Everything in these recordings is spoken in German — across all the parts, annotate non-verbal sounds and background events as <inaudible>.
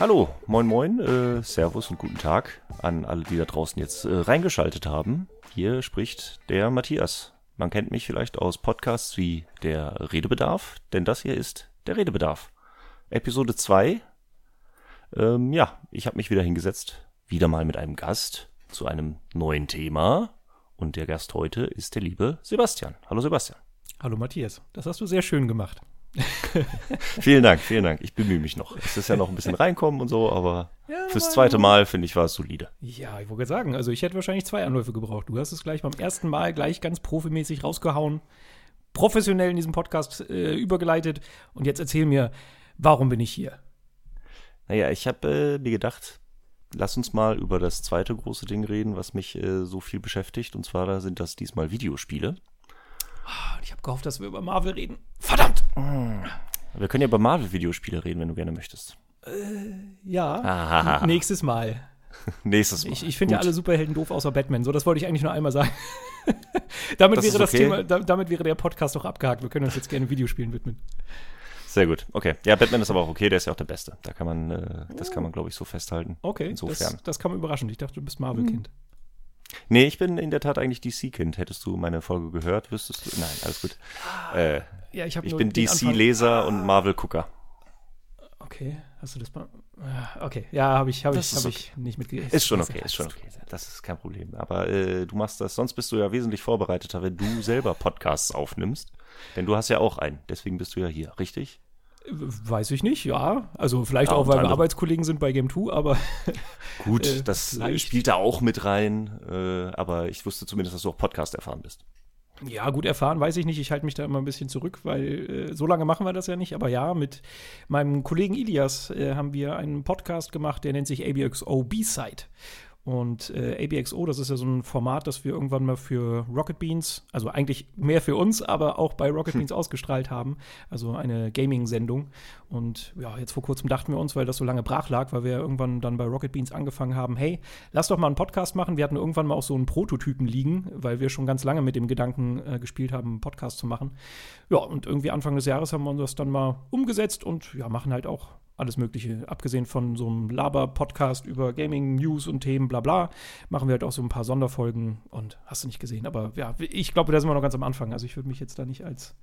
Hallo, moin moin, äh, Servus und guten Tag an alle, die da draußen jetzt äh, reingeschaltet haben. Hier spricht der Matthias. Man kennt mich vielleicht aus Podcasts wie der Redebedarf, denn das hier ist der Redebedarf. Episode 2. Ähm, ja, ich habe mich wieder hingesetzt, wieder mal mit einem Gast zu einem neuen Thema. Und der Gast heute ist der liebe Sebastian. Hallo Sebastian. Hallo Matthias, das hast du sehr schön gemacht. <laughs> vielen Dank, vielen Dank. Ich bemühe mich noch. Es ist ja noch ein bisschen reinkommen und so, aber ja, fürs zweite Mal, finde ich, war es solide. Ja, ich wollte sagen, also ich hätte wahrscheinlich zwei Anläufe gebraucht. Du hast es gleich beim ersten Mal gleich ganz profimäßig rausgehauen, professionell in diesem Podcast äh, übergeleitet und jetzt erzähl mir, warum bin ich hier? Naja, ich habe äh, mir gedacht, lass uns mal über das zweite große Ding reden, was mich äh, so viel beschäftigt. Und zwar da sind das diesmal Videospiele. Ah, ich habe gehofft, dass wir über Marvel reden. Verdammt! Wir können ja über Marvel-Videospiele reden, wenn du gerne möchtest. Äh, ja. Ahaha. Nächstes Mal. <laughs> Nächstes Mal. Ich, ich finde ja alle Superhelden doof, außer Batman. So, das wollte ich eigentlich nur einmal sagen. <laughs> damit das wäre das okay. Thema, da, damit wäre der Podcast doch abgehakt. Wir können uns jetzt gerne Videospielen widmen. Sehr gut. Okay. Ja, Batman ist aber auch okay, der ist ja auch der Beste. Da kann man, äh, das kann man, glaube ich, so festhalten. Okay. Insofern. Das, das kam überraschend. Ich dachte, du bist Marvel-Kind. Nee, ich bin in der Tat eigentlich DC-Kind. Hättest du meine Folge gehört, wüsstest du. Nein, alles gut. Äh, ja, ich, ich bin DC-Leser und Marvel-Gucker. Okay, hast du das mal. Okay, ja, habe ich, hab ich, hab okay. ich nicht mitgekriegt. Ist schon okay, ist schon okay. Das ist kein Problem. Aber äh, du machst das, sonst bist du ja wesentlich vorbereiteter, wenn du selber Podcasts aufnimmst. Denn du hast ja auch einen. Deswegen bist du ja hier, richtig? Weiß ich nicht, ja. Also vielleicht ja, auch, weil wir Arbeitskollegen sind bei Game 2, aber. <laughs> Gut, äh, das vielleicht. spielt da auch mit rein, äh, aber ich wusste zumindest, dass du auch Podcast erfahren bist. Ja, gut erfahren weiß ich nicht. Ich halte mich da immer ein bisschen zurück, weil äh, so lange machen wir das ja nicht. Aber ja, mit meinem Kollegen Ilias äh, haben wir einen Podcast gemacht, der nennt sich ABXO B-Side. Und äh, ABXO, das ist ja so ein Format, das wir irgendwann mal für Rocket Beans, also eigentlich mehr für uns, aber auch bei Rocket hm. Beans ausgestrahlt haben. Also eine Gaming-Sendung. Und ja, jetzt vor kurzem dachten wir uns, weil das so lange brach lag, weil wir irgendwann dann bei Rocket Beans angefangen haben, hey, lass doch mal einen Podcast machen. Wir hatten irgendwann mal auch so einen Prototypen liegen, weil wir schon ganz lange mit dem Gedanken äh, gespielt haben, einen Podcast zu machen. Ja, und irgendwie Anfang des Jahres haben wir uns das dann mal umgesetzt und ja, machen halt auch alles Mögliche. Abgesehen von so einem Laber-Podcast über Gaming, News und Themen, bla bla, machen wir halt auch so ein paar Sonderfolgen und hast du nicht gesehen. Aber ja, ich glaube, da sind wir noch ganz am Anfang. Also ich würde mich jetzt da nicht als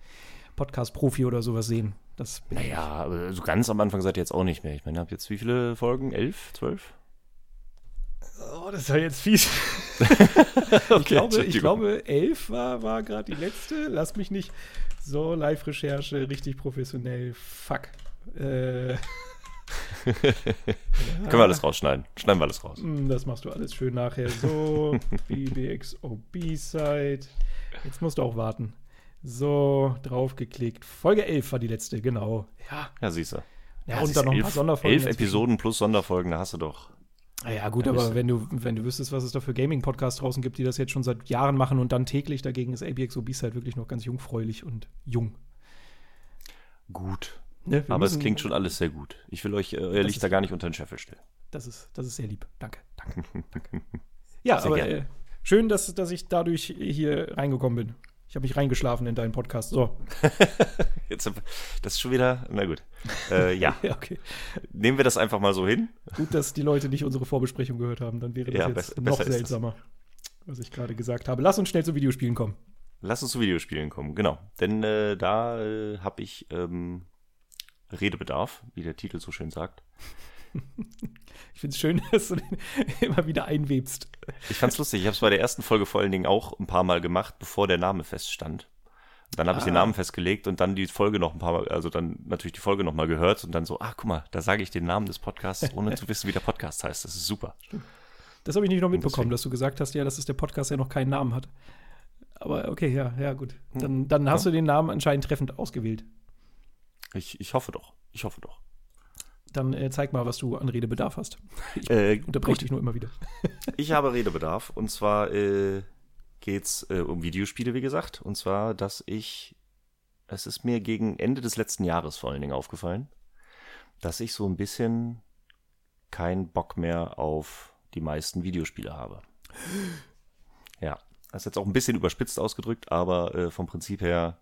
Podcast-Profi oder sowas sehen. Das naja, so ganz am Anfang seid ihr jetzt auch nicht mehr. Ich meine, ihr habt jetzt wie viele Folgen? Elf? Zwölf? Oh, das ist ja jetzt fies. <laughs> okay, ich, glaube, ich glaube, elf war, war gerade die letzte. Lass mich nicht. So, Live-Recherche, richtig professionell. Fuck. Äh, ja. <laughs> Können wir alles rausschneiden. Schneiden wir alles raus. Hm, das machst du alles schön nachher. So, <laughs> BBXOB-Side. Jetzt musst du auch warten. So, draufgeklickt. Folge 11 war die letzte, genau. Ja. Ja, siehst du. Ja, ja und dann noch ein paar Sonderfolgen. Elf Episoden plus Sonderfolgen, da hast du doch. Ah ja, gut, ja, aber wenn du, wenn du wüsstest, was es da für Gaming-Podcasts draußen gibt, die das jetzt schon seit Jahren machen und dann täglich, dagegen ist ABXOB-Side wirklich noch ganz jungfräulich und jung. Gut. Ne, Aber es klingt schon alles sehr gut. Ich will euch äh, euer Licht da gar nicht unter den Scheffel stellen. Das ist, das ist sehr lieb. Danke. Danke. <laughs> ja, sehr aber äh, schön, dass, dass ich dadurch hier reingekommen bin. Ich habe mich reingeschlafen in deinen Podcast. So. <laughs> Jetzt, das ist schon wieder, na gut. Äh, ja. <laughs> ja, okay. Nehmen wir das einfach mal so hin. Gut, dass die Leute nicht unsere Vorbesprechung gehört haben. Dann wäre das ja, jetzt noch seltsamer, was ich gerade gesagt habe. Lass uns schnell zu Videospielen kommen. Lass uns zu Videospielen kommen, genau. Denn äh, da äh, habe ich ähm, Redebedarf, wie der Titel so schön sagt. <laughs> Ich finde es schön, <laughs> dass du den immer wieder einwebst. Ich fand's lustig. Ich habe es bei der ersten Folge vor allen Dingen auch ein paar Mal gemacht, bevor der Name feststand. Dann habe ah. ich den ah. Namen festgelegt und dann die Folge noch ein paar Mal, also dann natürlich die Folge noch mal gehört und dann so, ach guck mal, da sage ich den Namen des Podcasts, ohne zu wissen, wie der Podcast heißt. Das ist super. Das habe ich nicht noch mitbekommen, dass du gesagt hast, ja, dass es der Podcast ja noch keinen Namen hat. Aber okay, ja, ja, gut. Dann, dann hast ja. du den Namen anscheinend treffend ausgewählt. Ich, ich hoffe doch. Ich hoffe doch. Dann äh, zeig mal, was du an Redebedarf hast. Ich äh, unterbreche dich nur immer wieder. <laughs> ich habe Redebedarf und zwar äh, geht es äh, um Videospiele, wie gesagt. Und zwar, dass ich, es ist mir gegen Ende des letzten Jahres vor allen Dingen aufgefallen, dass ich so ein bisschen keinen Bock mehr auf die meisten Videospiele habe. <gasps> Ja, das ist jetzt auch ein bisschen überspitzt ausgedrückt, aber äh, vom Prinzip her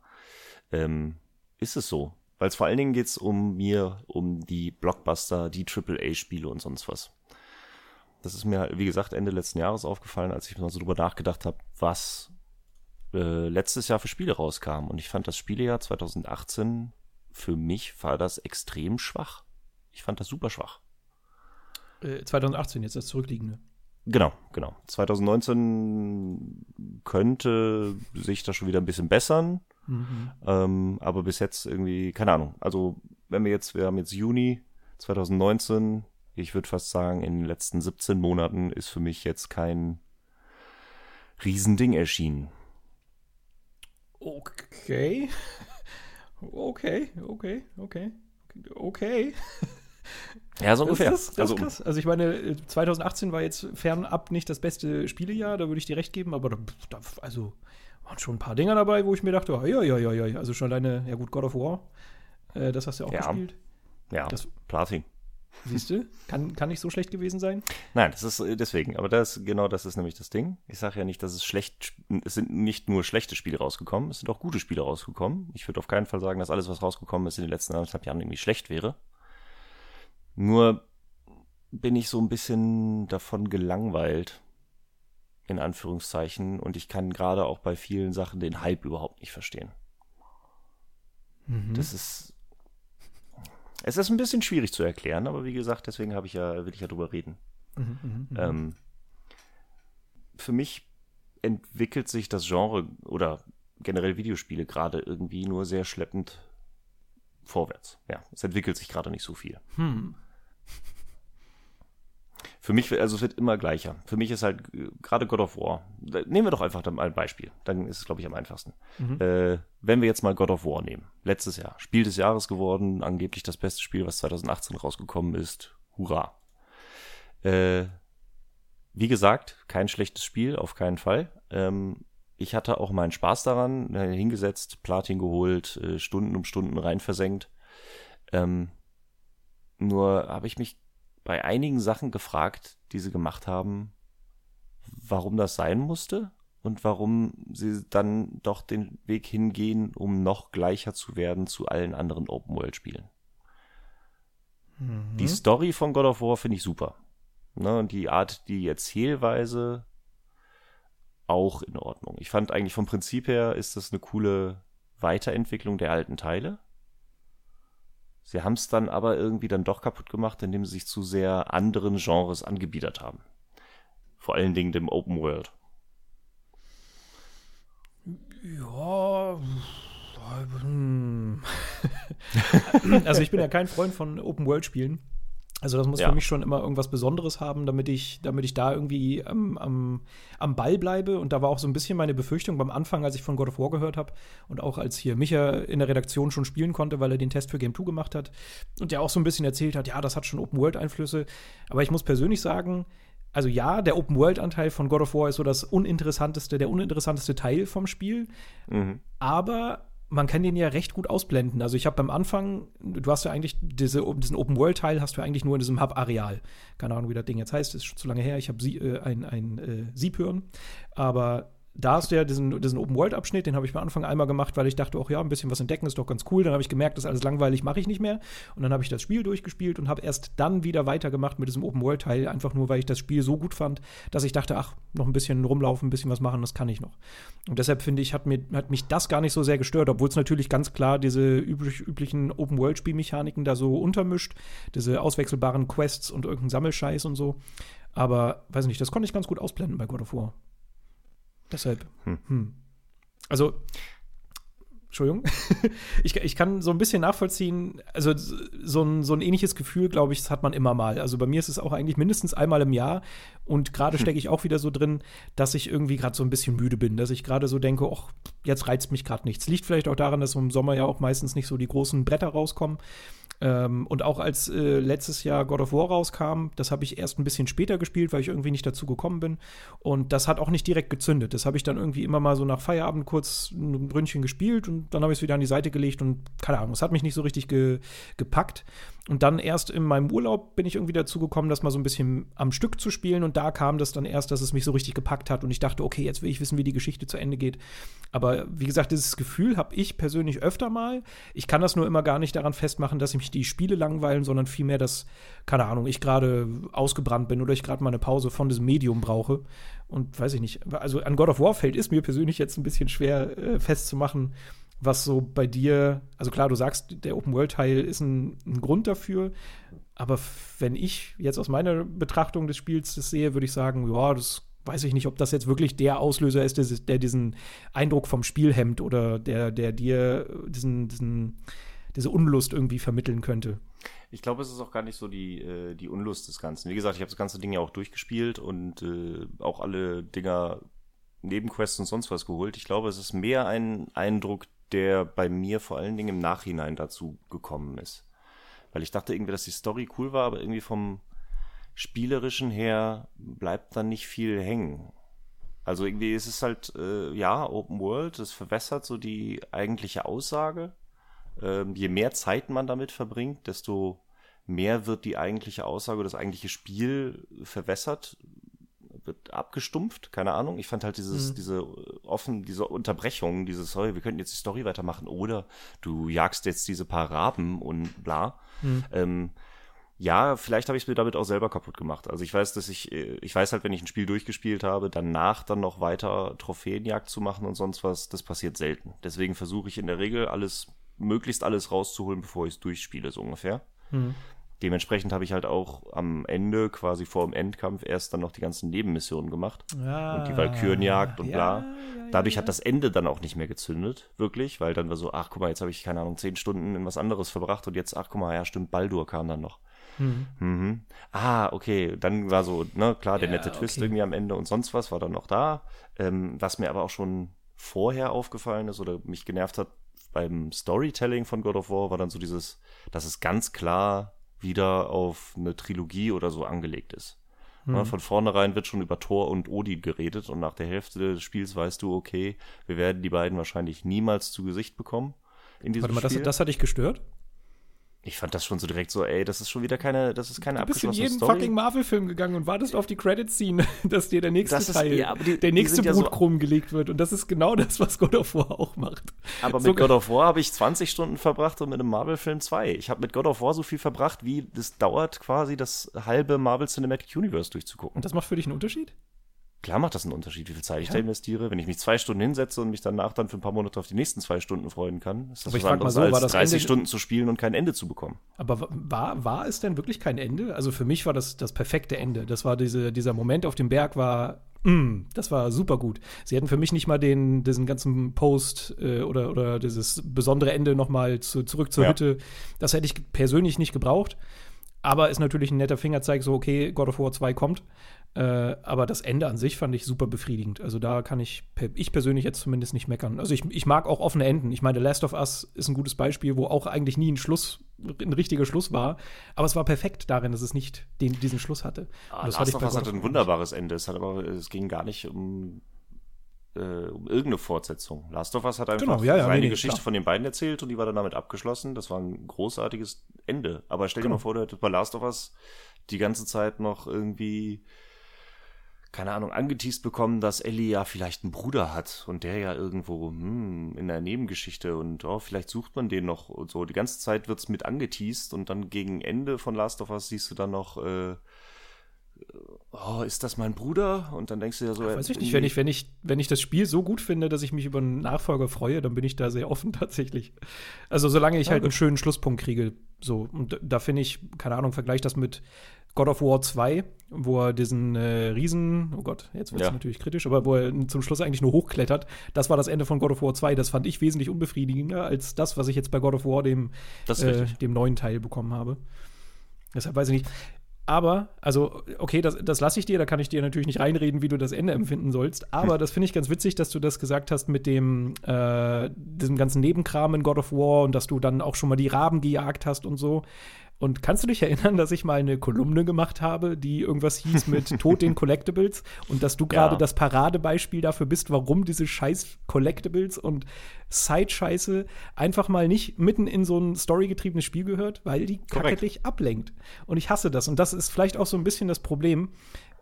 ähm, ist es so Weil es vor allen Dingen geht es um mir, um die Blockbuster, die AAA-Spiele und sonst was. Das ist mir, wie gesagt, Ende letzten Jahres aufgefallen, als ich mal so drüber nachgedacht habe, was äh, letztes Jahr für Spiele rauskamen. Und ich fand das Spielejahr 2018, für mich war das extrem schwach. Ich fand das super schwach. Äh, 2018, jetzt das zurückliegende. Genau, genau. 2019 könnte sich das schon wieder ein bisschen bessern. Mhm. Ähm, aber bis jetzt irgendwie, keine Ahnung. Also, wenn wir jetzt, wir haben jetzt Juni 2019, ich würde fast sagen, in den letzten 17 Monaten ist für mich jetzt kein Riesending erschienen. Okay. Okay, okay, okay. Okay. Ja, so ungefähr. Das, das, das also, krass. Also ich meine, 2018 war jetzt fernab nicht das beste Spielejahr, da würde ich dir recht geben, aber da, da, also waren schon ein paar Dinger dabei, wo ich mir dachte, ja, ja, ja, ja, also schon alleine, ja gut, God of War, äh, das hast du ja auch ja. gespielt. Ja, das, Platin. Siehst du? Kann, kann nicht so schlecht gewesen sein? Nein, das ist äh, deswegen. Aber das, genau das ist nämlich das Ding. Ich sage ja nicht, dass es schlecht, es sind nicht nur schlechte Spiele rausgekommen, es sind auch gute Spiele rausgekommen. Ich würde auf keinen Fall sagen, dass alles, was rausgekommen ist in den letzten anderthalb Jahren irgendwie schlecht wäre. Nur bin ich so ein bisschen davon gelangweilt, in Anführungszeichen, und ich kann gerade auch bei vielen Sachen den Hype überhaupt nicht verstehen. Mhm. Das ist. Es ist ein bisschen schwierig zu erklären, aber wie gesagt, deswegen habe ich ja, will ich ja drüber reden. Mhm, mh, mh. Ähm, für mich entwickelt sich das Genre oder generell Videospiele gerade irgendwie nur sehr schleppend vorwärts. Ja, es entwickelt sich gerade nicht so viel. Hm. Für mich, also es wird immer gleicher. Für mich ist halt äh, gerade God of War. Nehmen wir doch einfach mal ein Beispiel. Dann ist es, glaube ich, am einfachsten. Mhm. Äh, wenn wir jetzt mal God of War nehmen. Letztes Jahr. Spiel des Jahres geworden. Angeblich das beste Spiel, was 2018 rausgekommen ist. Hurra. Äh, wie gesagt, kein schlechtes Spiel, auf keinen Fall. Ähm, ich hatte auch meinen Spaß daran. Äh, hingesetzt, Platin geholt, äh, Stunden um Stunden rein versenkt. Ähm, nur habe ich mich bei einigen Sachen gefragt, die sie gemacht haben, warum das sein musste und warum sie dann doch den Weg hingehen, um noch gleicher zu werden zu allen anderen Open-World-Spielen. Mhm. Die Story von God of War finde ich super. Ne, und die Art, die Erzählweise auch in Ordnung. Ich fand eigentlich vom Prinzip her ist das eine coole Weiterentwicklung der alten Teile. Sie haben es dann aber irgendwie dann doch kaputt gemacht, indem sie sich zu sehr anderen Genres angebiedert haben. Vor allen Dingen dem Open World. Ja. Hm. <laughs> also ich bin ja kein Freund von Open World Spielen. Also das muss ja. für mich schon immer irgendwas Besonderes haben, damit ich, damit ich da irgendwie am, am, am Ball bleibe. Und da war auch so ein bisschen meine Befürchtung beim Anfang, als ich von God of War gehört habe und auch als hier Micha in der Redaktion schon spielen konnte, weil er den Test für Game 2 gemacht hat und der auch so ein bisschen erzählt hat, ja, das hat schon Open-World-Einflüsse. Aber ich muss persönlich sagen, also ja, der Open-World-Anteil von God of War ist so das uninteressanteste, der uninteressanteste Teil vom Spiel. Mhm. Aber man kann den ja recht gut ausblenden. Also ich habe beim Anfang, du hast ja eigentlich diese, diesen Open-World-Teil hast du eigentlich nur in diesem Hub-Areal. Keine Ahnung, wie das Ding jetzt heißt, ist schon zu lange her. Ich habe äh, ein, ein äh, Siebhirn. Aber da hast du ja diesen, diesen Open-World-Abschnitt, den habe ich am Anfang einmal gemacht, weil ich dachte, auch ja, ein bisschen was entdecken ist doch ganz cool. Dann habe ich gemerkt, das ist alles langweilig, mache ich nicht mehr. Und dann habe ich das Spiel durchgespielt und habe erst dann wieder weitergemacht mit diesem Open-World-Teil, einfach nur, weil ich das Spiel so gut fand, dass ich dachte, ach, noch ein bisschen rumlaufen, ein bisschen was machen, das kann ich noch. Und deshalb finde ich, hat, mir, hat mich das gar nicht so sehr gestört, obwohl es natürlich ganz klar diese üblich, üblichen Open-World-Spielmechaniken da so untermischt, diese auswechselbaren Quests und irgendeinen Sammelscheiß und so. Aber, weiß nicht, das konnte ich ganz gut ausblenden bei God of War. Deshalb. Hm. Hm. Also, Entschuldigung. <laughs> ich, ich kann so ein bisschen nachvollziehen, also so ein, so ein ähnliches Gefühl, glaube ich, das hat man immer mal. Also bei mir ist es auch eigentlich mindestens einmal im Jahr und gerade hm. stecke ich auch wieder so drin, dass ich irgendwie gerade so ein bisschen müde bin, dass ich gerade so denke, ach, jetzt reizt mich gerade nichts. Liegt vielleicht auch daran, dass im Sommer ja auch meistens nicht so die großen Bretter rauskommen. Ähm, und auch als äh, letztes Jahr God of War rauskam, das habe ich erst ein bisschen später gespielt, weil ich irgendwie nicht dazu gekommen bin. Und das hat auch nicht direkt gezündet. Das habe ich dann irgendwie immer mal so nach Feierabend kurz ein Brünnchen gespielt und dann habe ich es wieder an die Seite gelegt und keine Ahnung, es hat mich nicht so richtig ge gepackt. Und dann erst in meinem Urlaub bin ich irgendwie dazu gekommen, das mal so ein bisschen am Stück zu spielen. Und da kam das dann erst, dass es mich so richtig gepackt hat und ich dachte, okay, jetzt will ich wissen, wie die Geschichte zu Ende geht. Aber wie gesagt, dieses Gefühl habe ich persönlich öfter mal. Ich kann das nur immer gar nicht daran festmachen, dass ich mich die Spiele langweilen, sondern vielmehr, dass, keine Ahnung, ich gerade ausgebrannt bin oder ich gerade mal eine Pause von diesem Medium brauche. Und weiß ich nicht. Also an God of War fällt ist mir persönlich jetzt ein bisschen schwer äh, festzumachen, was so bei dir, also klar, du sagst, der Open-World-Teil ist ein, ein, Grund dafür, aber wenn ich jetzt aus meiner Betrachtung des Spiels das sehe, würde ich sagen, ja, das weiß ich nicht, ob das jetzt wirklich der Auslöser ist, der, der diesen Eindruck vom Spiel hemmt oder der, der dir diesen, diesen, diese Unlust irgendwie vermitteln könnte. Ich glaube, es ist auch gar nicht so die, äh, die Unlust des Ganzen. Wie gesagt, ich habe das ganze Ding ja auch durchgespielt und äh, auch alle Dinger Nebenquests und sonst was geholt. Ich glaube, es ist mehr ein Eindruck, der bei mir vor allen Dingen im Nachhinein dazu gekommen ist. Weil ich dachte irgendwie, dass die Story cool war, aber irgendwie vom spielerischen her bleibt dann nicht viel hängen. Also irgendwie ist es halt, äh, ja, Open World, das verwässert so die eigentliche Aussage. Ähm, je mehr Zeit man damit verbringt, desto mehr wird die eigentliche Aussage, das eigentliche Spiel verwässert, wird abgestumpft, keine Ahnung. Ich fand halt dieses, mhm. diese offen, diese Unterbrechung, dieses, sorry, wir könnten jetzt die Story weitermachen oder du jagst jetzt diese paar Raben und bla. Mhm. Ähm, ja, vielleicht habe ich es mir damit auch selber kaputt gemacht. Also ich weiß, dass ich, äh, ich weiß halt, wenn ich ein Spiel durchgespielt habe, danach dann noch weiter Trophäenjagd zu machen und sonst was, das passiert selten. Deswegen versuche ich in der Regel alles, möglichst alles rauszuholen, bevor ich es durchspiele, so ungefähr. Mhm dementsprechend habe ich halt auch am Ende, quasi vor dem Endkampf, erst dann noch die ganzen Nebenmissionen gemacht. Ja, und die Valkyrenjagd und ja, bla. Ja, Dadurch hat das Ende dann auch nicht mehr gezündet, wirklich, weil dann war so, ach guck mal, jetzt habe ich, keine Ahnung, zehn Stunden in was anderes verbracht und jetzt, ach guck mal, ja stimmt, Baldur kam dann noch. Mhm. Mhm. Ah, okay, dann war so, ne, klar, der nette Twist okay. irgendwie am Ende und sonst was war dann noch da. Ähm, was mir aber auch schon vorher aufgefallen ist oder mich genervt hat beim Storytelling von God of War, war dann so dieses, dass es ganz klar wieder auf eine Trilogie oder so angelegt ist. Mhm. Von vornherein wird schon über Thor und Odin geredet und nach der Hälfte des Spiels weißt du, okay, wir werden die beiden wahrscheinlich niemals zu Gesicht bekommen. In diesem Warte mal, Spiel. Das, das hat dich gestört? Ich fand das schon so direkt so, ey, das ist schon wieder keine, das ist keine du bist in jeden Story. fucking Marvel-Film gegangen und wartest auf die Credit-Scene, <laughs> dass dir der nächste ist, Teil, ja, die, der nächste Brutkrumm ja so gelegt wird. Und das ist genau <laughs> das, was God of War auch macht. Aber mit God of War habe ich 20 Stunden verbracht und mit einem Marvel-Film 2. Ich habe mit God of War so viel verbracht, wie das dauert quasi das halbe Marvel Cinematic Universe durchzugucken. Und das macht für dich einen Unterschied? Klar macht das einen Unterschied, wie viel Zeit ich da investiere. Wenn ich mich zwei Stunden hinsetze und mich danach dann für ein paar Monate auf die nächsten zwei Stunden freuen kann, ist das Aber was anderes so, als 30 Ende Stunden zu spielen und kein Ende zu bekommen. Aber war, war es denn wirklich kein Ende? Also für mich war das das perfekte Ende. Das war diese, dieser Moment auf dem Berg war mm, das war super gut. Sie hätten für mich nicht mal den, diesen ganzen Post äh, oder, oder dieses besondere Ende noch mal zu, zurück zur ja. Hütte. Das hätte ich persönlich nicht gebraucht. Aber ist natürlich ein netter Fingerzeig, so, okay, God of War 2 kommt. Äh, aber das Ende an sich fand ich super befriedigend. Also da kann ich, ich persönlich jetzt zumindest nicht meckern. Also ich, ich mag auch offene Enden. Ich meine, The Last of Us ist ein gutes Beispiel, wo auch eigentlich nie ein Schluss, ein richtiger Schluss war. Aber es war perfekt darin, dass es nicht den, diesen Schluss hatte. Ah, Last of Us hatte ein wunderbares Ende. Es hat aber, es ging gar nicht um äh, um irgendeine Fortsetzung. Last of Us hat einfach genau, ja, ja, seine nee, Geschichte klar. von den beiden erzählt und die war dann damit abgeschlossen. Das war ein großartiges Ende. Aber stell dir genau. mal vor, du hättest bei Last of Us die ganze Zeit noch irgendwie keine Ahnung, angeteased bekommen, dass Ellie ja vielleicht einen Bruder hat und der ja irgendwo hm, in der Nebengeschichte und oh, vielleicht sucht man den noch und so. Die ganze Zeit wird's mit angeteased und dann gegen Ende von Last of Us siehst du dann noch, äh, oh, ist das mein Bruder? Und dann denkst du ja so. Ja, weiß ich nicht, wenn ich, wenn ich, wenn ich das Spiel so gut finde, dass ich mich über einen Nachfolger freue, dann bin ich da sehr offen <laughs> tatsächlich. Also solange ich ja, halt gut. einen schönen Schlusspunkt kriege, so. Und da finde ich, keine Ahnung, vergleich das mit God of War 2, wo er diesen äh, Riesen, oh Gott, jetzt wird es ja. natürlich kritisch, aber wo er zum Schluss eigentlich nur hochklettert. Das war das Ende von God of War 2. Das fand ich wesentlich unbefriedigender als das, was ich jetzt bei God of War, dem, äh, dem neuen Teil, bekommen habe. Deshalb weiß ich nicht. Aber, also, okay, das, das lasse ich dir, da kann ich dir natürlich nicht reinreden, wie du das Ende empfinden sollst. Aber hm. das finde ich ganz witzig, dass du das gesagt hast mit dem, äh, diesem ganzen Nebenkram in God of War und dass du dann auch schon mal die Raben gejagt hast und so. Und kannst du dich erinnern, dass ich mal eine Kolumne gemacht habe, die irgendwas hieß mit <laughs> Tod den Collectibles und dass du gerade ja. das Paradebeispiel dafür bist, warum diese scheiß Collectibles und Side-Scheiße einfach mal nicht mitten in so ein storygetriebenes Spiel gehört, weil die kacke dich ablenkt. Und ich hasse das. Und das ist vielleicht auch so ein bisschen das Problem,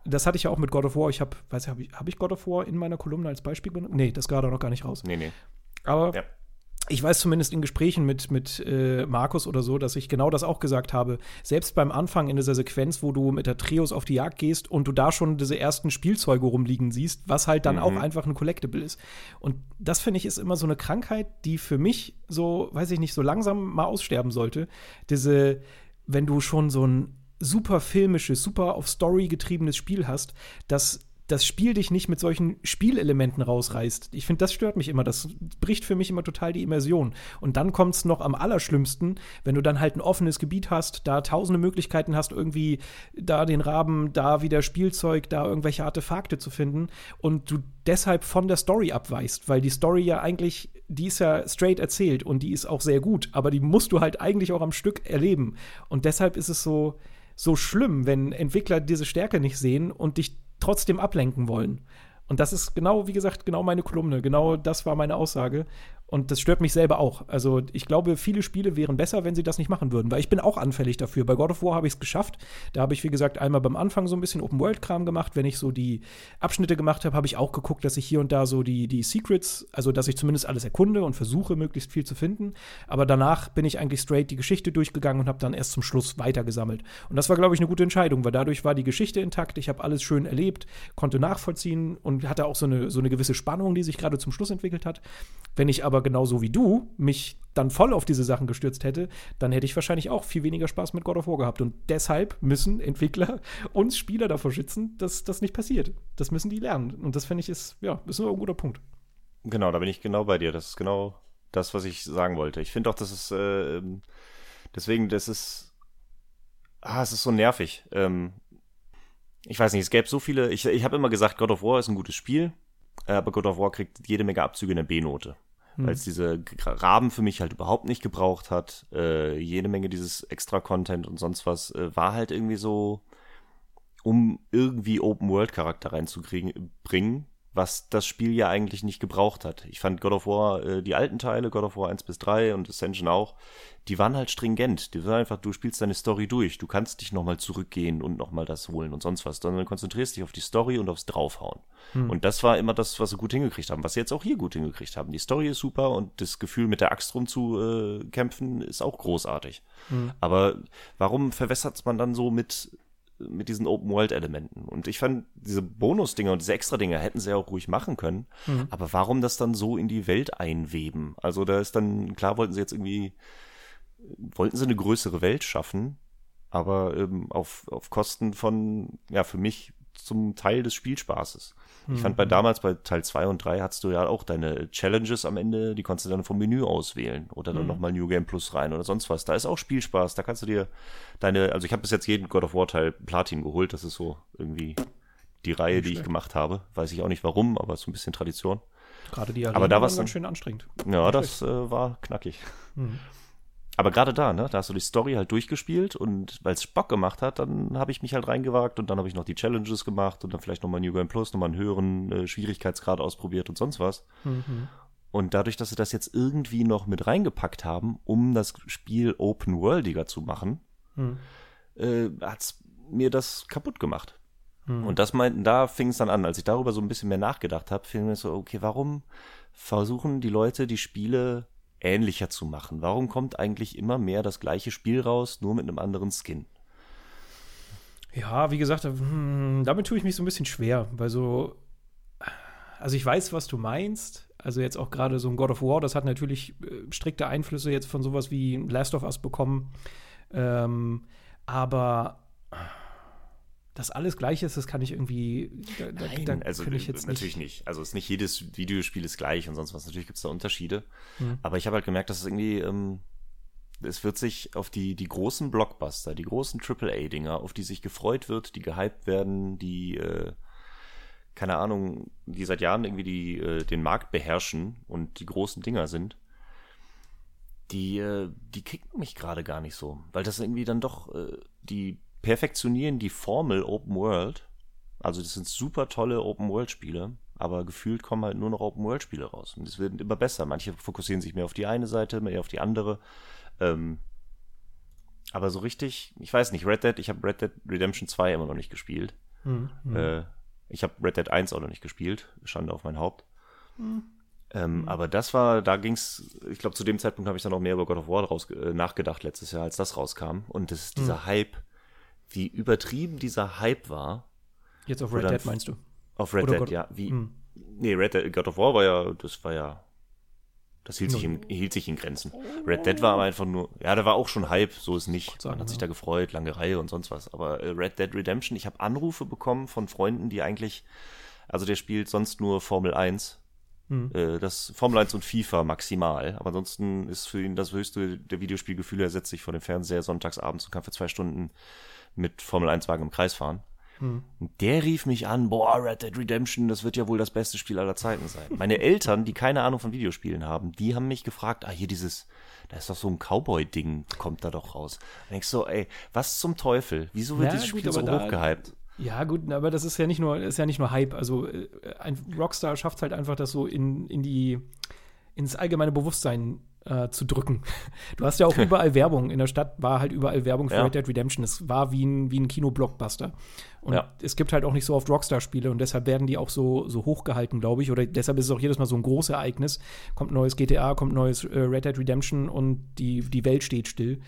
das hatte ich ja auch mit God of War. Ich habe, weiß ich, habe ich, hab ich God of War in meiner Kolumne als Beispiel benutzt? Nee, das gerade noch gar nicht raus. Nee, nee. Aber Ja. Ich weiß zumindest in Gesprächen mit, mit äh, Markus oder so, dass ich genau das auch gesagt habe. Selbst beim Anfang in dieser Sequenz, wo du mit Atreus auf die Jagd gehst und du da schon diese ersten Spielzeuge rumliegen siehst, was halt dann Mhm. auch einfach ein Collectible ist. Und das finde ich ist immer so eine Krankheit, die für mich so, weiß ich nicht, so langsam mal aussterben sollte. Diese, wenn du schon so ein super filmisches, super auf Story getriebenes Spiel hast, das das Spiel dich nicht mit solchen Spielelementen rausreißt. Ich finde, das stört mich immer. Das bricht für mich immer total die Immersion. Und dann kommt es noch am allerschlimmsten, wenn du dann halt ein offenes Gebiet hast, da tausende Möglichkeiten hast, irgendwie da den Raben, da wieder Spielzeug, da irgendwelche Artefakte zu finden und du deshalb von der Story abweist, weil die Story ja eigentlich, die ist ja straight erzählt und die ist auch sehr gut, aber die musst du halt eigentlich auch am Stück erleben. Und deshalb ist es so, so schlimm, wenn Entwickler diese Stärke nicht sehen und dich trotzdem ablenken wollen. Und das ist genau, wie gesagt, genau meine Kolumne. Genau das war meine Aussage. Und das stört mich selber auch. Also ich glaube, viele Spiele wären besser, wenn sie das nicht machen würden, weil ich bin auch anfällig dafür. Bei God of War habe ich es geschafft. Da habe ich, wie gesagt, einmal beim Anfang so ein bisschen Open-World-Kram gemacht. Wenn ich so die Abschnitte gemacht habe, habe ich auch geguckt, dass ich hier und da so die, die Secrets, also dass ich zumindest alles erkunde und versuche, möglichst viel zu finden. Aber danach bin ich eigentlich straight die Geschichte durchgegangen und habe dann erst zum Schluss weitergesammelt. Und das war, glaube ich, eine gute Entscheidung, weil dadurch war die Geschichte intakt. Ich habe alles schön erlebt, konnte nachvollziehen und hatte auch so eine, so eine gewisse Spannung, die sich gerade zum Schluss entwickelt hat. Wenn ich aber genauso wie du mich dann voll auf diese Sachen gestürzt hätte, dann hätte ich wahrscheinlich auch viel weniger Spaß mit God of War gehabt. Und deshalb müssen Entwickler <laughs> uns Spieler davor schützen, dass das nicht passiert. Das müssen die lernen. Und das finde ich ist, ja, ist nur ein guter Punkt. Genau, da bin ich genau bei dir. Das ist genau das, was ich sagen wollte. Ich finde auch, das ist äh, deswegen, das ist, ah, es ist so nervig. Ähm, ich weiß nicht, es gäbe so viele. Ich, ich habe immer gesagt, God of War ist ein gutes Spiel, äh, aber God of War kriegt jede Menge Abzüge in der B-Note. Hm. Weil es diese G- Raben für mich halt überhaupt nicht gebraucht hat. Äh, jede Menge dieses Extra-Content und sonst was äh, war halt irgendwie so, um irgendwie Open-World-Charakter reinzukriegen, bringen, was das Spiel ja eigentlich nicht gebraucht hat. Ich fand God of War, äh, die alten Teile, God of War 1 bis 3 und Ascension auch, die waren halt stringent. Die waren einfach, du spielst deine Story durch. Du kannst nicht nochmal zurückgehen und nochmal das holen und sonst was, sondern konzentrierst dich auf die Story und aufs Draufhauen. Und das war immer das, was sie gut hingekriegt haben, was sie jetzt auch hier gut hingekriegt haben. Die Story ist super und das Gefühl, mit der Axt rumzukämpfen, äh, kämpfen, ist auch großartig. Aber warum verwässert man dann so mit mit diesen Open-World-Elementen. Und ich fand, diese Bonus-Dinger und diese Extra-Dinger hätten sie ja auch ruhig machen können. Aber warum das dann so in die Welt einweben? Also da ist dann, klar wollten sie jetzt irgendwie, wollten sie eine größere Welt schaffen, aber ähm, auf, auf Kosten von, ja, für mich zum Teil des Spielspaßes. Ich fand bei damals bei Teil 2 und 3 hattest du ja auch deine Challenges am Ende, die konntest du dann vom Menü auswählen oder dann nochmal New Game Plus rein oder sonst was. Da ist auch Spielspaß, da kannst du dir deine, also ich habe bis jetzt jeden God of War Teil Platin geholt, das ist so irgendwie die Reihe, die ich gemacht habe. Weiß ich auch nicht warum, aber so ein bisschen Tradition. Gerade die Aber Arenen da waren war's ganz dann- schön anstrengend. Ja, das äh, war knackig. Mhm. Aber gerade da, ne, da hast du die Story halt durchgespielt und weil es Bock gemacht hat, dann habe ich mich halt reingewagt und dann habe ich noch die Challenges gemacht und dann vielleicht nochmal New Game Plus, nochmal einen höheren äh, Schwierigkeitsgrad ausprobiert und sonst was. Mhm. Und dadurch, dass sie das jetzt irgendwie noch mit reingepackt haben, um das Spiel Open Worldiger zu machen, Mhm. äh, hat's mir das kaputt gemacht. Mhm. Und das meinten, da fing es dann an, als ich darüber so ein bisschen mehr nachgedacht habe, fing mir so, okay, warum versuchen die Leute die Spiele ähnlicher zu machen? Warum kommt eigentlich immer mehr das gleiche Spiel raus, nur mit einem anderen Skin? Ja, wie gesagt, hm, damit tue ich mich so ein bisschen schwer, weil so, also ich weiß, was du meinst. Also jetzt auch gerade so ein God of War, das hat natürlich äh, strikte Einflüsse jetzt von sowas wie Last of Us bekommen. Ähm, aber das alles gleich ist, das kann ich irgendwie, da, da, da also ich jetzt natürlich nicht. Also es ist nicht jedes Videospiel ist gleich und sonst was. Natürlich gibt es da Unterschiede. Mhm. Aber ich habe halt gemerkt, dass es irgendwie, ähm, es wird sich auf die, die großen Blockbuster, die großen AAA-Dinger, auf die sich gefreut wird, die gehypt werden, die, äh, keine Ahnung, die seit Jahren irgendwie die, äh, den Markt beherrschen und die großen Dinger sind, die, äh, die kicken mich gerade gar nicht so. Weil das irgendwie dann doch, äh, die perfektionieren die Formel Open World. Also das sind super tolle Open World Spiele, aber gefühlt kommen halt nur noch Open World Spiele raus. Und es wird immer besser. Manche fokussieren sich mehr auf die eine Seite, mehr auf die andere. Ähm, aber so richtig, ich weiß nicht, Red Dead, ich habe Red Dead Redemption 2 immer noch nicht gespielt. Mhm. Äh, ich habe Red Dead 1 auch noch nicht gespielt, Schande auf mein Haupt. Mhm. Ähm, mhm. Aber das war, da ging's, ich glaube, zu dem Zeitpunkt habe ich dann noch mehr über God of War raus, äh, nachgedacht letztes Jahr, als das rauskam. Und das ist dieser mhm. Hype, wie übertrieben dieser Hype war. Jetzt auf Red Dead meinst du? Auf Red Oder Dead, God ja. Wie, mhm. Nee, Red Dead, God of War war ja, das war ja, das hielt, sich in, hielt sich in Grenzen. Red Dead war aber einfach nur, ja, da war auch schon Hype, so ist nicht. Man hat sich da gefreut, lange Reihe und sonst was. Aber äh, Red Dead Redemption, ich habe Anrufe bekommen von Freunden, die eigentlich, also der spielt sonst nur Formel 1 Mhm. Äh, das Formel 1 und FIFA maximal. Aber ansonsten ist für ihn das höchste der Videospielgefühle. Er setzt sich vor dem Fernseher sonntags abends und kann für zwei Stunden mit Formel 1 Wagen im Kreis fahren. Mhm. Und der rief mich an, boah, Red Dead Redemption, das wird ja wohl das beste Spiel aller Zeiten sein. <laughs> Meine Eltern, die keine Ahnung von Videospielen haben, die haben mich gefragt, ah, hier dieses, da ist doch so ein Cowboy-Ding, kommt da doch raus. Und ich so, ey, was zum Teufel? Wieso wird ja, dieses Spiel gut, so hochgehypt? Ja, gut, aber das ist ja nicht nur, ist ja nicht nur Hype. Also äh, ein Rockstar schafft halt einfach, das so in, in die, ins allgemeine Bewusstsein äh, zu drücken. <laughs> Du hast ja auch <laughs> überall Werbung. In der Stadt war halt überall Werbung für ja. Red Dead Redemption. Es war wie ein, wie ein Kino-Blockbuster. Und ja. es gibt halt auch nicht so oft Rockstar-Spiele und deshalb werden die auch so, so hochgehalten, glaube ich. Oder deshalb ist es auch jedes Mal so ein großes Ereignis. Kommt neues GTA, kommt neues äh, Red Dead Redemption und die, die Welt steht still.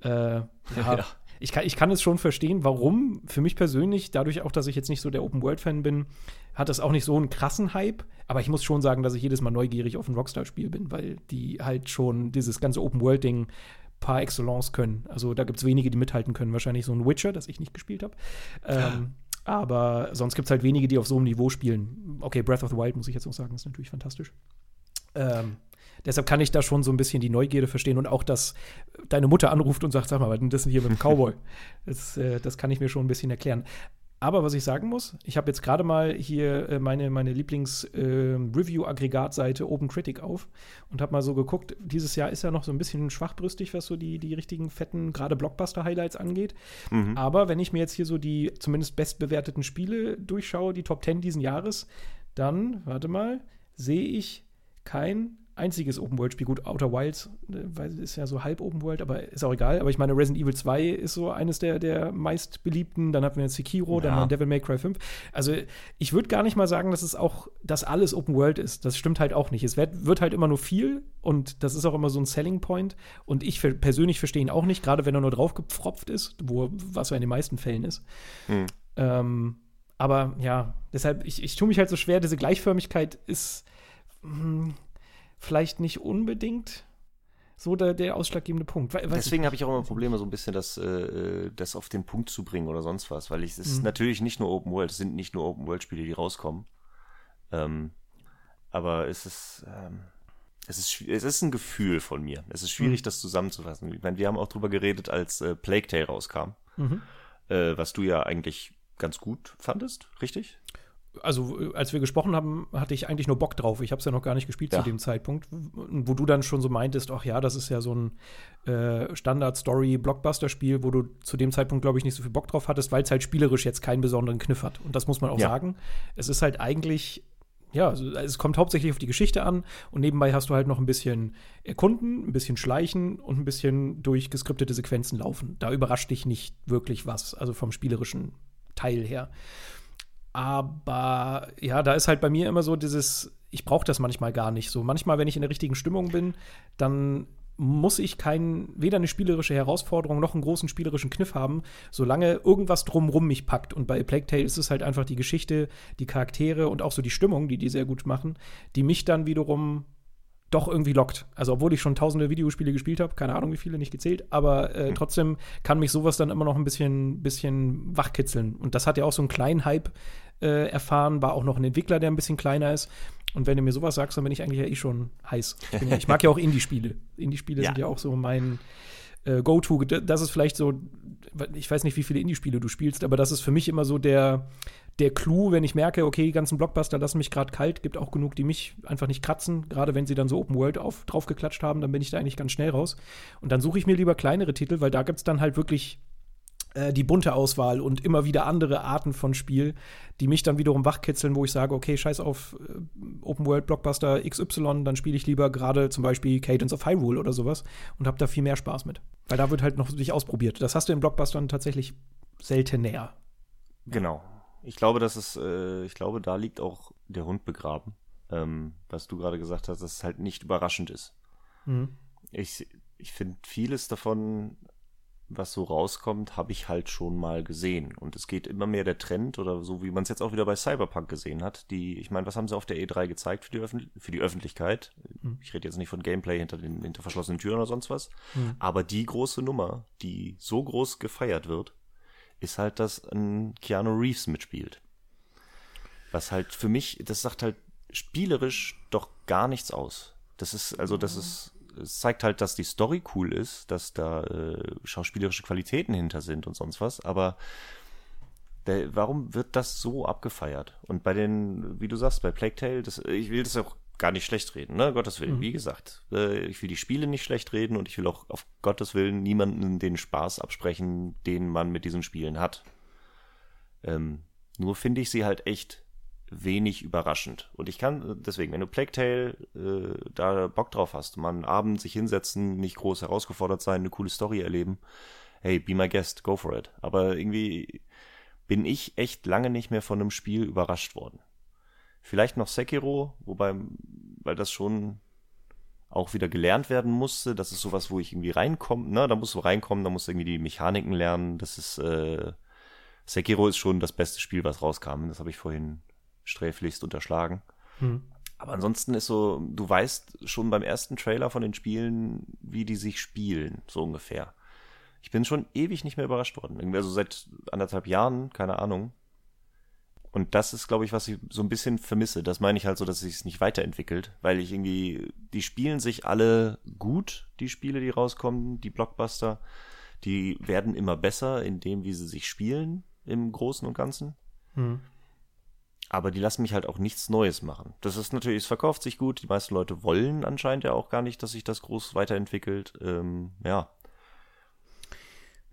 Äh, ja. <laughs> ja ich kann, ich kann es schon verstehen, warum. Für mich persönlich, dadurch auch, dass ich jetzt nicht so der Open-World-Fan bin, hat das auch nicht so einen krassen Hype. Aber ich muss schon sagen, dass ich jedes Mal neugierig auf ein Rockstar-Spiel bin, weil die halt schon dieses ganze Open-World-Ding par excellence können. Also da gibt es wenige, die mithalten können. Wahrscheinlich so ein Witcher, das ich nicht gespielt habe. Ähm, aber sonst gibt es halt wenige, die auf so einem Niveau spielen. Okay, Breath of the Wild muss ich jetzt auch sagen, ist natürlich fantastisch. Ähm, Deshalb kann ich da schon so ein bisschen die Neugierde verstehen und auch, dass deine Mutter anruft und sagt, sag mal, was ist denn das hier mit dem Cowboy? <laughs> das, äh, das kann ich mir schon ein bisschen erklären. Aber was ich sagen muss, ich habe jetzt gerade mal hier äh, meine, meine Lieblings-Review-Aggregatseite äh, OpenCritic auf und habe mal so geguckt. Dieses Jahr ist ja noch so ein bisschen schwachbrüstig, was so die, die richtigen fetten, gerade Blockbuster-Highlights angeht. Mhm. Aber wenn ich mir jetzt hier so die zumindest bestbewerteten Spiele durchschaue, die Top 10 diesen Jahres, dann, warte mal, sehe ich kein einziges Open-World-Spiel. Gut, Outer Wilds ne, weil ist ja so halb Open-World, aber ist auch egal. Aber ich meine, Resident Evil 2 ist so eines der, der meist beliebten. Dann hatten wir jetzt Sekiro, ja. dann Devil May Cry 5. Also ich würde gar nicht mal sagen, dass es auch, dass alles Open-World ist. Das stimmt halt auch nicht. Es wird, wird, halt immer nur viel und das ist auch immer so ein Selling Point. Und ich persönlich verstehe ihn auch nicht, gerade wenn er nur draufgepfropft ist, wo, was so in den meisten Fällen ist. Hm. Ähm, aber ja, deshalb, ich, ich tue mich halt so schwer, diese Gleichförmigkeit ist. Vielleicht nicht unbedingt so der, der ausschlaggebende Punkt. We Deswegen habe ich auch immer Probleme, so ein bisschen das, äh, das auf den Punkt zu bringen oder sonst was, weil ich, es ist mhm. natürlich nicht nur Open World, es sind nicht nur Open World Spiele, die rauskommen. Ähm, aber es ist, ähm, es ist, es ist ein Gefühl von mir. Es ist schwierig, mhm. das zusammenzufassen. Ich meine, wir haben auch drüber geredet, als äh, Plague Tale rauskam, mhm. äh, was du ja eigentlich ganz gut fandest, richtig? Also äh, als wir gesprochen haben, hatte ich eigentlich nur Bock drauf. Ich habe es ja noch gar nicht gespielt ja. zu dem Zeitpunkt, wo du dann schon so meintest, ach ja, das ist ja so ein äh, Standard-Story-Blockbuster-Spiel, wo du zu dem Zeitpunkt, glaube ich, nicht so viel Bock drauf hattest, weil es halt spielerisch jetzt keinen besonderen Kniff hat. Und das muss man auch ja. sagen. Es ist halt eigentlich ja, also es kommt hauptsächlich auf die Geschichte an und nebenbei hast du halt noch ein bisschen erkunden, ein bisschen schleichen und ein bisschen durch geskriptete Sequenzen laufen. Da überrascht dich nicht wirklich was, also vom spielerischen Teil her. Aber ja, da ist halt bei mir immer so dieses, ich brauche das manchmal gar nicht so. Manchmal, wenn ich in der richtigen Stimmung bin, dann muss ich kein, weder eine spielerische Herausforderung noch einen großen spielerischen Kniff haben, solange irgendwas drumrum mich packt. Und bei Plague Tale ist es halt einfach die Geschichte, die Charaktere und auch so die Stimmung, die die sehr gut machen, die mich dann wiederum doch irgendwie lockt. Also obwohl ich schon tausende Videospiele gespielt habe, keine Ahnung wie viele nicht gezählt, aber äh, hm. trotzdem kann mich sowas dann immer noch ein bisschen, bisschen wachkitzeln. Und das hat ja auch so einen kleinen Hype äh, erfahren, war auch noch ein Entwickler, der ein bisschen kleiner ist. Und wenn du mir sowas sagst, dann bin ich eigentlich ja eh schon heiß. Ich, ja, ich mag ja auch Indie-Spiele. Indie-Spiele ja. sind ja auch so mein äh, Go-To. Das ist vielleicht so, ich weiß nicht, wie viele Indie-Spiele du spielst, aber das ist für mich immer so der, der Clou, wenn ich merke, okay, die ganzen Blockbuster lassen mich gerade kalt, gibt auch genug, die mich einfach nicht kratzen. Gerade wenn sie dann so Open World auf, draufgeklatscht haben, dann bin ich da eigentlich ganz schnell raus. Und dann suche ich mir lieber kleinere Titel, weil da gibt es dann halt wirklich äh, die bunte Auswahl und immer wieder andere Arten von Spiel, die mich dann wiederum wachkitzeln, wo ich sage, okay, scheiß auf äh, Open World Blockbuster XY, dann spiele ich lieber gerade zum Beispiel Cadence of Hyrule oder sowas und habe da viel mehr Spaß mit. Weil da wird halt noch sich ausprobiert. Das hast du in Blockbustern tatsächlich selten näher. Genau. Ich glaube, dass es, äh, ich glaube, da liegt auch der Hund begraben. Ähm, was du gerade gesagt hast, dass es halt nicht überraschend ist. Mhm. Ich, ich finde vieles davon was so rauskommt, habe ich halt schon mal gesehen. Und es geht immer mehr der Trend, oder so wie man es jetzt auch wieder bei Cyberpunk gesehen hat, die, ich meine, was haben sie auf der E3 gezeigt für die, Öffentlich für die Öffentlichkeit? Mhm. Ich rede jetzt nicht von Gameplay hinter den hinter verschlossenen Türen oder sonst was. Mhm. Aber die große Nummer, die so groß gefeiert wird, ist halt, dass ein Keanu Reeves mitspielt. Was halt für mich, das sagt halt spielerisch doch gar nichts aus. Das ist, also das ist es zeigt halt, dass die Story cool ist, dass da äh, schauspielerische Qualitäten hinter sind und sonst was, aber der, warum wird das so abgefeiert? Und bei den, wie du sagst, bei Plague Tale, das, ich will das auch gar nicht schlecht reden, ne? Gottes Willen, mhm. wie gesagt. Äh, ich will die Spiele nicht schlecht reden und ich will auch auf Gottes Willen niemanden den Spaß absprechen, den man mit diesen Spielen hat. Ähm, nur finde ich sie halt echt wenig überraschend. Und ich kann, deswegen, wenn du Plague Tale äh, da Bock drauf hast, mal einen Abend sich hinsetzen, nicht groß herausgefordert sein, eine coole Story erleben, hey, be my guest, go for it. Aber irgendwie bin ich echt lange nicht mehr von einem Spiel überrascht worden. Vielleicht noch Sekiro, wobei, weil das schon auch wieder gelernt werden musste. Das ist sowas, wo ich irgendwie reinkomme, ne? Da musst du reinkommen, da musst du irgendwie die Mechaniken lernen. Das ist, äh, Sekiro ist schon das beste Spiel, was rauskam. Das habe ich vorhin sträflichst unterschlagen. Hm. Aber ansonsten ist so, du weißt schon beim ersten Trailer von den Spielen, wie die sich spielen, so ungefähr. Ich bin schon ewig nicht mehr überrascht worden. Irgendwie also seit anderthalb Jahren, keine Ahnung. Und das ist, glaube ich, was ich so ein bisschen vermisse. Das meine ich halt so, dass es sich nicht weiterentwickelt, weil ich irgendwie, die spielen sich alle gut, die Spiele, die rauskommen, die Blockbuster. Die werden immer besser in dem, wie sie sich spielen, im Großen und Ganzen. Hm aber die lassen mich halt auch nichts Neues machen. Das ist natürlich, es verkauft sich gut. Die meisten Leute wollen anscheinend ja auch gar nicht, dass sich das groß weiterentwickelt. Ähm, ja.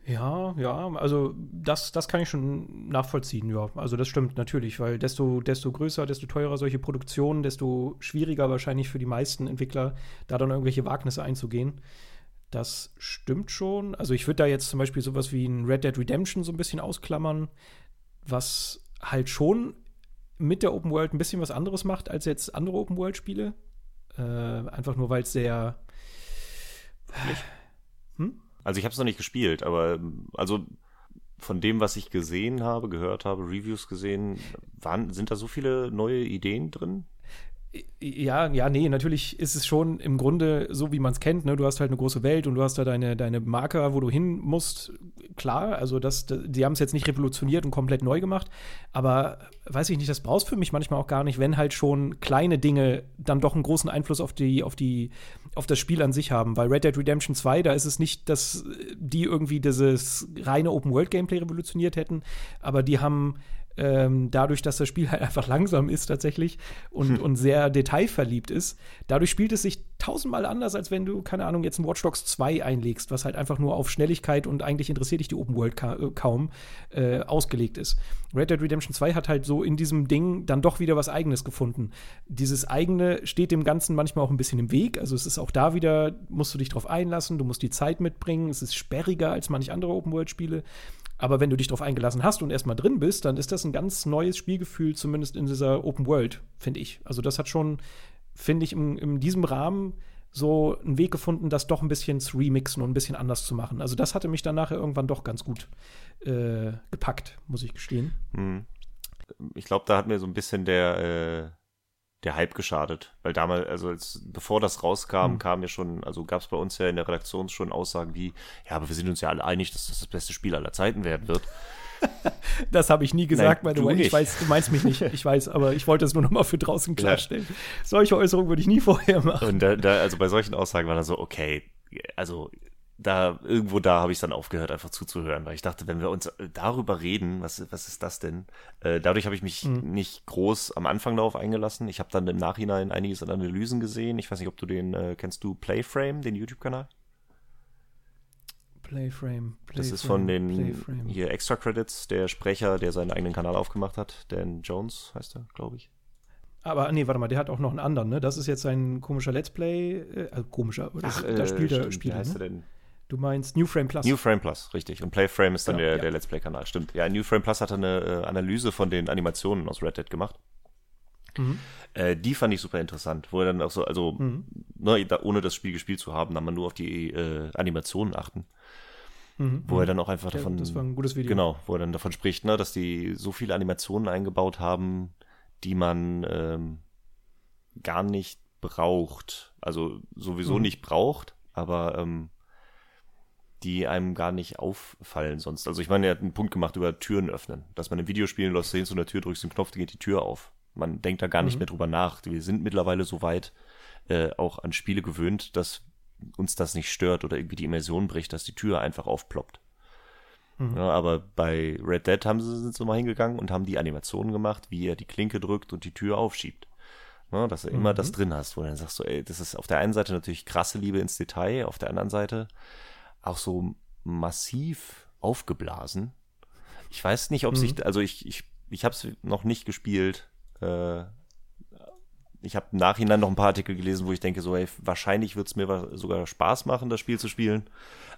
Ja, ja, also das, das kann ich schon nachvollziehen, ja. Also das stimmt natürlich, weil desto, desto größer, desto teurer solche Produktionen, desto schwieriger wahrscheinlich für die meisten Entwickler, da dann irgendwelche Wagnisse einzugehen. Das stimmt schon. Also ich würde da jetzt zum Beispiel sowas wie ein Red Dead Redemption so ein bisschen ausklammern, was halt schon mit der Open World ein bisschen was anderes macht als jetzt andere Open World Spiele. Äh, einfach nur, weil es sehr. Hm? Also ich habe es noch nicht gespielt, aber also von dem, was ich gesehen habe, gehört habe, Reviews gesehen, waren, sind da so viele neue Ideen drin? Ja, ja, nee, natürlich ist es schon im Grunde so, wie man es kennt. Ne? Du hast halt eine große Welt und du hast da deine, deine Marker, wo du hin musst. Klar, also das, die haben es jetzt nicht revolutioniert und komplett neu gemacht. Aber weiß ich nicht, das brauchst für mich manchmal auch gar nicht, wenn halt schon kleine Dinge dann doch einen großen Einfluss auf die, auf die, auf das Spiel an sich haben. Weil Red Dead Redemption 2, da ist es nicht, dass die irgendwie dieses reine Open-World-Gameplay revolutioniert hätten, aber die haben ähm, dadurch, dass das Spiel halt einfach langsam ist tatsächlich und, hm. und sehr detailverliebt ist. Dadurch spielt es sich tausendmal anders, als wenn du, keine Ahnung, jetzt ein Watch Dogs 2 einlegst, was halt einfach nur auf Schnelligkeit und eigentlich interessiert dich die Open World ka äh, kaum äh, ausgelegt ist. Red Dead Redemption 2 hat halt so in diesem Ding dann doch wieder was Eigenes gefunden. Dieses eigene steht dem Ganzen manchmal auch ein bisschen im Weg. Also es ist auch da wieder, musst du dich drauf einlassen, du musst die Zeit mitbringen. Es ist sperriger als manch andere Open World Spiele. Aber wenn du dich darauf eingelassen hast und erstmal drin bist, dann ist das ein ganz neues Spielgefühl, zumindest in dieser Open World, finde ich. Also das hat schon, finde ich, in, in diesem Rahmen so einen Weg gefunden, das doch ein bisschen zu remixen und ein bisschen anders zu machen. Also das hatte mich dann nachher irgendwann doch ganz gut äh, gepackt, muss ich gestehen. Hm. Ich glaube, da hat mir so ein bisschen der, äh, der Hype geschadet. Weil damals, also als, bevor das rauskam, mhm. kam ja schon, also gab es bei uns ja in der Redaktion schon Aussagen wie, ja, aber wir sind uns ja alle einig, dass das das beste Spiel aller Zeiten werden wird. <laughs> das habe ich nie gesagt, Nein, meine Ich weiß, du meinst mich nicht. <laughs> Ich weiß, aber ich wollte es nur noch mal für draußen klarstellen. Ja. Solche Äußerungen würde ich nie vorher machen. Und da, da, also bei solchen Aussagen war dann so, okay, also da irgendwo da habe ich dann aufgehört, einfach zuzuhören, weil ich dachte, wenn wir uns äh, darüber reden, was, was ist das denn? Äh, dadurch habe ich mich mhm. nicht groß am Anfang darauf eingelassen. Ich habe dann im Nachhinein einiges an Analysen gesehen. Ich weiß nicht, ob du den, äh, kennst du Playframe, den YouTube-Kanal? Playframe, Playframe. Das ist von den Playframe. hier Extra Credits, der Sprecher, der seinen eigenen Kanal aufgemacht hat. Dan Jones heißt er, glaube ich. Aber nee, warte mal, der hat auch noch einen anderen, ne? Das ist jetzt ein komischer Let's Play, äh, also komischer, das, Ach, da spielt er Spiele. Wie heißt ne? er denn? Du meinst New Frame Plus. New Frame Plus, richtig. Und Playframe ist dann Genau, der, ja. der Let's Play-Kanal, stimmt. Ja, New Frame Plus hatte eine äh, Analyse von den Animationen aus Red Dead gemacht. Mhm. Äh, die fand ich super interessant, wo er dann auch so, also, Mhm. ne, da, ohne das Spiel gespielt zu haben, dann man nur auf die äh, Animationen achten. Mhm. Wo er dann auch einfach Ja, davon. das war ein gutes Video. Genau, wo er dann davon spricht, ne, dass die so viele Animationen eingebaut haben, die man ähm, gar nicht braucht. Also sowieso Mhm. nicht braucht, aber ähm, die einem gar nicht auffallen sonst. Also ich meine, er hat einen Punkt gemacht über Türen öffnen. Dass man in Videospielen läufst du hin zu einer Tür, drückst den Knopf, dann geht die Tür auf. Man denkt da gar nicht Mhm. mehr drüber nach. Wir sind mittlerweile so weit äh, auch an Spiele gewöhnt, dass uns das nicht stört oder irgendwie die Immersion bricht, dass die Tür einfach aufploppt. Mhm. Ja, aber bei Red Dead haben sie, sind sie mal hingegangen und haben die Animationen gemacht, wie er die Klinke drückt und die Tür aufschiebt. Ja, dass du immer Mhm. das drin hast, wo du dann sagst so, ey, das ist auf der einen Seite natürlich krasse Liebe ins Detail, auf der anderen Seite auch so massiv aufgeblasen. Ich weiß nicht, ob Mhm. sich, also ich, ich, ich habe es noch nicht gespielt. Äh, ich habe im Nachhinein noch ein paar Artikel gelesen, wo ich denke, so, ey, wahrscheinlich wird es mir sogar Spaß machen, das Spiel zu spielen.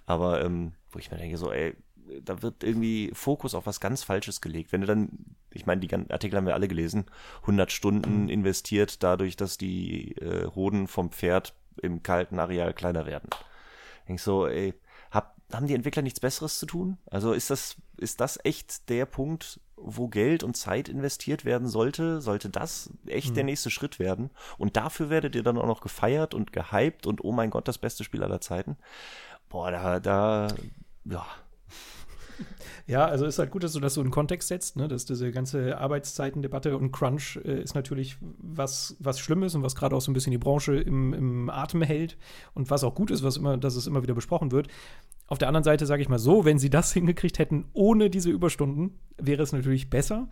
Aber ähm, wo ich mir denke, so, ey, da wird irgendwie Fokus auf was ganz Falsches gelegt. Wenn du dann, ich meine, die ganzen Artikel haben wir alle gelesen, 100 Stunden investiert dadurch, dass die äh, Hoden vom Pferd im kalten Areal kleiner werden. Denk so, ey, haben die Entwickler nichts Besseres zu tun? Also ist das, ist das echt der Punkt, wo Geld und Zeit investiert werden sollte? Sollte das echt der nächste Schritt werden? Und dafür werdet ihr dann auch noch gefeiert und gehypt und oh mein Gott, das beste Spiel aller Zeiten? Boah, da, da, ja. Ja, also ist halt gut, dass du das so in Kontext setzt, ne? dass diese ganze Arbeitszeitendebatte und Crunch äh, ist natürlich was, was Schlimmes und was gerade auch so ein bisschen die Branche im, im Atem hält und was auch gut ist, was immer, dass es immer wieder besprochen wird. Auf der anderen Seite sage ich mal so, wenn sie das <laughs> hingekriegt hätten ohne diese Überstunden, wäre es natürlich besser.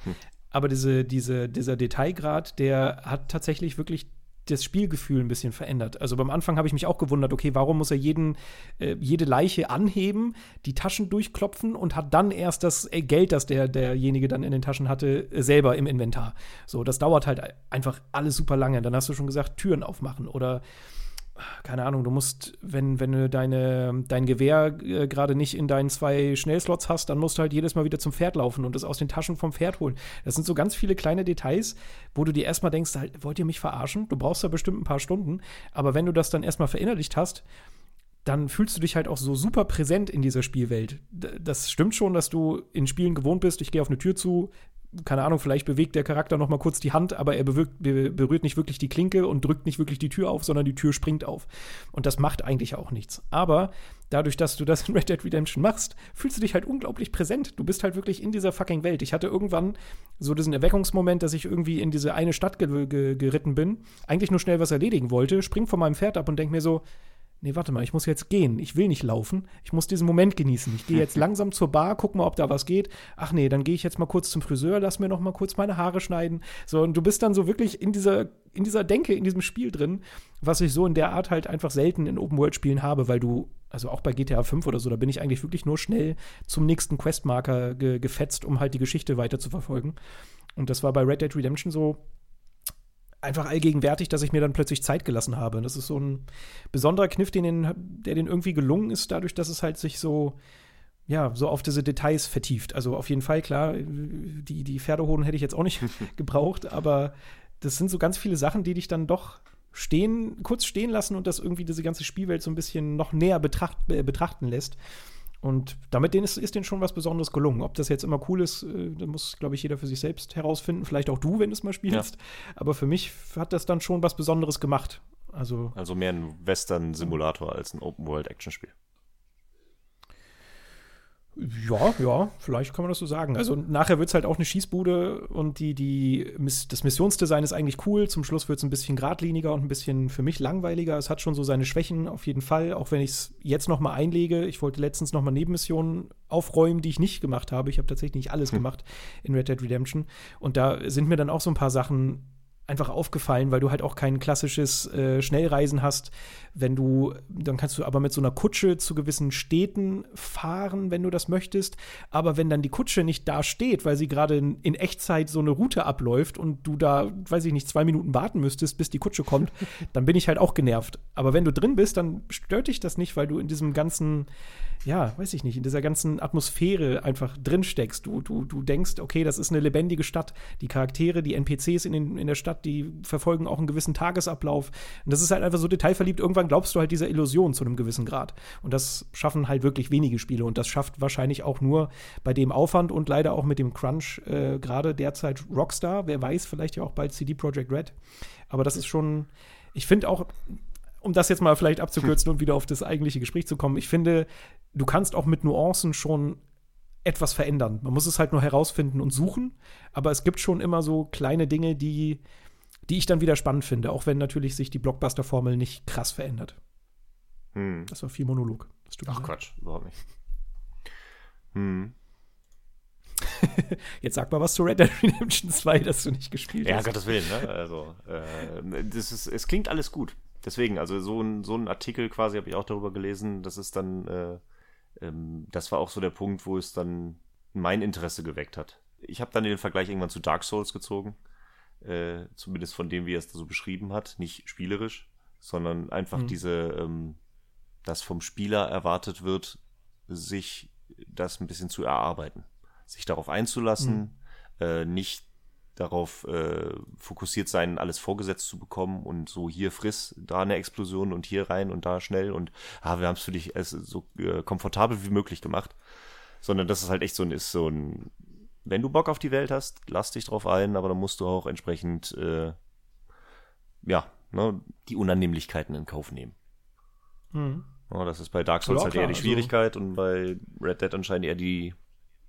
Aber diese, diese, dieser Detailgrad, der hat tatsächlich wirklich das Spielgefühl ein bisschen verändert. Also beim Anfang habe ich mich auch gewundert, okay, warum muss er jeden, äh, jede Leiche anheben, die Taschen durchklopfen und hat dann erst das äh, Geld, das der, derjenige dann in den Taschen hatte, äh, selber im Inventar. So, das dauert halt einfach alles super lange. Dann hast du schon gesagt, Türen aufmachen oder keine Ahnung, du musst, wenn, wenn du deine, dein Gewehr äh, gerade nicht in deinen zwei Schnellslots hast, dann musst du halt jedes Mal wieder zum Pferd laufen und das aus den Taschen vom Pferd holen. Das sind so ganz viele kleine Details, wo du dir erstmal denkst, halt, wollt ihr mich verarschen? Du brauchst da bestimmt ein paar Stunden, aber wenn du das dann erstmal verinnerlicht hast, dann fühlst du dich halt auch so super präsent in dieser Spielwelt. Das stimmt schon, dass du in Spielen gewohnt bist, ich gehe auf eine Tür zu, keine Ahnung, vielleicht bewegt der Charakter noch mal kurz die Hand, aber er bewirkt, be berührt nicht wirklich die Klinke und drückt nicht wirklich die Tür auf, sondern die Tür springt auf. Und das macht eigentlich auch nichts. Aber dadurch, dass du das in Red Dead Redemption machst, fühlst du dich halt unglaublich präsent. Du bist halt wirklich in dieser fucking Welt. Ich hatte irgendwann so diesen Erweckungsmoment, dass ich irgendwie in diese eine Stadt ge ge geritten bin, eigentlich nur schnell was erledigen wollte, spring von meinem Pferd ab und denk mir so, nee, warte mal, ich muss jetzt gehen. Ich will nicht laufen. Ich muss diesen Moment genießen. Ich gehe jetzt <laughs> langsam zur Bar, guck mal, ob da was geht. Ach nee, dann gehe ich jetzt mal kurz zum Friseur, lass mir noch mal kurz meine Haare schneiden. So, und du bist dann so wirklich in dieser, in dieser Denke, in diesem Spiel drin, was ich so in der Art halt einfach selten in Open-World-Spielen habe, weil du, also auch bei GTA 5 oder so, da bin ich eigentlich wirklich nur schnell zum nächsten Questmarker ge gefetzt, um halt die Geschichte weiter zu verfolgen. Und das war bei Red Dead Redemption so einfach allgegenwärtig, dass ich mir dann plötzlich Zeit gelassen habe. Das ist so ein besonderer Kniff, den, den, der den irgendwie gelungen ist, dadurch, dass es halt sich so, ja, so auf diese Details vertieft. Also auf jeden Fall, klar, die, die Pferdehoden hätte ich jetzt auch nicht <laughs> gebraucht, aber das sind so ganz viele Sachen, die dich dann doch stehen, kurz stehen lassen und das irgendwie diese ganze Spielwelt so ein bisschen noch näher betracht, äh, betrachten lässt. Und damit denen ist, ist denen schon was Besonderes gelungen. Ob das jetzt immer cool ist, äh, da muss, glaube ich, jeder für sich selbst herausfinden. Vielleicht auch du, wenn du es mal spielst. Aber für mich hat das dann schon was Besonderes gemacht. Also, Also mehr ein Western-Simulator als ein Open-World-Action-Spiel. Ja, ja, vielleicht kann man das so sagen. Also nachher wird es halt auch eine Schießbude und die, die, das Missionsdesign ist eigentlich cool. Zum Schluss wird es ein bisschen geradliniger und ein bisschen für mich langweiliger. Es hat schon so seine Schwächen auf jeden Fall, auch wenn ich es jetzt noch mal einlege. Ich wollte letztens noch mal Nebenmissionen aufräumen, die ich nicht gemacht habe. Ich habe tatsächlich nicht alles gemacht in Red Dead Redemption. Und da sind mir dann auch so ein paar Sachen einfach aufgefallen, weil du halt auch kein klassisches äh, Schnellreisen hast. Wenn du, dann kannst du aber mit so einer Kutsche zu gewissen Städten fahren, wenn du das möchtest. Aber wenn dann die Kutsche nicht da steht, weil sie gerade in, in, Echtzeit so eine Route abläuft und du da, weiß ich nicht, zwei Minuten warten müsstest, bis die Kutsche kommt, <laughs> dann bin ich halt auch genervt. Aber wenn du drin bist, dann stört dich das nicht, weil du in diesem ganzen ja, weiß ich nicht, in dieser ganzen Atmosphäre einfach drin steckst. Du, du, du denkst, okay, das ist eine lebendige Stadt. Die Charaktere, die NPCs in, den, in der Stadt, die verfolgen auch einen gewissen Tagesablauf. Und das ist halt einfach so detailverliebt. Irgendwann glaubst du halt dieser Illusion zu einem gewissen Grad. Und das schaffen halt wirklich wenige Spiele. Und das schafft wahrscheinlich auch nur bei dem Aufwand und leider auch mit dem Crunch äh, gerade derzeit Rockstar. Wer weiß, vielleicht ja auch bald CD Projekt Red. Aber das ist schon, ich finde auch, um das jetzt mal vielleicht abzukürzen und wieder auf das eigentliche Gespräch zu kommen, ich finde, du kannst auch mit Nuancen schon etwas verändern. Man muss es halt nur herausfinden und suchen, aber es gibt schon immer so kleine Dinge, die, die ich dann wieder spannend finde, auch wenn natürlich sich die Blockbuster-Formel nicht krass verändert. Hm. Das war viel Monolog. Ach Quatsch, überhaupt nicht. Hm. <laughs> Jetzt sag mal was zu Red Dead Redemption 2, das du nicht gespielt ja, hast. Ja, Gottes Willen, ne? Also, äh, das ist, es klingt alles gut. Deswegen, also so ein, so ein Artikel quasi habe ich auch darüber gelesen, das ist dann äh, ähm, das war auch so der Punkt, wo es dann mein Interesse geweckt hat. Ich habe dann den Vergleich irgendwann zu Dark Souls gezogen, äh, zumindest von dem, wie er es da so beschrieben hat, nicht spielerisch, sondern einfach mhm. diese, ähm, dass vom Spieler erwartet wird, sich das ein bisschen zu erarbeiten, sich darauf einzulassen, mhm. äh, nicht darauf äh, fokussiert sein, alles vorgesetzt zu bekommen und so hier friss, da eine Explosion und hier rein und da schnell und ah, wir haben es für dich so äh, komfortabel wie möglich gemacht. Sondern das ist halt echt so ein, ist so ein, wenn du Bock auf die Welt hast, lass dich drauf ein, aber dann musst du auch entsprechend, äh, ja, ne, die Unannehmlichkeiten in Kauf nehmen. Mhm. Ja, das ist bei Dark Souls ja, halt klar, eher die also Schwierigkeit also, und bei Red Dead anscheinend eher die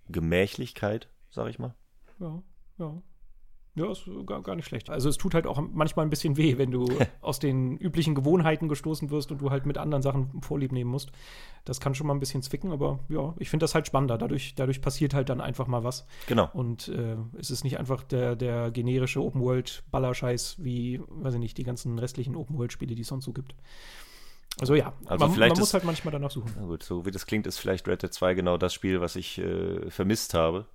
Gemächlichkeit, sag ich mal. Ja, ja. Ja, ist gar, gar nicht schlecht. Also es tut halt auch manchmal ein bisschen weh, wenn du <laughs> aus den üblichen Gewohnheiten gestoßen wirst und du halt mit anderen Sachen Vorlieb nehmen musst. Das kann schon mal ein bisschen zwicken, aber ja, ich finde das halt spannender. Dadurch, dadurch passiert halt dann einfach mal was. Genau. Und äh, es ist nicht einfach der, der generische Open-World-Ballerscheiß wie, weiß ich nicht, die ganzen restlichen Open-World-Spiele, die es sonst so gibt. Also ja, also man, man muss ist, halt manchmal danach suchen. Na gut, so wie das klingt, ist vielleicht Red Dead 2 genau das Spiel, was ich äh, vermisst habe.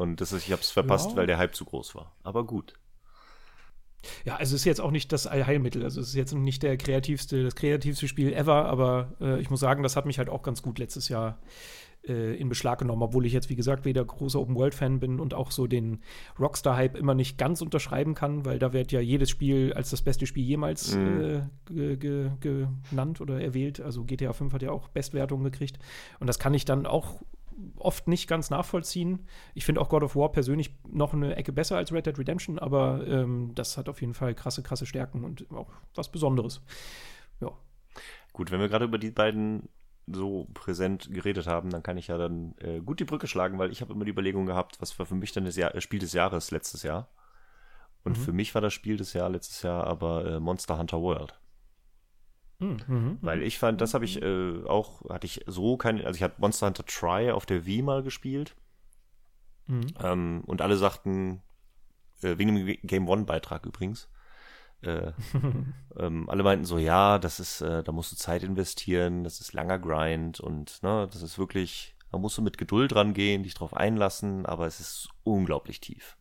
Und das ist, ich habe es verpasst, ja. weil der Hype zu groß war. Aber gut. Ja, also es ist jetzt auch nicht das Allheilmittel. Also es ist jetzt nicht der kreativste, das kreativste Spiel ever, aber äh, ich muss sagen, das hat mich halt auch ganz gut letztes Jahr äh, in Beschlag genommen, obwohl ich jetzt, wie gesagt, weder großer Open-World-Fan bin und auch so den Rockstar-Hype immer nicht ganz unterschreiben kann, weil da wird ja jedes Spiel als das beste Spiel jemals mhm. äh, genannt oder erwählt. Also GTA 5 hat ja auch Bestwertungen gekriegt. Und das kann ich dann auch oft nicht ganz nachvollziehen. Ich finde auch God of War persönlich noch eine Ecke besser als Red Dead Redemption, aber ähm, das hat auf jeden Fall krasse, krasse Stärken und auch was Besonderes. Ja. Gut, wenn wir gerade über die beiden so präsent geredet haben, dann kann ich ja dann äh, gut die Brücke schlagen, weil ich habe immer die Überlegung gehabt, was war für mich dann das Jahr, Spiel des Jahres letztes Jahr. Und mhm. für mich war das Spiel des Jahres letztes Jahr aber äh, Monster Hunter World. Mhm, mhm, Weil ich fand, das habe ich äh, auch, hatte ich so keine, also ich hatte Monster Hunter Try auf der Wii mal gespielt. Mhm. Ähm, und alle sagten, äh, wegen dem Game One-Beitrag übrigens, äh, <laughs> ähm, alle meinten so, ja, das ist, äh, da musst du Zeit investieren, das ist langer Grind und ne, das ist wirklich, da musst du mit Geduld rangehen, dich drauf einlassen, aber es ist unglaublich tief.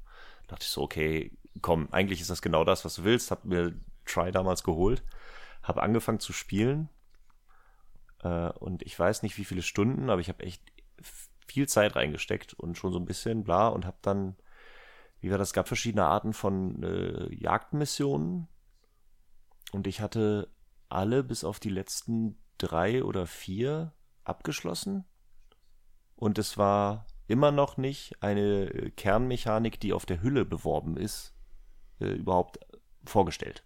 Da dachte ich so, okay, komm, eigentlich ist das genau das, was du willst. Hab mir Try damals geholt habe angefangen zu spielen äh, und ich weiß nicht wie viele Stunden, aber ich habe echt viel Zeit reingesteckt und schon so ein bisschen bla und habe dann, wie war das, gab verschiedene Arten von äh, Jagdmissionen und ich hatte alle bis auf die letzten drei oder vier abgeschlossen und es war immer noch nicht eine Kernmechanik, die auf der Hülle beworben ist, äh, überhaupt vorgestellt.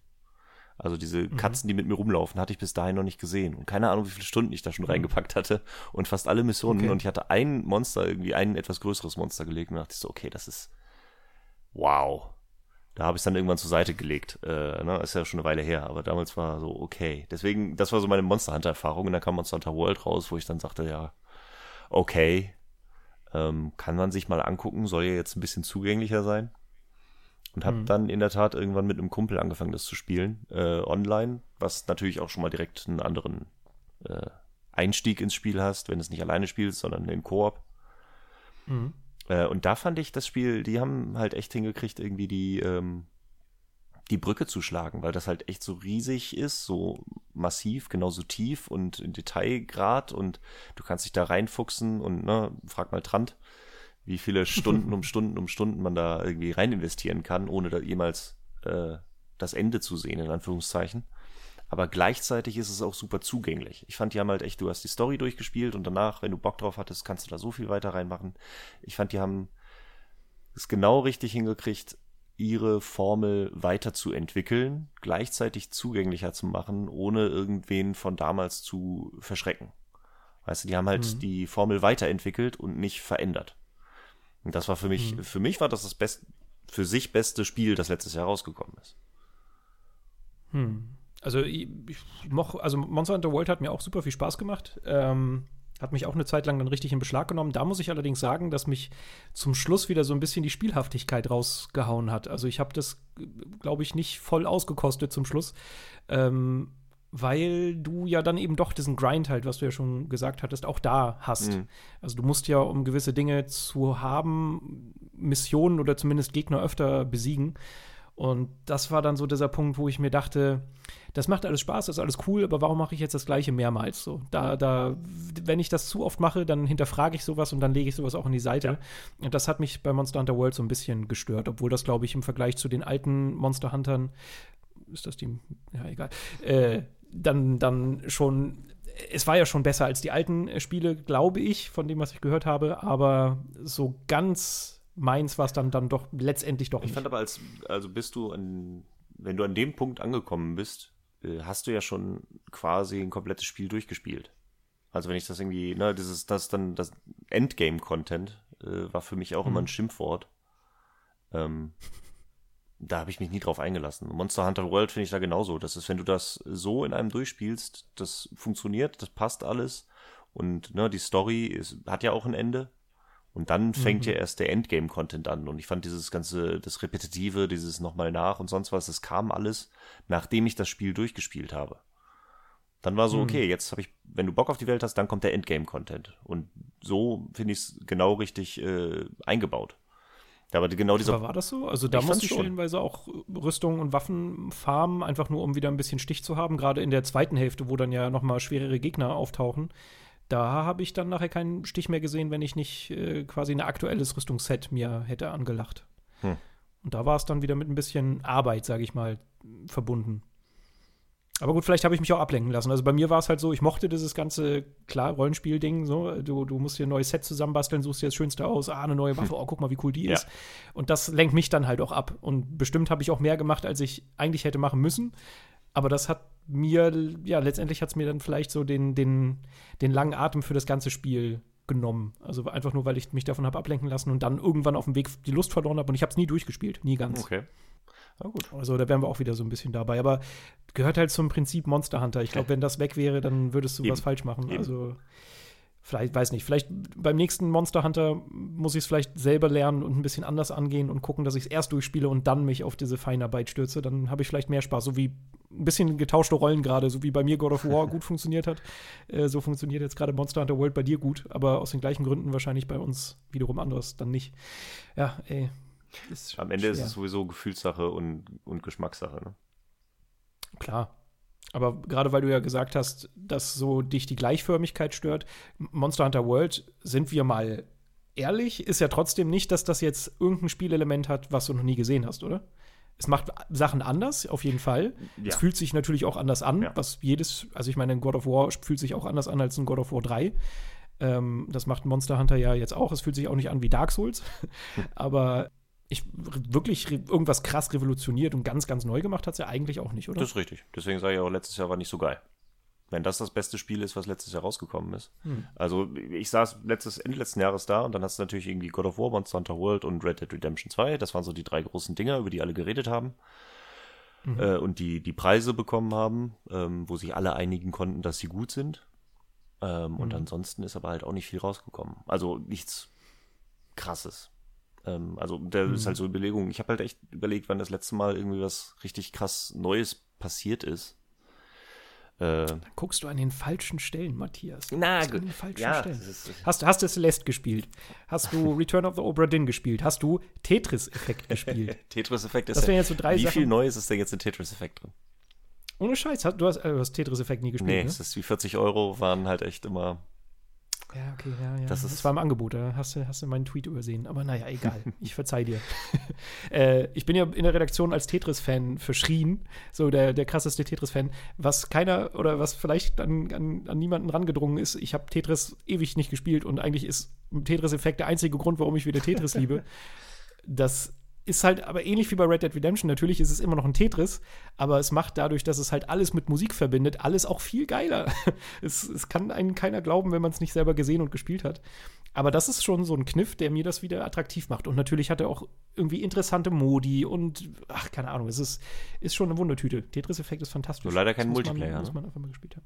Also diese mhm. Katzen, die mit mir rumlaufen, hatte ich bis dahin noch nicht gesehen. Und keine Ahnung, wie viele Stunden ich da schon mhm. reingepackt hatte. Und fast alle Missionen. Okay. Und ich hatte ein Monster, irgendwie ein etwas größeres Monster gelegt. Und dachte ich so, okay, das ist wow. Da habe ich es dann irgendwann zur Seite gelegt. Äh, ne? Ist ja schon eine Weile her, aber damals war so, okay. Deswegen, das war so meine Monster Hunter-Erfahrung. Und dann kam Monster Hunter World raus, wo ich dann sagte, ja, okay, ähm, kann man sich mal angucken, soll ja jetzt ein bisschen zugänglicher sein. Und habe mhm. dann in der Tat irgendwann mit einem Kumpel angefangen, das zu spielen, äh, online, was natürlich auch schon mal direkt einen anderen äh, Einstieg ins Spiel hast, wenn du es nicht alleine spielst, sondern in Koop. Mhm. Äh, und da fand ich das Spiel, die haben halt echt hingekriegt, irgendwie die, ähm, die Brücke zu schlagen, weil das halt echt so riesig ist, so massiv, genauso tief und in Detailgrad und du kannst dich da reinfuchsen und ne, frag mal Trant, wie viele <laughs> Stunden um Stunden um Stunden man da irgendwie rein investieren kann, ohne da jemals äh, das Ende zu sehen, in Anführungszeichen aber gleichzeitig ist es auch super zugänglich. Ich fand, die haben halt echt, du hast die Story durchgespielt und danach, wenn du Bock drauf hattest, kannst du da so viel weiter reinmachen. Ich fand, die haben es genau richtig hingekriegt, ihre Formel weiterzuentwickeln, gleichzeitig zugänglicher zu machen, ohne irgendwen von damals zu verschrecken. Weißt du, die haben halt mhm. die Formel weiterentwickelt und nicht verändert. Und das war für mich, mhm. für mich war das das best, für sich beste Spiel, das letztes Jahr rausgekommen ist. Hm. Also, ich, ich moch, also Monster Hunter World hat mir auch super viel Spaß gemacht. Ähm, hat mich auch eine Zeit lang dann richtig in Beschlag genommen. Da muss ich allerdings sagen, dass mich zum Schluss wieder so ein bisschen die Spielhaftigkeit rausgehauen hat. Also ich habe das, glaube ich, nicht voll ausgekostet zum Schluss. Ähm, weil du ja dann eben doch diesen Grind halt, was du ja schon gesagt hattest, auch da hast. Mhm. Also du musst ja, um gewisse Dinge zu haben, Missionen oder zumindest Gegner öfter besiegen. Und das war dann so dieser Punkt, wo ich mir dachte, das macht alles Spaß, das ist alles cool, aber warum mache ich jetzt das Gleiche mehrmals? So, da, da, wenn ich das zu oft mache, dann hinterfrage ich sowas und dann lege ich sowas auch in die Seite. Ja. Und das hat mich bei Monster Hunter World so ein bisschen gestört, obwohl das, glaube ich, im Vergleich zu den alten Monster Huntern, ist das die, ja, egal, äh, dann, dann schon es war ja schon besser als die alten Spiele, glaube ich, von dem, was ich gehört habe, aber so ganz meins war es dann, dann doch letztendlich doch nicht. Ich fand aber, als, also bist du an, wenn du an dem Punkt angekommen bist, äh, hast du ja schon quasi ein komplettes Spiel durchgespielt. Also wenn ich das irgendwie, ne, dieses, das dann, das Endgame-Content äh, war für mich auch mhm. immer ein Schimpfwort. Ähm, da habe ich mich nie drauf eingelassen. Monster Hunter World finde ich da genauso. Das ist, wenn du das so in einem durchspielst, das funktioniert, das passt alles. Und ne, die Story ist, hat ja auch ein Ende. Und dann fängt mhm. ja erst der Endgame-Content an. Und ich fand dieses ganze, das Repetitive, dieses nochmal nach und sonst was, das kam alles, nachdem ich das Spiel durchgespielt habe. Dann war so, mhm. okay, jetzt habe ich, wenn du Bock auf die Welt hast, dann kommt der Endgame-Content. Und so finde ich es genau richtig äh, eingebaut. Aber genau dieser. Aber war das so? Also da ich musste ich stellenweise auch Rüstung und Waffen farmen, einfach nur um wieder ein bisschen Stich zu haben. Gerade in der zweiten Hälfte, wo dann ja nochmal schwerere Gegner auftauchen da habe ich dann nachher keinen Stich mehr gesehen, wenn ich nicht äh, quasi ein aktuelles Rüstungsset mir hätte angelacht. Hm. Und da war es dann wieder mit ein bisschen Arbeit, sage ich mal, verbunden. Aber gut, vielleicht habe ich mich auch ablenken lassen. Also bei mir war es halt so, ich mochte dieses ganze, klar, Rollenspiel-Ding, so, du, du musst dir ein neues Set zusammenbasteln, suchst dir das Schönste aus, ah, eine neue Waffe, oh, guck mal, wie cool die ja. ist. Und das lenkt mich dann halt auch ab. Und bestimmt habe ich auch mehr gemacht, als ich eigentlich hätte machen müssen. Aber das hat mir, ja, letztendlich hat es mir dann vielleicht so den, den, den langen Atem für das ganze Spiel genommen. Also einfach nur, weil ich mich davon habe ablenken lassen und dann irgendwann auf dem Weg die Lust verloren habe und ich habe es nie durchgespielt, nie ganz. Okay. Na gut. Also da wären wir auch wieder so ein bisschen dabei. Aber gehört halt zum Prinzip Monster Hunter. Ich glaube, wenn das weg wäre, dann würdest du Eben. was falsch machen. Eben. Also vielleicht, weiß nicht, vielleicht beim nächsten Monster Hunter muss ich es vielleicht selber lernen und ein bisschen anders angehen und gucken, dass ich es erst durchspiele und dann mich auf diese Feinarbeit stürze. Dann habe ich vielleicht mehr Spaß, so wie ein bisschen getauschte Rollen gerade, so wie bei mir God of War gut funktioniert hat. Äh, so funktioniert jetzt gerade Monster Hunter World bei dir gut, aber aus den gleichen Gründen wahrscheinlich bei uns wiederum anderes dann nicht. Ja, ey. Am Ende schwer. ist es sowieso Gefühlssache und, und Geschmackssache, ne? Klar, aber gerade weil du ja gesagt hast, dass so dich die Gleichförmigkeit stört, Monster Hunter World, sind wir mal ehrlich, ist ja trotzdem nicht, dass das jetzt irgendein Spielelement hat, was du noch nie gesehen hast, oder? Es macht Sachen anders, auf jeden Fall. Ja. Es fühlt sich natürlich auch anders an, ja. was jedes, also ich meine, ein God of War fühlt sich auch anders an als ein God of War 3. Ähm, das macht Monster Hunter ja jetzt auch. Es fühlt sich auch nicht an wie Dark Souls. <laughs> Aber ich wirklich irgendwas krass revolutioniert und ganz, ganz neu gemacht hat es ja eigentlich auch nicht, oder? Das ist richtig. Deswegen sage ich auch, letztes Jahr war nicht so geil. Wenn das das beste Spiel ist, was letztes Jahr rausgekommen ist. Hm. Also ich saß letztes, Ende letzten Jahres da und dann hast du natürlich irgendwie God of War, Monster Hunter World und Red Dead Redemption 2. Das waren so die drei großen Dinger, über die alle geredet haben. Mhm. Äh, und die die Preise bekommen haben, ähm, wo sich alle einigen konnten, dass sie gut sind. Ähm, mhm. Und ansonsten ist aber halt auch nicht viel rausgekommen. Also nichts krasses. Ähm, also der mhm. ist halt so Überlegung. Ich habe halt echt überlegt, wann das letzte Mal irgendwie was richtig krass Neues passiert ist. Äh, Dann guckst du an den falschen Stellen, Matthias. Na gut. An den falschen ja, Stellen. Hast, hast du Celeste gespielt? Hast du Return of the Obra Dinn gespielt? Hast du Tetris-Effekt gespielt? <laughs> Tetris-Effekt ist das ja, jetzt so drei Wie Sachen. viel Neues ist denn jetzt in Tetris-Effekt drin? Ohne Scheiß, du hast, äh, hast Tetris-Effekt nie gespielt. Nee, ne? es ist wie 40 Euro, waren halt echt immer ja, okay, ja, ja. Das, ist das war im Angebot, da hast du, hast du meinen Tweet übersehen. Aber naja, egal. <laughs> ich verzeih dir. <laughs> äh, ich bin ja in der Redaktion als Tetris-Fan verschrien, so der, der krasseste Tetris-Fan. Was keiner oder was vielleicht an, an, an niemanden rangedrungen ist, ich habe Tetris ewig nicht gespielt und eigentlich ist Tetris-Effekt der einzige Grund, warum ich wieder Tetris liebe. <laughs> Das ist halt aber ähnlich wie bei Red Dead Redemption. Natürlich ist es immer noch ein Tetris, aber es macht dadurch, dass es halt alles mit Musik verbindet, alles auch viel geiler. <laughs> es, es kann einen keiner glauben, wenn man es nicht selber gesehen und gespielt hat. Aber das ist schon so ein Kniff, der mir das wieder attraktiv macht. Und natürlich hat er auch irgendwie interessante Modi und, ach, keine Ahnung, es ist, ist schon eine Wundertüte. Tetris-Effekt ist fantastisch. Nur leider kein das Multiplayer. Man, muss man einfach mal gespielt haben.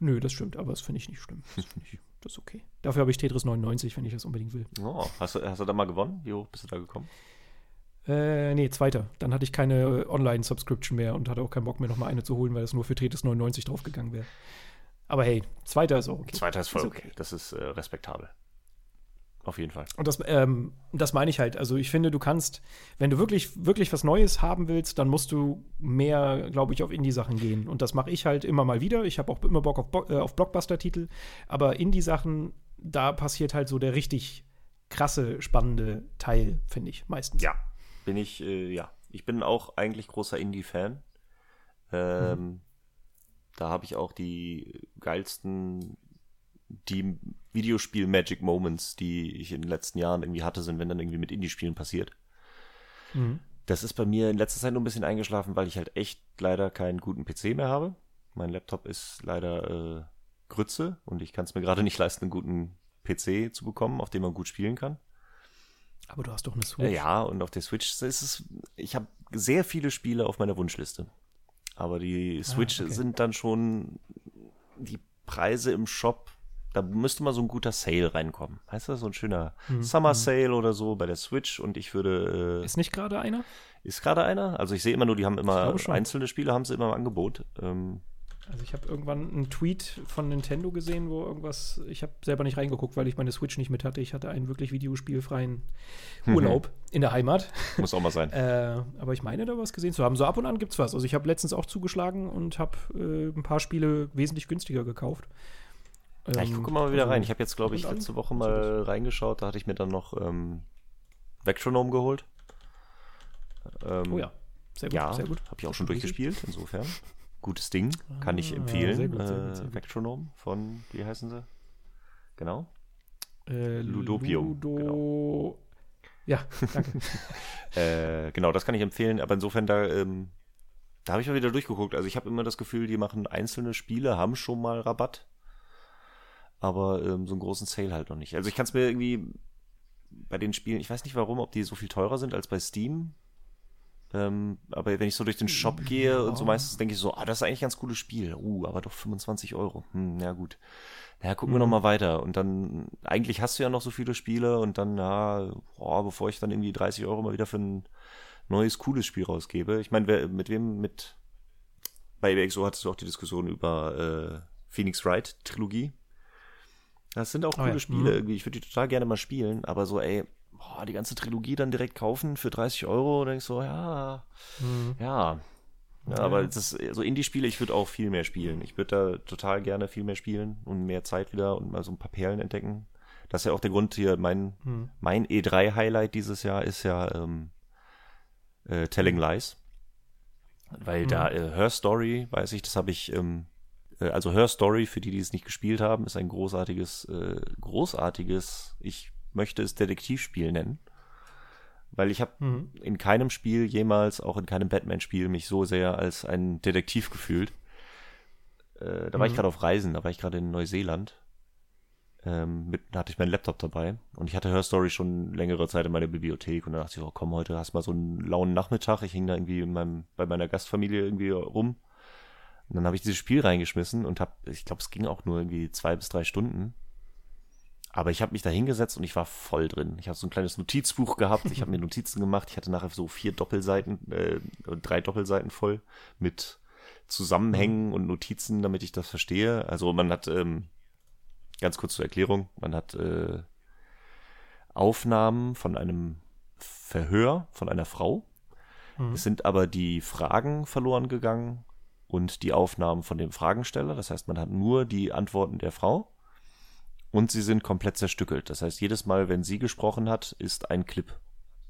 Nö, das stimmt, aber das finde ich nicht schlimm. Das, ich, das ist okay. Dafür habe ich Tetris 99, wenn ich das unbedingt will. Oh, hast, du, hast du da mal gewonnen? Wie hoch bist du da gekommen? Äh, nee, zweiter. Dann hatte ich keine Online-Subscription mehr und hatte auch keinen Bock mehr, nochmal eine zu holen, weil es nur für Tetris 99 draufgegangen wäre. Aber hey, zweiter ist auch okay. Zweiter ist voll ist okay. okay. Das ist äh, respektabel. Auf jeden Fall. Und das, ähm, das meine ich halt. Also ich finde, du kannst, wenn du wirklich, wirklich was Neues haben willst, dann musst du mehr, glaube ich, auf Indie-Sachen gehen. Und das mache ich halt immer mal wieder. Ich habe auch immer Bock auf, Bo äh, auf Blockbuster-Titel. Aber Indie-Sachen, da passiert halt so der richtig krasse, spannende Teil, finde ich, meistens. Ja, bin ich, äh, ja, ich bin auch eigentlich großer Indie-Fan. Ähm, mhm. Da habe ich auch die geilsten, die Videospiel-Magic Moments, die ich in den letzten Jahren irgendwie hatte, sind, wenn dann irgendwie mit Indie-Spielen passiert. Mhm. Das ist bei mir in letzter Zeit nur ein bisschen eingeschlafen, weil ich halt echt leider keinen guten PC mehr habe. Mein Laptop ist leider äh, Grütze und ich kann es mir gerade nicht leisten, einen guten PC zu bekommen, auf dem man gut spielen kann. Aber du hast doch eine Switch. Ja, und auf der Switch ist es. Ich habe sehr viele Spiele auf meiner Wunschliste. Aber die ah, Switch ah, okay. sind dann schon die Preise im Shop. Da müsste mal so ein guter Sale reinkommen. Heißt das? So ein schöner mhm. Summer mhm. Sale oder so bei der Switch. Und ich würde. Äh, ist nicht gerade einer? Ist gerade einer? Also ich sehe immer nur, die haben immer einzelne Spiele, haben sie immer im Angebot. Ähm, also ich habe irgendwann einen Tweet von Nintendo gesehen, wo irgendwas, ich habe selber nicht reingeguckt, weil ich meine Switch nicht mit hatte. Ich hatte einen wirklich videospielfreien mhm. Urlaub mhm. in der Heimat. Muss auch mal sein. <laughs> äh, aber ich meine da was gesehen zu haben. So ab und an gibt es was. Also ich habe letztens auch zugeschlagen und habe äh, ein paar Spiele wesentlich günstiger gekauft. Ja, ich gucke mal wieder also, rein. Ich habe jetzt, glaube ich, letzte Woche mal reingeschaut. Da hatte ich mir dann noch ähm, Vectronome geholt. Ähm, oh ja, sehr gut. Ja, habe ich auch schon durchgespielt, insofern. Gutes Ding, kann ich ah, empfehlen. Sehr gut, sehr gut, sehr gut. Äh, Vectronome von, wie heißen sie? Genau. Äh, Ludopio. Ludo genau. Ja, danke. <laughs> äh, genau, das kann ich empfehlen, aber insofern da, ähm, da habe ich mal wieder durchgeguckt. Also ich habe immer das Gefühl, die machen einzelne Spiele, haben schon mal Rabatt, aber ähm, so einen großen Sale halt noch nicht. Also ich kann es mir irgendwie bei den Spielen, ich weiß nicht warum, ob die so viel teurer sind als bei Steam. Ähm, aber wenn ich so durch den Shop gehe ja. und so meistens denke ich so, ah, das ist eigentlich ein ganz cooles Spiel. Uh, aber doch 25 Euro. Hm, ja gut. Ja, gucken mhm. wir noch mal weiter. Und dann, eigentlich hast du ja noch so viele Spiele und dann, ja, boah, bevor ich dann irgendwie 30 Euro mal wieder für ein neues, cooles Spiel rausgebe. Ich meine, mit wem, mit, bei EXO hattest du auch die Diskussion über äh, Phoenix Wright Trilogie. Das sind auch coole oh ja. Spiele mhm. irgendwie. Ich würde die total gerne mal spielen, aber so, ey, boah, die ganze Trilogie dann direkt kaufen für 30 Euro, denkst so, ja, mhm. ja. Ja, aber das so Indie-Spiele, ich würde auch viel mehr spielen. Ich würde da total gerne viel mehr spielen und mehr Zeit wieder und mal so ein paar Perlen entdecken. Das ist ja auch der Grund hier, mein, hm. mein E3-Highlight dieses Jahr ist ja ähm, äh, Telling Lies. Weil hm. da äh, Her Story, weiß ich, das habe ich, ähm, äh, also Her Story, für die, die es nicht gespielt haben, ist ein großartiges, äh, großartiges, ich möchte es Detektivspiel nennen. Weil ich habe mhm. in keinem Spiel jemals, auch in keinem Batman-Spiel, mich so sehr als ein Detektiv gefühlt. Äh, da war mhm. ich gerade auf Reisen, da war ich gerade in Neuseeland. Ähm, mit, da hatte ich meinen Laptop dabei und ich hatte Her Story schon längere Zeit in meiner Bibliothek und dann dachte ich, oh komm, heute hast du mal so einen lauen Nachmittag. Ich hing da irgendwie in meinem, bei meiner Gastfamilie irgendwie rum. Und dann habe ich dieses Spiel reingeschmissen und habe, ich glaube, es ging auch nur irgendwie zwei bis drei Stunden. Aber ich habe mich da hingesetzt und ich war voll drin. Ich habe so ein kleines Notizbuch gehabt, ich habe mir <laughs> Notizen gemacht. Ich hatte nachher so vier Doppelseiten, äh, drei Doppelseiten voll mit Zusammenhängen und Notizen, damit ich das verstehe. Also man hat, ähm, ganz kurz zur Erklärung, man hat äh, Aufnahmen von einem Verhör von einer Frau. Mhm. Es sind aber die Fragen verloren gegangen und die Aufnahmen von dem Fragensteller. Das heißt, man hat nur die Antworten der Frau und sie sind komplett zerstückelt. Das heißt, jedes Mal, wenn sie gesprochen hat, ist ein Clip.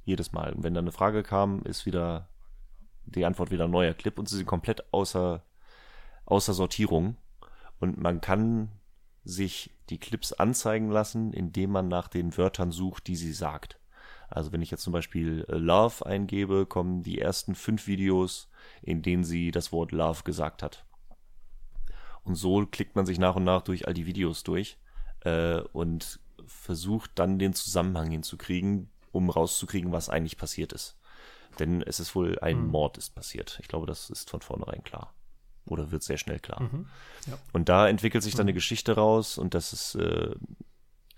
Jedes Mal. Und wenn dann eine Frage kam, ist wieder die Antwort wieder ein neuer Clip und sie sind komplett außer, außer Sortierung. Und man kann sich die Clips anzeigen lassen, indem man nach den Wörtern sucht, die sie sagt. Also wenn ich jetzt zum Beispiel äh, Love eingebe, kommen die ersten fünf Videos, in denen sie das Wort Love gesagt hat. Und so klickt man sich nach und nach durch all die Videos durch äh, und versucht dann den Zusammenhang hinzukriegen, um rauszukriegen, was eigentlich passiert ist. Denn es ist wohl ein mhm. Mord ist passiert. Ich glaube, das ist von vornherein klar. Oder wird sehr schnell klar. Mhm. Ja. Und da entwickelt sich dann eine mhm. Geschichte raus und das ist, äh,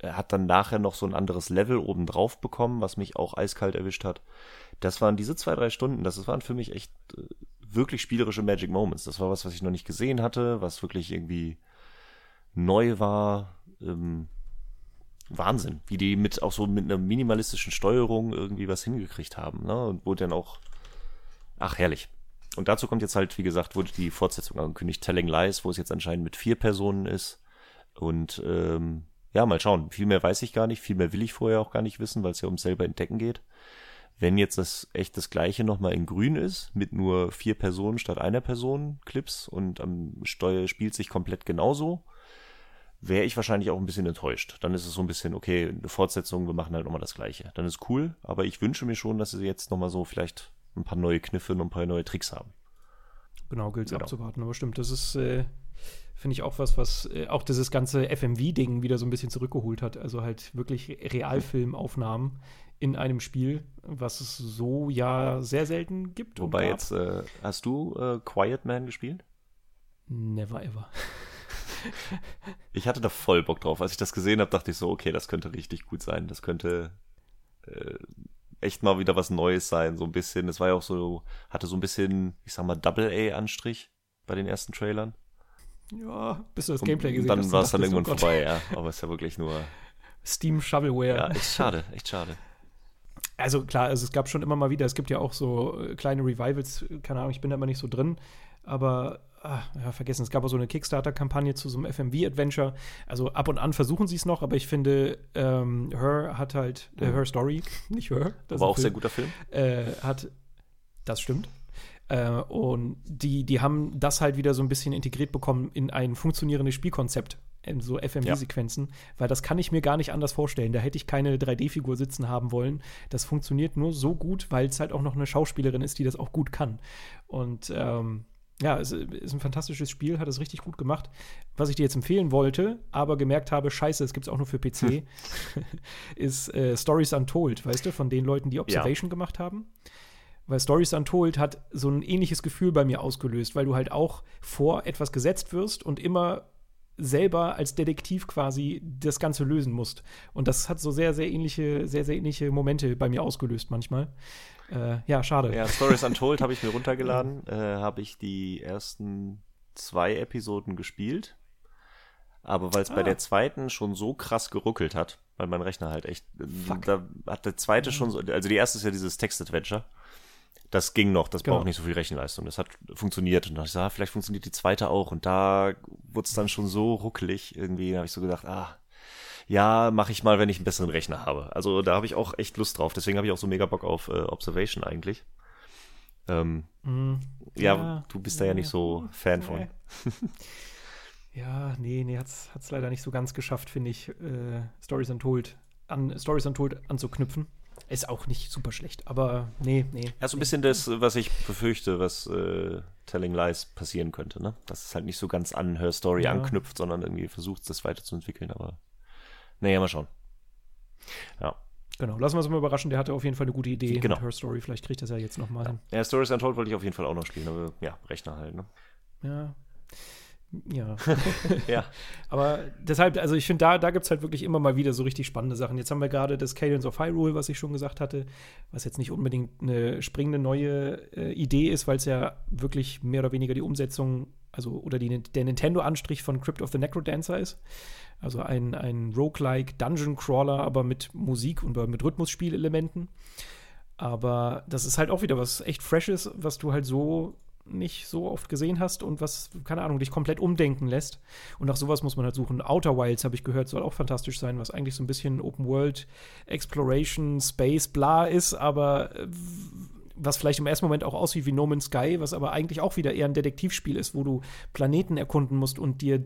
hat dann nachher noch so ein anderes Level obendrauf bekommen, was mich auch eiskalt erwischt hat. Das waren diese zwei, drei Stunden, das waren für mich echt äh, wirklich spielerische Magic Moments. Das war was, was ich noch nicht gesehen hatte, was wirklich irgendwie neu war. Ähm, Wahnsinn, wie die mit auch so mit einer minimalistischen Steuerung irgendwie was hingekriegt haben, ne? Und wo dann auch, ach herrlich. Und dazu kommt jetzt halt, wie gesagt, wurde die Fortsetzung angekündigt, Telling Lies, wo es jetzt anscheinend mit vier Personen ist. Und ähm, ja, mal schauen. Viel mehr weiß ich gar nicht, viel mehr will ich vorher auch gar nicht wissen, weil es ja ums selber entdecken geht. Wenn jetzt das echt das gleiche nochmal in grün ist, mit nur vier Personen statt einer Person Clips und am Steuer spielt sich komplett genauso, wäre ich wahrscheinlich auch ein bisschen enttäuscht. Dann ist es so ein bisschen, okay, eine Fortsetzung, wir machen halt nochmal das Gleiche. Dann ist cool, aber ich wünsche mir schon, dass sie jetzt nochmal so vielleicht ein paar neue Kniffe und ein paar neue Tricks haben. Genau, gilt es genau. abzuwarten. Aber stimmt, das ist, äh, finde ich, auch was, was äh, auch dieses ganze FMV-Ding wieder so ein bisschen zurückgeholt hat. Also halt wirklich Realfilmaufnahmen in einem Spiel, was es so ja sehr selten gibt. Wobei jetzt, äh, hast du äh, Quiet Man gespielt? Never ever. <laughs> ich hatte da voll Bock drauf. Als ich das gesehen habe, dachte ich so, okay, das könnte richtig gut sein. Das könnte äh, echt mal wieder was Neues sein, so ein bisschen. Es war ja auch so, hatte so ein bisschen, ich sag mal, Double-A-Anstrich bei den ersten Trailern. Ja, bis du das Gameplay gesehen hast. Dann war es dann irgendwann oh vorbei, ja. Aber es ist ja wirklich nur. Steam Shovelware. Ja, echt schade, echt schade. Also klar, also es gab schon immer mal wieder, es gibt ja auch so äh, kleine Revivals, keine Ahnung, ich bin da immer nicht so drin, aber ach, ja, vergessen, es gab auch so eine Kickstarter-Kampagne zu so einem FMV-Adventure. Also ab und an versuchen sie es noch, aber ich finde, ähm, Her hat halt, äh, mhm. Her Story, <laughs> nicht Her. Das war auch Film, sehr guter Film. Äh, hat, das stimmt. Äh, und die, die haben das halt wieder so ein bisschen integriert bekommen in ein funktionierendes Spielkonzept in so FMV-Sequenzen, ja. weil das kann ich mir gar nicht anders vorstellen. Da hätte ich keine 3D-Figur sitzen haben wollen. Das funktioniert nur so gut, weil es halt auch noch eine Schauspielerin ist, die das auch gut kann. Und ähm, ja, es ist ein fantastisches Spiel, hat es richtig gut gemacht. Was ich dir jetzt empfehlen wollte, aber gemerkt habe, scheiße, es gibt es auch nur für PC, hm. <laughs> ist äh, Stories Untold, weißt du, von den Leuten, die Observation ja. gemacht haben. Weil Stories Untold hat so ein ähnliches Gefühl bei mir ausgelöst, weil du halt auch vor etwas gesetzt wirst und immer selber als Detektiv quasi das Ganze lösen musst. Und das hat so sehr, sehr ähnliche, sehr, sehr ähnliche Momente bei mir ausgelöst manchmal. Äh, ja, schade. Ja, Stories Untold habe ich mir <laughs> runtergeladen, äh, habe ich die ersten zwei Episoden gespielt. Aber weil es ah. bei der zweiten schon so krass geruckelt hat, weil mein Rechner halt echt, Fuck. da hat der zweite schon so, also die erste ist ja dieses Text-Adventure. Das ging noch, das genau. braucht nicht so viel Rechenleistung. Das hat funktioniert. Und da habe ich gesagt, ah, vielleicht funktioniert die zweite auch. Und da wurde es dann schon so ruckelig irgendwie. Da habe ich so gedacht, ah, ja, mache ich mal, wenn ich einen besseren Rechner habe. Also da habe ich auch echt Lust drauf. Deswegen habe ich auch so mega Bock auf äh, Observation eigentlich. Ähm, mm, ja, ja, du bist da ja nicht so Fan nee. von. <laughs> ja, nee, nee, hat's, hat's leider nicht so ganz geschafft, finde ich, äh, Stories Untold an Stories Untold anzuknüpfen. Ist auch nicht super schlecht, aber nee, nee. Ja, so ein bisschen das, was ich befürchte, was äh, Telling Lies passieren könnte, ne? Dass es halt nicht so ganz an Her Story ja. anknüpft, sondern irgendwie versucht, das weiterzuentwickeln, aber naja, mal schauen. Ja. Genau, lassen wir uns mal überraschen. Der hatte auf jeden Fall eine gute Idee genau. mit Her Story. Vielleicht kriegt er das ja jetzt nochmal hin. Ja, Stories Untold wollte ich auf jeden Fall auch noch spielen, aber ja, Rechner halt, ne? Ja. Ja. <laughs> Ja. <laughs> Aber deshalb, also ich finde, da, da gibt es halt wirklich immer mal wieder so richtig spannende Sachen. Jetzt haben wir gerade das Cadence of Hyrule, was ich schon gesagt hatte, was jetzt nicht unbedingt eine springende neue äh, Idee ist, weil es ja wirklich mehr oder weniger die Umsetzung, also oder die, der Nintendo-Anstrich von Crypt of the Necrodancer ist. Also ein, ein Roguelike Dungeon Crawler, aber mit Musik und mit Rhythmusspielelementen. Aber das ist halt auch wieder was echt Freshes, was du halt so nicht so oft gesehen hast und was, keine Ahnung, dich komplett umdenken lässt. Und nach sowas muss man halt suchen. Outer Wilds, habe ich gehört, soll auch fantastisch sein, was eigentlich so ein bisschen Open World, Exploration, Space, bla ist, aber äh, was vielleicht im ersten Moment auch aussieht wie No Man's Sky, was aber eigentlich auch wieder eher ein Detektivspiel ist, wo du Planeten erkunden musst und dir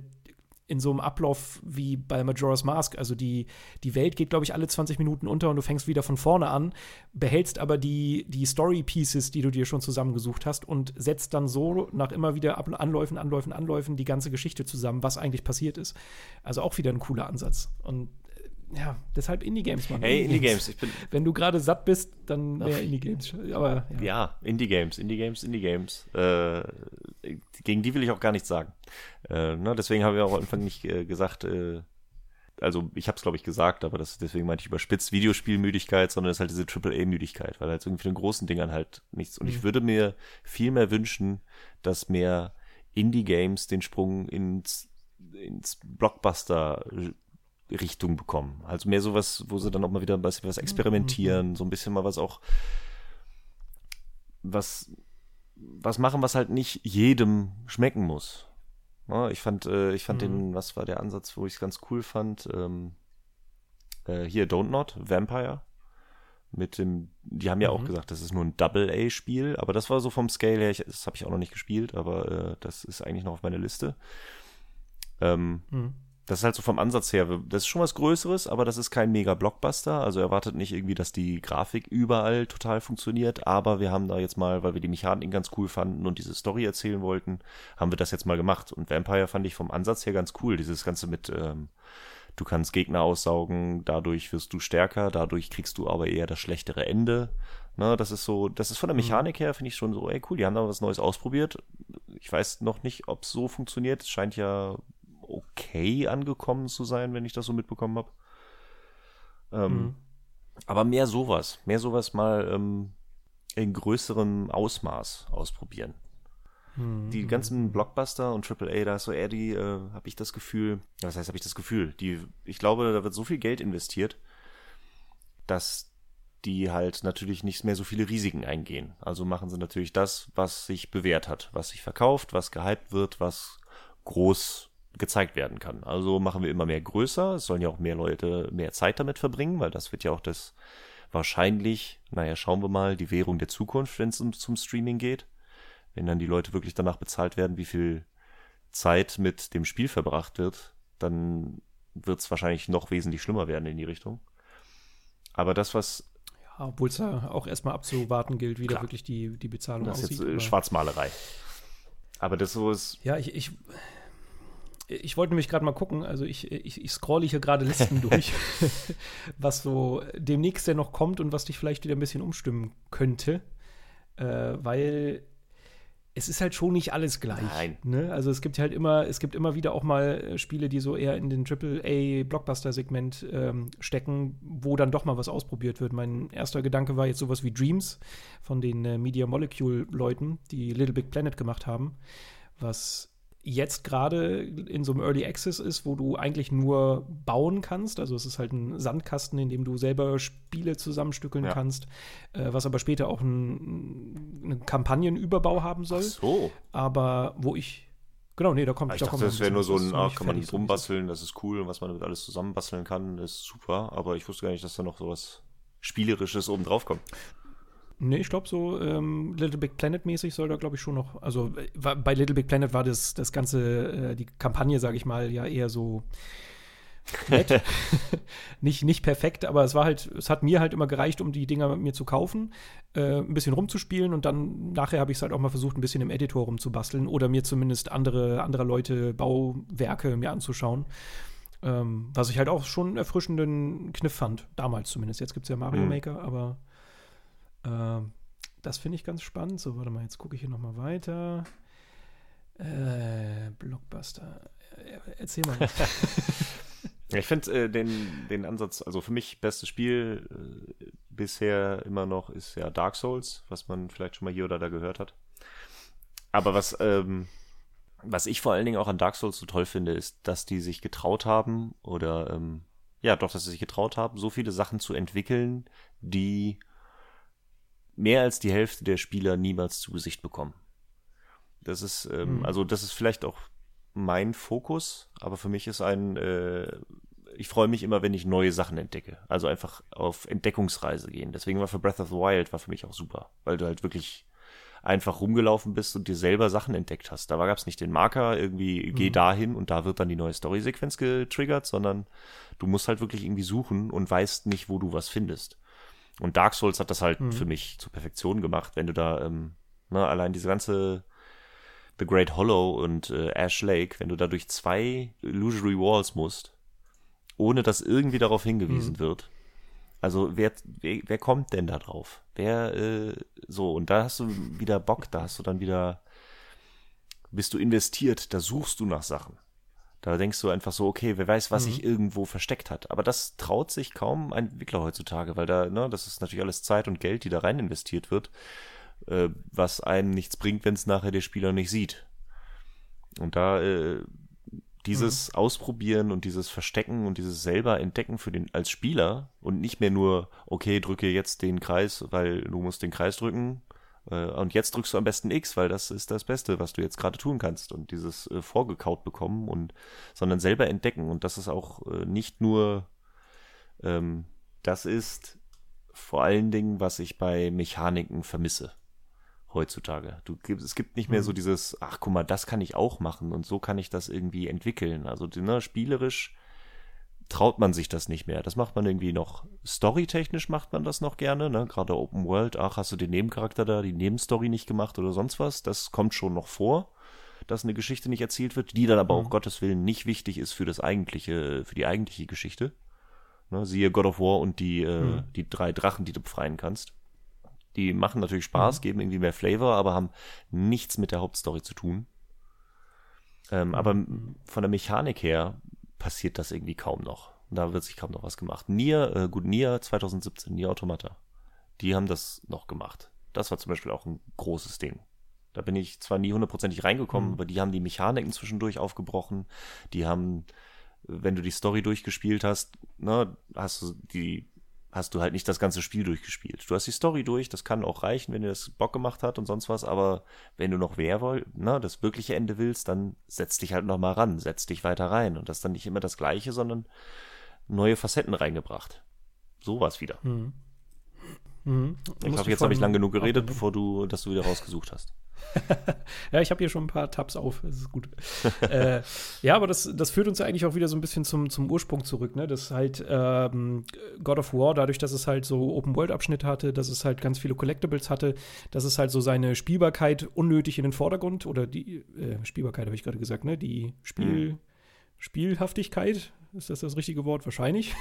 in so einem Ablauf wie bei Majora's Mask. Also die, die Welt geht, glaube ich, alle 20 Minuten unter und du fängst wieder von vorne an, behältst aber die, die Story-Pieces, die du dir schon zusammengesucht hast und setzt dann so nach immer wieder Anläufen, Anläufen, Anläufen die ganze Geschichte zusammen, was eigentlich passiert ist. Also auch wieder ein cooler Ansatz. Und ja, deshalb Indie-Games, Mann. Hey, Indie-Games. Indie Wenn du gerade satt bist, dann mehr Indie-Games. Aber ja, ja Indie-Games, Indie-Games, Indie-Games. Äh, gegen die will ich auch gar nichts sagen. Äh, ne, deswegen habe ich auch am Anfang nicht äh, gesagt, äh, also ich habe es glaube ich gesagt, aber das, deswegen meinte ich überspitzt Videospielmüdigkeit, sondern es ist halt diese AAA-Müdigkeit, weil halt irgendwie für den großen Dingern halt nichts. Und mhm. ich würde mir viel mehr wünschen, dass mehr Indie-Games den Sprung ins, ins Blockbuster Richtung bekommen. Also mehr sowas, wo sie dann auch mal wieder ein bisschen was experimentieren, mhm. so ein bisschen mal was auch was was machen, was halt nicht jedem schmecken muss. Ja, ich fand, äh, ich fand mhm. den, was war der Ansatz, wo ich es ganz cool fand? Ähm, äh, hier Don't Not, Vampire. Mit dem, die haben ja mhm. auch gesagt, das ist nur ein Double-A-Spiel, aber das war so vom Scale her, ich, das habe ich auch noch nicht gespielt, aber äh, das ist eigentlich noch auf meiner Liste. Ähm, mhm das ist halt so vom Ansatz her, das ist schon was Größeres, aber das ist kein Mega-Blockbuster. Also erwartet nicht irgendwie, dass die Grafik überall total funktioniert, aber wir haben da jetzt mal, weil wir die Mechanik ganz cool fanden und diese Story erzählen wollten, haben wir das jetzt mal gemacht. Und Vampire fand ich vom Ansatz her ganz cool. Dieses Ganze mit, ähm, du kannst Gegner aussaugen, dadurch wirst du stärker, dadurch kriegst du aber eher das schlechtere Ende. Ne, das ist so, das ist von der mhm. Mechanik her, finde ich schon so, ey cool, die haben da was Neues ausprobiert. Ich weiß noch nicht, ob es so funktioniert. Es scheint ja okay angekommen zu sein, wenn ich das so mitbekommen habe. Ähm, mhm. Aber mehr sowas, mehr sowas mal ähm, in größerem Ausmaß ausprobieren. Mhm. Die ganzen Blockbuster und AAA, da ist so eher die, äh, habe ich das Gefühl, was heißt, habe ich das Gefühl, die, ich glaube, da wird so viel Geld investiert, dass die halt natürlich nicht mehr so viele Risiken eingehen. Also machen sie natürlich das, was sich bewährt hat, was sich verkauft, was gehypt wird, was groß gezeigt werden kann. Also machen wir immer mehr größer. Es sollen ja auch mehr Leute mehr Zeit damit verbringen, weil das wird ja auch das wahrscheinlich, naja, schauen wir mal, die Währung der Zukunft, wenn es um, zum Streaming geht. Wenn dann die Leute wirklich danach bezahlt werden, wie viel Zeit mit dem Spiel verbracht wird, dann wird es wahrscheinlich noch wesentlich schlimmer werden in die Richtung. Aber das, was. Ja, obwohl es ja auch erstmal abzuwarten gilt, wie da wirklich die, die Bezahlung das aussieht. Das ist jetzt äh, Schwarzmalerei. Aber das so ist. Ja, ich, ich ich wollte nämlich gerade mal gucken, also ich, ich, ich scrolle hier gerade Listen durch, <laughs> was so demnächst denn noch kommt und was dich vielleicht wieder ein bisschen umstimmen könnte. Äh, weil es ist halt schon nicht alles gleich. Nein. Ne? Also es gibt halt immer, es gibt immer wieder auch mal äh, Spiele, die so eher in den AAA-Blockbuster-Segment ähm, stecken, wo dann doch mal was ausprobiert wird. Mein erster Gedanke war jetzt sowas wie Dreams von den äh, Media Molecule-Leuten, die Little Big Planet gemacht haben, was jetzt gerade in so einem Early Access ist, wo du eigentlich nur bauen kannst. Also es ist halt ein Sandkasten, in dem du selber Spiele zusammenstückeln ja. kannst, äh, was aber später auch ein, einen Kampagnenüberbau haben soll. Ach so. Aber wo ich Genau, nee, da kommt. Ich da dachte, das wäre nur so ein, ah, kann man rumbasteln, das ist cool und was man damit alles zusammenbasteln kann, ist super. Aber ich wusste gar nicht, dass da noch sowas Spielerisches oben drauf kommt. Nee, ich glaube so ähm, Little Big Planet mäßig soll da glaube ich schon noch, also war, bei Little Big Planet war das, das ganze, äh, die Kampagne, sage ich mal, ja eher so nett. <laughs> <laughs> nicht, nicht perfekt, aber es war halt, es hat mir halt immer gereicht, um die Dinger mir zu kaufen, äh, ein bisschen rumzuspielen und dann nachher habe ich es halt auch mal versucht, ein bisschen im Editor rumzubasteln oder mir zumindest andere, andere Leute Bauwerke mir anzuschauen. Ähm, was ich halt auch schon einen erfrischenden Kniff fand, damals zumindest. Jetzt gibt es ja Mario mhm. Maker, aber äh, das finde ich ganz spannend. So, warte mal, jetzt gucke ich hier nochmal weiter. Äh, Blockbuster. Äh, erzähl mal <laughs> ich finde äh, den, den Ansatz, also für mich bestes Spiel äh, bisher immer noch ist ja Dark Souls, was man vielleicht schon mal hier oder da gehört hat. Aber was, ähm, was ich vor allen Dingen auch an Dark Souls so toll finde, ist, dass die sich getraut haben oder ähm, ja, doch, dass sie sich getraut haben, so viele Sachen zu entwickeln, die mehr als die Hälfte der Spieler niemals zu Gesicht bekommen. Das ist, ähm, mhm. also das ist vielleicht auch mein Fokus, aber für mich ist ein, äh, ich freue mich immer, wenn ich neue Sachen entdecke. Also einfach auf Entdeckungsreise gehen. Deswegen war für Breath of the Wild war für mich auch super, weil du halt wirklich einfach rumgelaufen bist und dir selber Sachen entdeckt hast. Da gab es nicht den Marker, irgendwie geh mhm. dahin und da wird dann die neue Story-Sequenz getriggert, sondern du musst halt wirklich irgendwie suchen und weißt nicht, wo du was findest. Und Dark Souls hat das halt mhm. für mich zur Perfektion gemacht, wenn du da, ähm, ne, allein diese ganze The Great Hollow und äh, Ash Lake, wenn du da durch zwei Illusory Walls musst, ohne dass irgendwie darauf hingewiesen mhm. wird. Also wer, wer, wer kommt denn da drauf? Wer, äh, so, und da hast du wieder Bock, da hast du dann wieder, bist du investiert, da suchst du nach Sachen. Da denkst du einfach so, okay, wer weiß, was mhm. sich irgendwo versteckt hat. Aber das traut sich kaum ein Entwickler heutzutage, weil da, ne, das ist natürlich alles Zeit und Geld, die da rein investiert wird, äh, was einem nichts bringt, wenn es nachher der Spieler nicht sieht. Und da äh, dieses mhm. Ausprobieren und dieses Verstecken und dieses selber Entdecken für den als Spieler und nicht mehr nur, okay, drücke jetzt den Kreis, weil du musst den Kreis drücken, und jetzt drückst du am besten X, weil das ist das Beste, was du jetzt gerade tun kannst. Und dieses äh, vorgekaut bekommen und, sondern selber entdecken. Und das ist auch äh, nicht nur, ähm, das ist vor allen Dingen, was ich bei Mechaniken vermisse heutzutage. Du, es gibt nicht mehr so mhm. dieses, ach guck mal, das kann ich auch machen und so kann ich das irgendwie entwickeln. Also ne, spielerisch traut man sich das nicht mehr. Das macht man irgendwie noch, storytechnisch macht man das noch gerne, ne? Gerade Open World, ach, hast du den Nebencharakter da, die Nebenstory nicht gemacht oder sonst was. Das kommt schon noch vor, dass eine Geschichte nicht erzählt wird, die dann aber mhm. auch Gottes Willen nicht wichtig ist für das eigentliche, für die eigentliche Geschichte. Ne? Siehe God of War und die, äh, mhm. die drei Drachen, die du befreien kannst. Die machen natürlich Spaß, mhm. geben irgendwie mehr Flavor, aber haben nichts mit der Hauptstory zu tun. Ähm, aber mhm. von der Mechanik her passiert das irgendwie kaum noch. Da wird sich kaum noch was gemacht. Nier, äh, gut, Nier 2017, Nier Automata. Die haben das noch gemacht. Das war zum Beispiel auch ein großes Ding. Da bin ich zwar nie hundertprozentig reingekommen, mhm. aber die haben die Mechaniken zwischendurch aufgebrochen. Die haben, wenn du die Story durchgespielt hast, ne, hast du die hast du halt nicht das ganze Spiel durchgespielt. Du hast die Story durch, das kann auch reichen, wenn dir das Bock gemacht hat und sonst was, aber wenn du noch wer wollt, ne, das wirkliche Ende willst, dann setz dich halt noch mal ran, setz dich weiter rein und das dann nicht immer das gleiche, sondern neue Facetten reingebracht. Sowas wieder. Mhm. Mhm. Ich hoffe, jetzt habe ich lang genug geredet, bevor du, dass du wieder rausgesucht hast. <laughs> ja, ich habe hier schon ein paar Tabs auf, das ist gut. <laughs> äh, ja, aber das, das führt uns ja eigentlich auch wieder so ein bisschen zum, zum Ursprung zurück, ne? Das halt ähm, God of War, dadurch, dass es halt so Open-World-Abschnitte hatte, dass es halt ganz viele Collectibles hatte, dass es halt so seine Spielbarkeit unnötig in den Vordergrund oder die äh, Spielbarkeit, habe ich gerade gesagt, ne? Die Spiel. Mhm. Spielhaftigkeit, ist das das richtige Wort? Wahrscheinlich.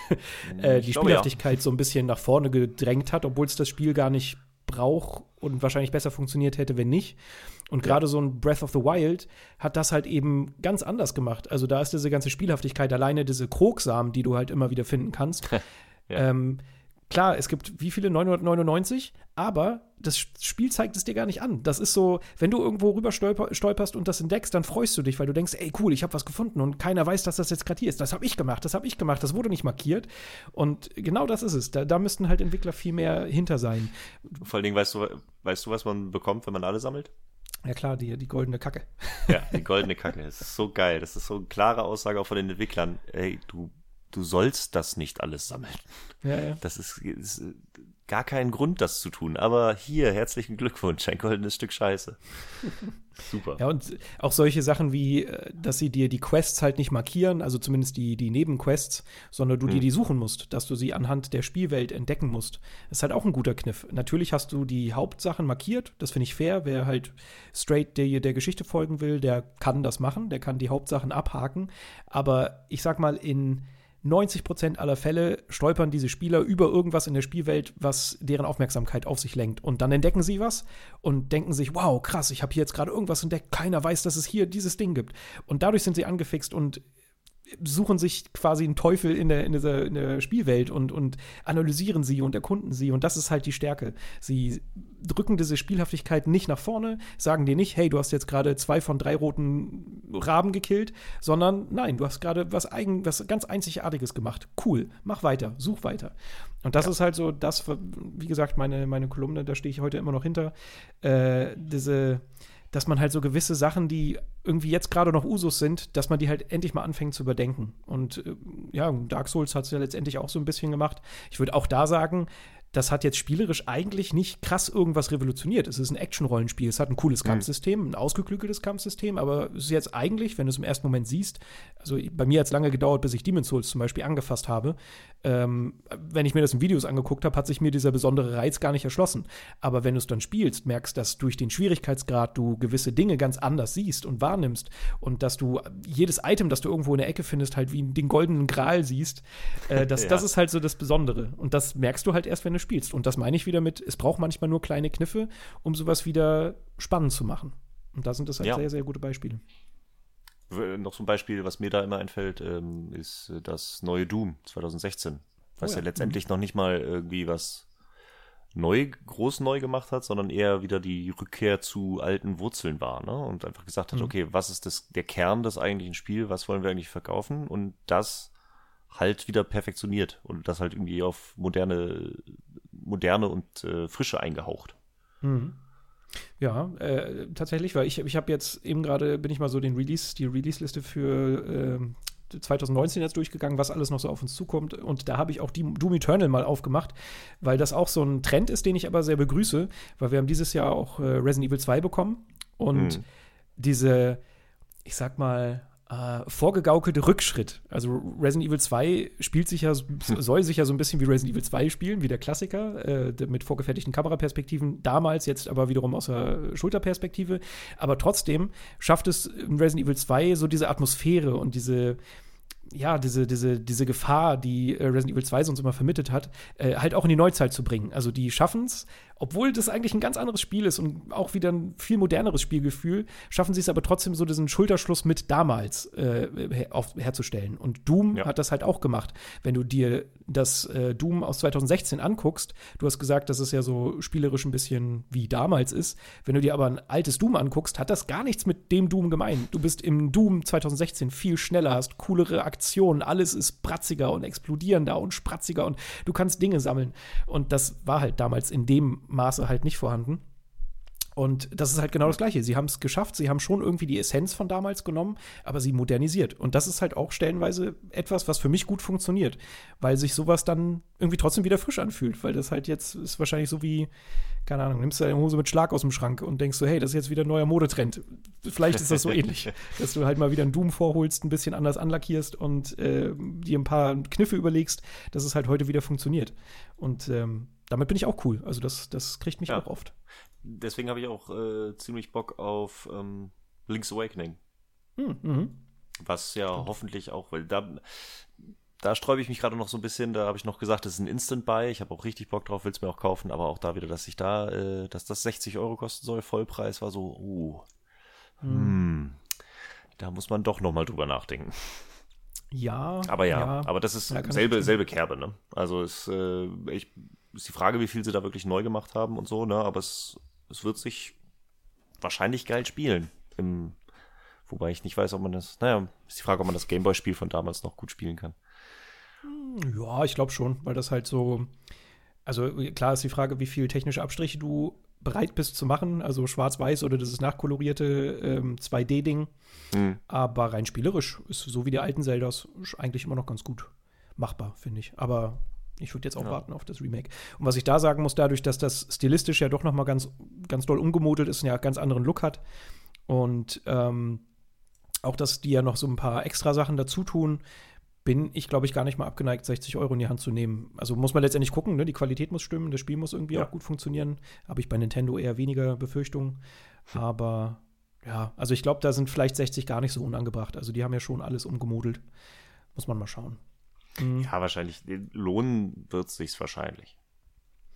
äh, die glaube, Spielhaftigkeit ja. so ein bisschen nach vorne gedrängt hat, obwohl es das Spiel gar nicht braucht und wahrscheinlich besser funktioniert hätte, wenn nicht. Und gerade so ein Breath of the Wild hat das halt eben ganz anders gemacht. Also da ist diese ganze Spielhaftigkeit, alleine diese Krogsamen, die du halt immer wieder finden kannst. <laughs> ja. ähm, klar, es gibt wie viele? 999, aber das Spiel zeigt es dir gar nicht an. Das ist so, wenn du irgendwo rüber stolper, stolperst und das entdeckst, dann freust du dich, weil du denkst, ey cool, ich habe was gefunden und keiner weiß, dass das jetzt gerade hier ist. Das habe ich gemacht, das habe ich gemacht, das wurde nicht markiert. Und genau das ist es. Da, da müssten halt Entwickler viel mehr hinter sein. Vor allen Dingen weißt du, weißt du, was man bekommt, wenn man alle sammelt? Ja klar, die, die goldene Kacke. Ja, die <laughs> goldene Kacke. Das ist so geil. Das ist so eine klare Aussage auch von den Entwicklern. Ey, du du sollst das nicht alles sammeln. Ja, ja. Das ist, ist gar kein Grund, das zu tun. Aber hier, herzlichen Glückwunsch, ein goldenes Stück Scheiße. <laughs> Super. Ja, und auch solche Sachen wie, äh, dass sie dir die Quests halt nicht markieren, also zumindest die, die Nebenquests, sondern du hm. dir die suchen musst, dass du sie anhand der Spielwelt entdecken musst. Das ist halt auch ein guter Kniff. Natürlich hast du die Hauptsachen markiert, das finde ich fair. Wer halt straight der, der Geschichte folgen will, der kann das machen, der kann die Hauptsachen abhaken. Aber ich sag mal, in 90 Prozent aller Fälle stolpern diese Spieler über irgendwas in der Spielwelt, was deren Aufmerksamkeit auf sich lenkt. Und dann entdecken sie was und denken sich, wow, krass, ich habe hier jetzt gerade irgendwas entdeckt. Keiner weiß, dass es hier dieses Ding gibt. Und dadurch sind sie angefixt und suchen sich quasi einen Teufel in der, in dieser, in der Spielwelt und, und analysieren sie und erkunden sie. Und das ist halt die Stärke. Sie drücken diese Spielhaftigkeit nicht nach vorne, sagen dir nicht, hey, du hast jetzt gerade zwei von drei roten Raben gekillt, sondern nein, du hast gerade was eigen, was ganz Einzigartiges gemacht. Cool, mach weiter, such weiter. Und das ja. ist halt so das, wie gesagt, meine, meine Kolumne, da stehe ich heute immer noch hinter. Äh, diese dass man halt so gewisse Sachen, die irgendwie jetzt gerade noch Usus sind, dass man die halt endlich mal anfängt zu überdenken. Und äh, ja, Dark Souls hat es ja letztendlich auch so ein bisschen gemacht. Ich würde auch da sagen, das hat jetzt spielerisch eigentlich nicht krass irgendwas revolutioniert. Es ist ein Action-Rollenspiel. Es hat ein cooles mhm. Kampfsystem, ein ausgeklügeltes Kampfsystem, aber es ist jetzt eigentlich, wenn du es im ersten Moment siehst, also bei mir hat es lange gedauert, bis ich Demon's Souls zum Beispiel angefasst habe. Ähm, wenn ich mir das in Videos angeguckt habe, hat sich mir dieser besondere Reiz gar nicht erschlossen. Aber wenn du es dann spielst, merkst, dass durch den Schwierigkeitsgrad du gewisse Dinge ganz anders siehst und wahrnimmst und dass du jedes Item, das du irgendwo in der Ecke findest, halt wie den goldenen Gral siehst. Äh, das, <laughs> ja. das ist halt so das Besondere. Und das merkst du halt erst, wenn du spielst. Und das meine ich wieder mit, es braucht manchmal nur kleine Kniffe, um sowas wieder spannend zu machen. Und da sind das halt ja. sehr, sehr gute Beispiele. Noch so ein Beispiel, was mir da immer einfällt, ähm, ist äh, das neue Doom 2016, was oh ja. ja. letztendlich mhm. noch nicht mal irgendwie was neu, groß neu gemacht hat, sondern eher wieder die Rückkehr zu alten Wurzeln war, ne? Und einfach gesagt hat, mhm. okay, was ist das, der Kern des eigentlichen Spiels, was wollen wir eigentlich verkaufen? Und das halt wieder perfektioniert und das halt irgendwie auf moderne, moderne und äh, Frische eingehaucht. Mhm. Ja, äh, tatsächlich, weil ich, ich habe jetzt eben gerade, bin ich mal so den Release, die Release-Liste für äh, 2019 jetzt durchgegangen, was alles noch so auf uns zukommt. Und da habe ich auch die Doom Eternal mal aufgemacht, weil das auch so ein Trend ist, den ich aber sehr begrüße, weil wir haben dieses Jahr auch äh, Resident Evil 2 bekommen. Und mhm. diese, ich sag mal, äh, vorgegaukelte Rückschritt. Also Resident Evil 2 spielt sich ja, soll sich ja so ein bisschen wie Resident Evil 2 spielen, wie der Klassiker, äh, mit vorgefertigten Kameraperspektiven, damals jetzt aber wiederum aus der Schulterperspektive. Aber trotzdem schafft es in Resident Evil 2 so diese Atmosphäre und diese, ja, diese, diese, diese Gefahr, die äh, Resident Evil 2 sonst immer vermittelt hat, äh, halt auch in die Neuzeit zu bringen. Also die schaffen es, obwohl das eigentlich ein ganz anderes Spiel ist und auch wieder ein viel moderneres Spielgefühl, schaffen sie es aber trotzdem so diesen Schulterschluss mit damals äh, auf, herzustellen. Und Doom ja. hat das halt auch gemacht. Wenn du dir das äh, Doom aus 2016 anguckst, du hast gesagt, dass es ja so spielerisch ein bisschen wie damals ist. Wenn du dir aber ein altes Doom anguckst, hat das gar nichts mit dem Doom gemein. Du bist im Doom 2016 viel schneller, hast coolere Aktionen, alles ist pratziger und explodierender und spratziger und du kannst Dinge sammeln. Und das war halt damals in dem Maße halt nicht vorhanden. Und das ist halt genau das Gleiche. Sie haben es geschafft, sie haben schon irgendwie die Essenz von damals genommen, aber sie modernisiert. Und das ist halt auch stellenweise etwas, was für mich gut funktioniert, weil sich sowas dann irgendwie trotzdem wieder frisch anfühlt, weil das halt jetzt ist wahrscheinlich so wie, keine Ahnung, nimmst du deine Hose mit Schlag aus dem Schrank und denkst so, hey, das ist jetzt wieder ein neuer Modetrend. Vielleicht ist das so <laughs> ähnlich, dass du halt mal wieder einen Doom vorholst, ein bisschen anders anlackierst und äh, dir ein paar Kniffe überlegst, dass es halt heute wieder funktioniert. Und ähm, damit bin ich auch cool. Also das, das kriegt mich ja. auch oft. Deswegen habe ich auch äh, ziemlich Bock auf ähm, Link's Awakening. Hm, mhm. Was ja Stimmt. hoffentlich auch, weil da, da sträube ich mich gerade noch so ein bisschen. Da habe ich noch gesagt, das ist ein Instant-Buy. Ich habe auch richtig Bock drauf, will es mir auch kaufen. Aber auch da wieder, dass ich da, äh, dass das 60 Euro kosten soll, Vollpreis war so, uh, hm. hm. da muss man doch noch mal drüber nachdenken. Ja. Aber ja, ja. aber das ist ja, selbe, selbe Kerbe, ne? Also ist, äh, ich ist die Frage, wie viel sie da wirklich neu gemacht haben und so, ne? Aber es, es wird sich wahrscheinlich geil spielen. Im, wobei ich nicht weiß, ob man das, naja, ist die Frage, ob man das Gameboy-Spiel von damals noch gut spielen kann. Hm, ja, ich glaube schon, weil das halt so, also klar ist die Frage, wie viel technische Abstriche du bereit bist zu machen, also schwarz-weiß oder dieses nachkolorierte ähm, 2D-Ding. Mhm. Aber rein spielerisch ist so wie die alten Zeldas eigentlich immer noch ganz gut machbar, finde ich. Aber ich würde jetzt auch ja. warten auf das Remake. Und was ich da sagen muss, dadurch, dass das stilistisch ja doch noch mal ganz, ganz doll umgemodelt ist und ja ganz anderen Look hat und ähm, auch, dass die ja noch so ein paar extra Sachen dazu tun, bin ich, glaube ich, gar nicht mal abgeneigt, 60 Euro in die Hand zu nehmen. Also muss man letztendlich gucken, ne? die Qualität muss stimmen, das Spiel muss irgendwie ja. auch gut funktionieren. Habe ich bei Nintendo eher weniger Befürchtungen. Hm. Aber ja, also ich glaube, da sind vielleicht 60 gar nicht so unangebracht. Also die haben ja schon alles umgemodelt. Muss man mal schauen. Mhm. Ja, wahrscheinlich. Lohnen wird es sich wahrscheinlich.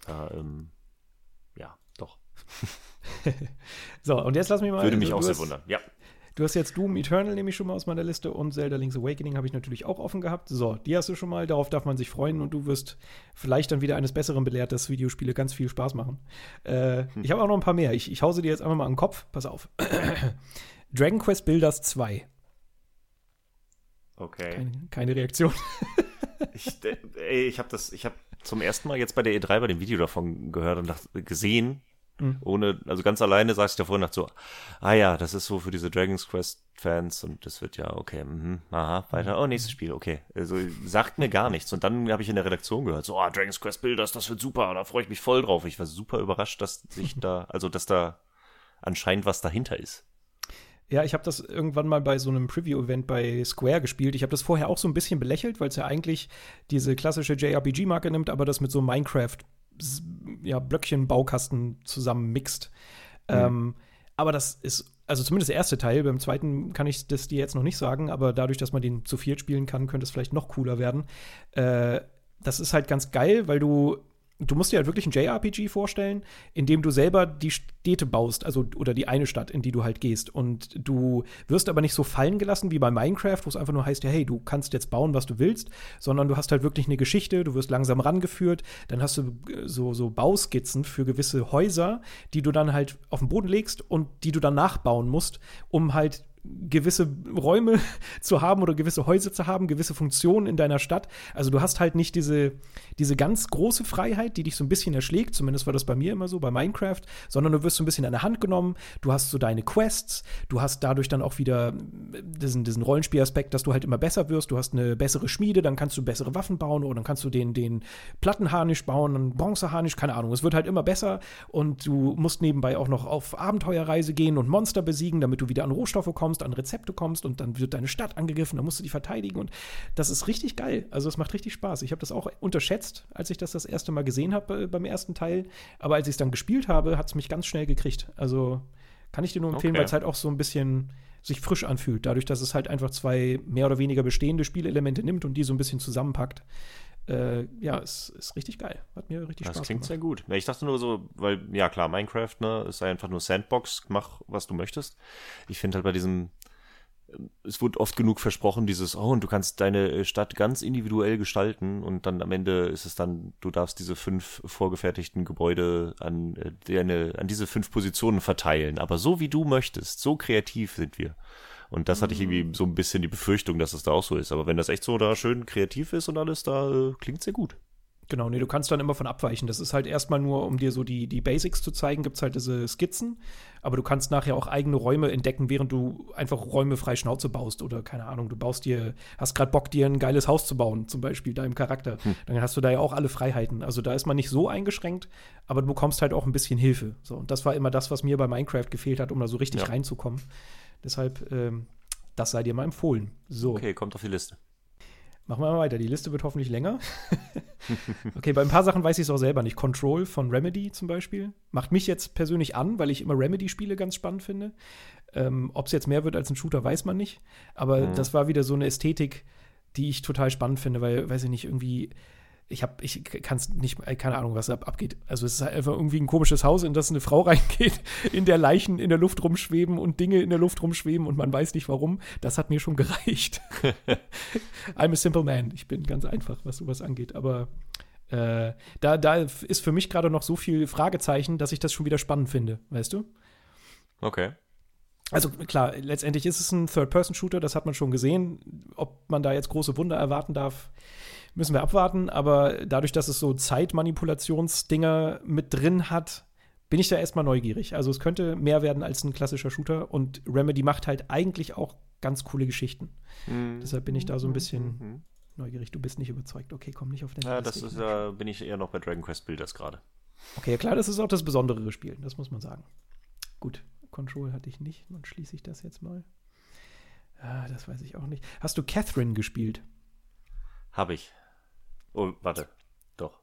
Äh, ähm, ja, doch. <laughs> so, und jetzt lass mich mal. Würde mich auch sehr wundern, ja. Du hast jetzt Doom Eternal nämlich schon mal aus meiner Liste und Zelda Link's Awakening habe ich natürlich auch offen gehabt. So, die hast du schon mal, darauf darf man sich freuen und du wirst vielleicht dann wieder eines Besseren belehrt, dass Videospiele ganz viel Spaß machen. Äh, hm. Ich habe auch noch ein paar mehr. Ich, ich hause dir jetzt einfach mal an den Kopf. Pass auf. <clears throat> Dragon Quest Builders 2. Okay. Keine, keine Reaktion. <laughs> ich ey, ich habe das, ich habe zum ersten Mal jetzt bei der E3 bei dem Video davon gehört und dachte, gesehen Mhm. Ohne, also ganz alleine saß ich davor und dachte so, ah ja, das ist so für diese Dragon's Quest Fans und das wird ja, okay, mh, aha, weiter, oh, nächstes Spiel, okay. Also sagt mir gar nichts. Und dann habe ich in der Redaktion gehört, so, oh, Dragon's Quest Builders, das wird super, da freue ich mich voll drauf. Ich war super überrascht, dass sich <laughs> da, also dass da anscheinend was dahinter ist. Ja, ich habe das irgendwann mal bei so einem Preview-Event bei Square gespielt. Ich habe das vorher auch so ein bisschen belächelt, weil es ja eigentlich diese klassische JRPG-Marke nimmt, aber das mit so Minecraft ja, zusammen mixt. Mhm. Ähm, aber das ist, also zumindest der erste Teil, beim zweiten kann ich das dir jetzt noch nicht sagen, aber dadurch, dass man den zu viel spielen kann, könnte es vielleicht noch cooler werden. Äh, das ist halt ganz geil, weil du du musst dir halt wirklich ein JRPG vorstellen, in dem du selber die Städte baust, also oder die eine Stadt, in die du halt gehst. Und du wirst aber nicht so fallen gelassen wie bei Minecraft, wo es einfach nur heißt, ja, hey, du kannst jetzt bauen, was du willst, sondern du hast halt wirklich eine Geschichte, du wirst langsam rangeführt, dann hast du äh, so, so Bauskizzen für gewisse Häuser, die du dann halt auf den Boden legst und die du dann nachbauen musst, um halt gewisse Räume <laughs> zu haben oder gewisse Häuser zu haben, gewisse Funktionen in deiner Stadt. Also du hast halt nicht diese, diese ganz große Freiheit, die dich so ein bisschen erschlägt, zumindest war das bei mir immer so, bei Minecraft, sondern du wirst so ein bisschen an der Hand genommen, du hast so deine Quests, du hast dadurch dann auch wieder diesen, diesen Rollenspielaspekt, dass du halt immer besser wirst, du hast eine bessere Schmiede, dann kannst du bessere Waffen bauen oder dann kannst du den, den Plattenharnisch bauen, einen Bronzeharnisch, keine Ahnung, es wird halt immer besser. Und du musst nebenbei auch noch auf Abenteuerreise gehen und Monster besiegen, damit du wieder an Rohstoffe kommst kommst, an Rezepte kommst und dann wird deine Stadt angegriffen, dann musst du die verteidigen und das ist richtig geil. Also es macht richtig Spaß. Ich habe das auch unterschätzt, als ich das das erste Mal gesehen habe beim ersten Teil, aber als ich es dann gespielt habe, hat es mich ganz schnell gekriegt. Also kann ich dir nur empfehlen, okay. weil es halt auch so ein bisschen sich frisch anfühlt, dadurch, dass es halt einfach zwei mehr oder weniger bestehende Spielelemente nimmt und die so ein bisschen zusammenpackt äh, ja, ist, ist richtig geil. Hat mir richtig das Spaß gemacht. Das klingt sehr gut. ich dachte nur so, weil, ja klar, Minecraft, ne, ist einfach nur Sandbox, mach, was du möchtest. Ich finde halt bei diesem, es wurde oft genug versprochen, dieses, oh, und du kannst deine Stadt ganz individuell gestalten und dann am Ende ist es dann, du darfst diese fünf vorgefertigten Gebäude an, äh, deine, an diese fünf Positionen verteilen. Aber so wie du möchtest, so kreativ sind wir. Und das hatte ich irgendwie mhm. so ein bisschen die Befürchtung, dass es da auch so ist. Aber wenn das echt so da schön kreativ ist und alles, da äh, klingt sehr gut. Genau, nee, du kannst dann immer von abweichen. Das ist halt erstmal nur, um dir so die, die Basics zu zeigen, gibt es halt diese Skizzen. Aber du kannst nachher auch eigene Räume entdecken, während du einfach Räume frei Schnauze baust. Oder keine Ahnung, du baust dir, hast gerade Bock, dir ein geiles Haus zu bauen, zum Beispiel deinem Charakter. Hm. Dann hast du da ja auch alle Freiheiten. Also da ist man nicht so eingeschränkt, aber du bekommst halt auch ein bisschen Hilfe. So, und das war immer das, was mir bei Minecraft gefehlt hat, um da so richtig ja. reinzukommen. Deshalb, ähm, das sei dir mal empfohlen. So. Okay, kommt auf die Liste. Machen wir mal weiter. Die Liste wird hoffentlich länger. <laughs> okay, bei ein paar Sachen weiß ich es auch selber nicht. Control von Remedy zum Beispiel. Macht mich jetzt persönlich an, weil ich immer Remedy-Spiele ganz spannend finde. Ähm, Ob es jetzt mehr wird als ein Shooter, weiß man nicht. Aber mhm. das war wieder so eine Ästhetik, die ich total spannend finde, weil, weiß ich nicht, irgendwie ich habe, ich kann es nicht, äh, keine Ahnung, was da abgeht. Also es ist halt einfach irgendwie ein komisches Haus, in das eine Frau <laughs> reingeht, in der Leichen in der Luft rumschweben und Dinge in der Luft rumschweben und man weiß nicht warum. Das hat mir schon <laughs> gereicht. <laughs> I'm a simple man. Ich bin ganz einfach, was sowas angeht. Aber äh, da, da ist für mich gerade noch so viel Fragezeichen, dass ich das schon wieder spannend finde, weißt du? Okay. Also klar, letztendlich ist es ein Third-Person-Shooter, das hat man schon gesehen. Ob man da jetzt große Wunder erwarten darf, müssen wir abwarten. Aber dadurch, dass es so Zeitmanipulationsdinger mit drin hat, bin ich da erstmal neugierig. Also es könnte mehr werden als ein klassischer Shooter und Remedy macht halt eigentlich auch ganz coole Geschichten. Mhm. Deshalb bin ich da so ein bisschen mhm. neugierig. Du bist nicht überzeugt. Okay, komm nicht auf den Ja, das ist ja, bin ich eher noch bei Dragon Quest Builders gerade. Okay, klar, das ist auch das besondere Spiel, das muss man sagen. Gut, Control hatte ich nicht, dann schließe ich das jetzt mal. Ah, das weiß ich auch nicht. Hast du Catherine gespielt? Habe ich. Oh, warte. Doch.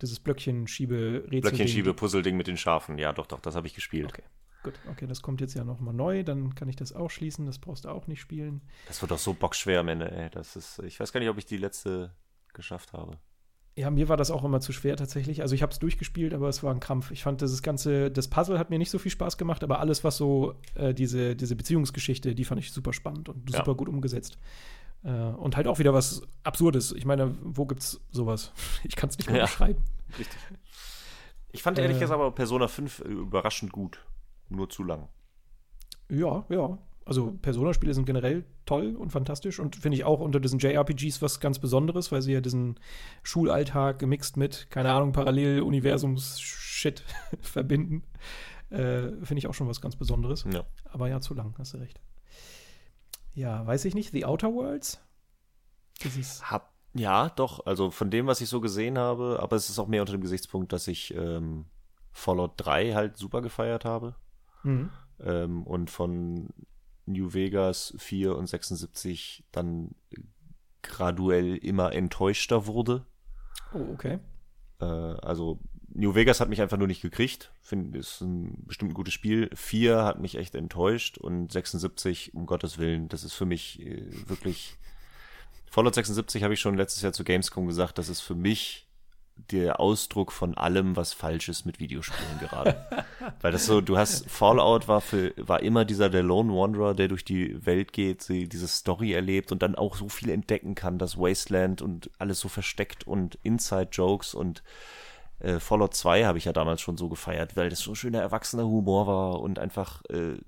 Dieses Blöckchen-Schiebe-Rätsel. Blöckchen-Schiebe-Puzzle-Ding mit den Schafen. Ja, doch, doch, das habe ich gespielt. Okay. Gut, okay, das kommt jetzt ja nochmal neu, dann kann ich das auch schließen, das brauchst du auch nicht spielen. Das wird doch so bockschwer am Ende, ey. Das ist, ich weiß gar nicht, ob ich die letzte geschafft habe. Ja, mir war das auch immer zu schwer tatsächlich. Also ich habe es durchgespielt, aber es war ein Krampf. Ich fand das ganze, das Puzzle hat mir nicht so viel Spaß gemacht, aber alles, was so äh, diese, diese Beziehungsgeschichte, die fand ich super spannend und super ja. gut umgesetzt. Äh, und halt auch wieder was Absurdes. Ich meine, wo gibt's sowas? <laughs> Ich kann es nicht mehr ja, beschreiben. Richtig. Ich fand ehrlich äh, gesagt aber Persona 5 überraschend gut. Nur zu lang. Ja, ja. Also Persona-Spiele sind generell toll und fantastisch und finde ich auch unter diesen JRPGs was ganz Besonderes, weil sie ja diesen Schulalltag gemixt mit, keine Ahnung, Parallel-Universums-Shit <laughs> verbinden. Äh, finde ich auch schon was ganz Besonderes. Ja. Aber ja, zu lang, hast du recht. Ja, weiß ich nicht. The Outer Worlds? Hab, ja, doch. Also von dem, was ich so gesehen habe, aber es ist auch mehr unter dem Gesichtspunkt, dass ich ähm, Fallout 3 halt super gefeiert habe. Mhm. Ähm, und von New Vegas 4 und 76 dann graduell immer enttäuschter wurde. Oh, okay. Äh, also New Vegas hat mich einfach nur nicht gekriegt. Finde, ist ein bestimmt ein gutes Spiel. 4 hat mich echt enttäuscht und 76, um Gottes Willen, das ist für mich äh, wirklich. Fallout 76 habe ich schon letztes Jahr zu Gamescom gesagt, das ist für mich der Ausdruck von allem, was falsch ist mit Videospielen gerade. <laughs> Weil das so, du hast, Fallout war für, war immer dieser der Lone Wanderer, der durch die Welt geht, sie, diese Story erlebt und dann auch so viel entdecken kann, das Wasteland und alles so versteckt und Inside-Jokes und äh, Fallout 2 habe ich ja damals schon so gefeiert, weil das so schöner erwachsener Humor war und einfach äh,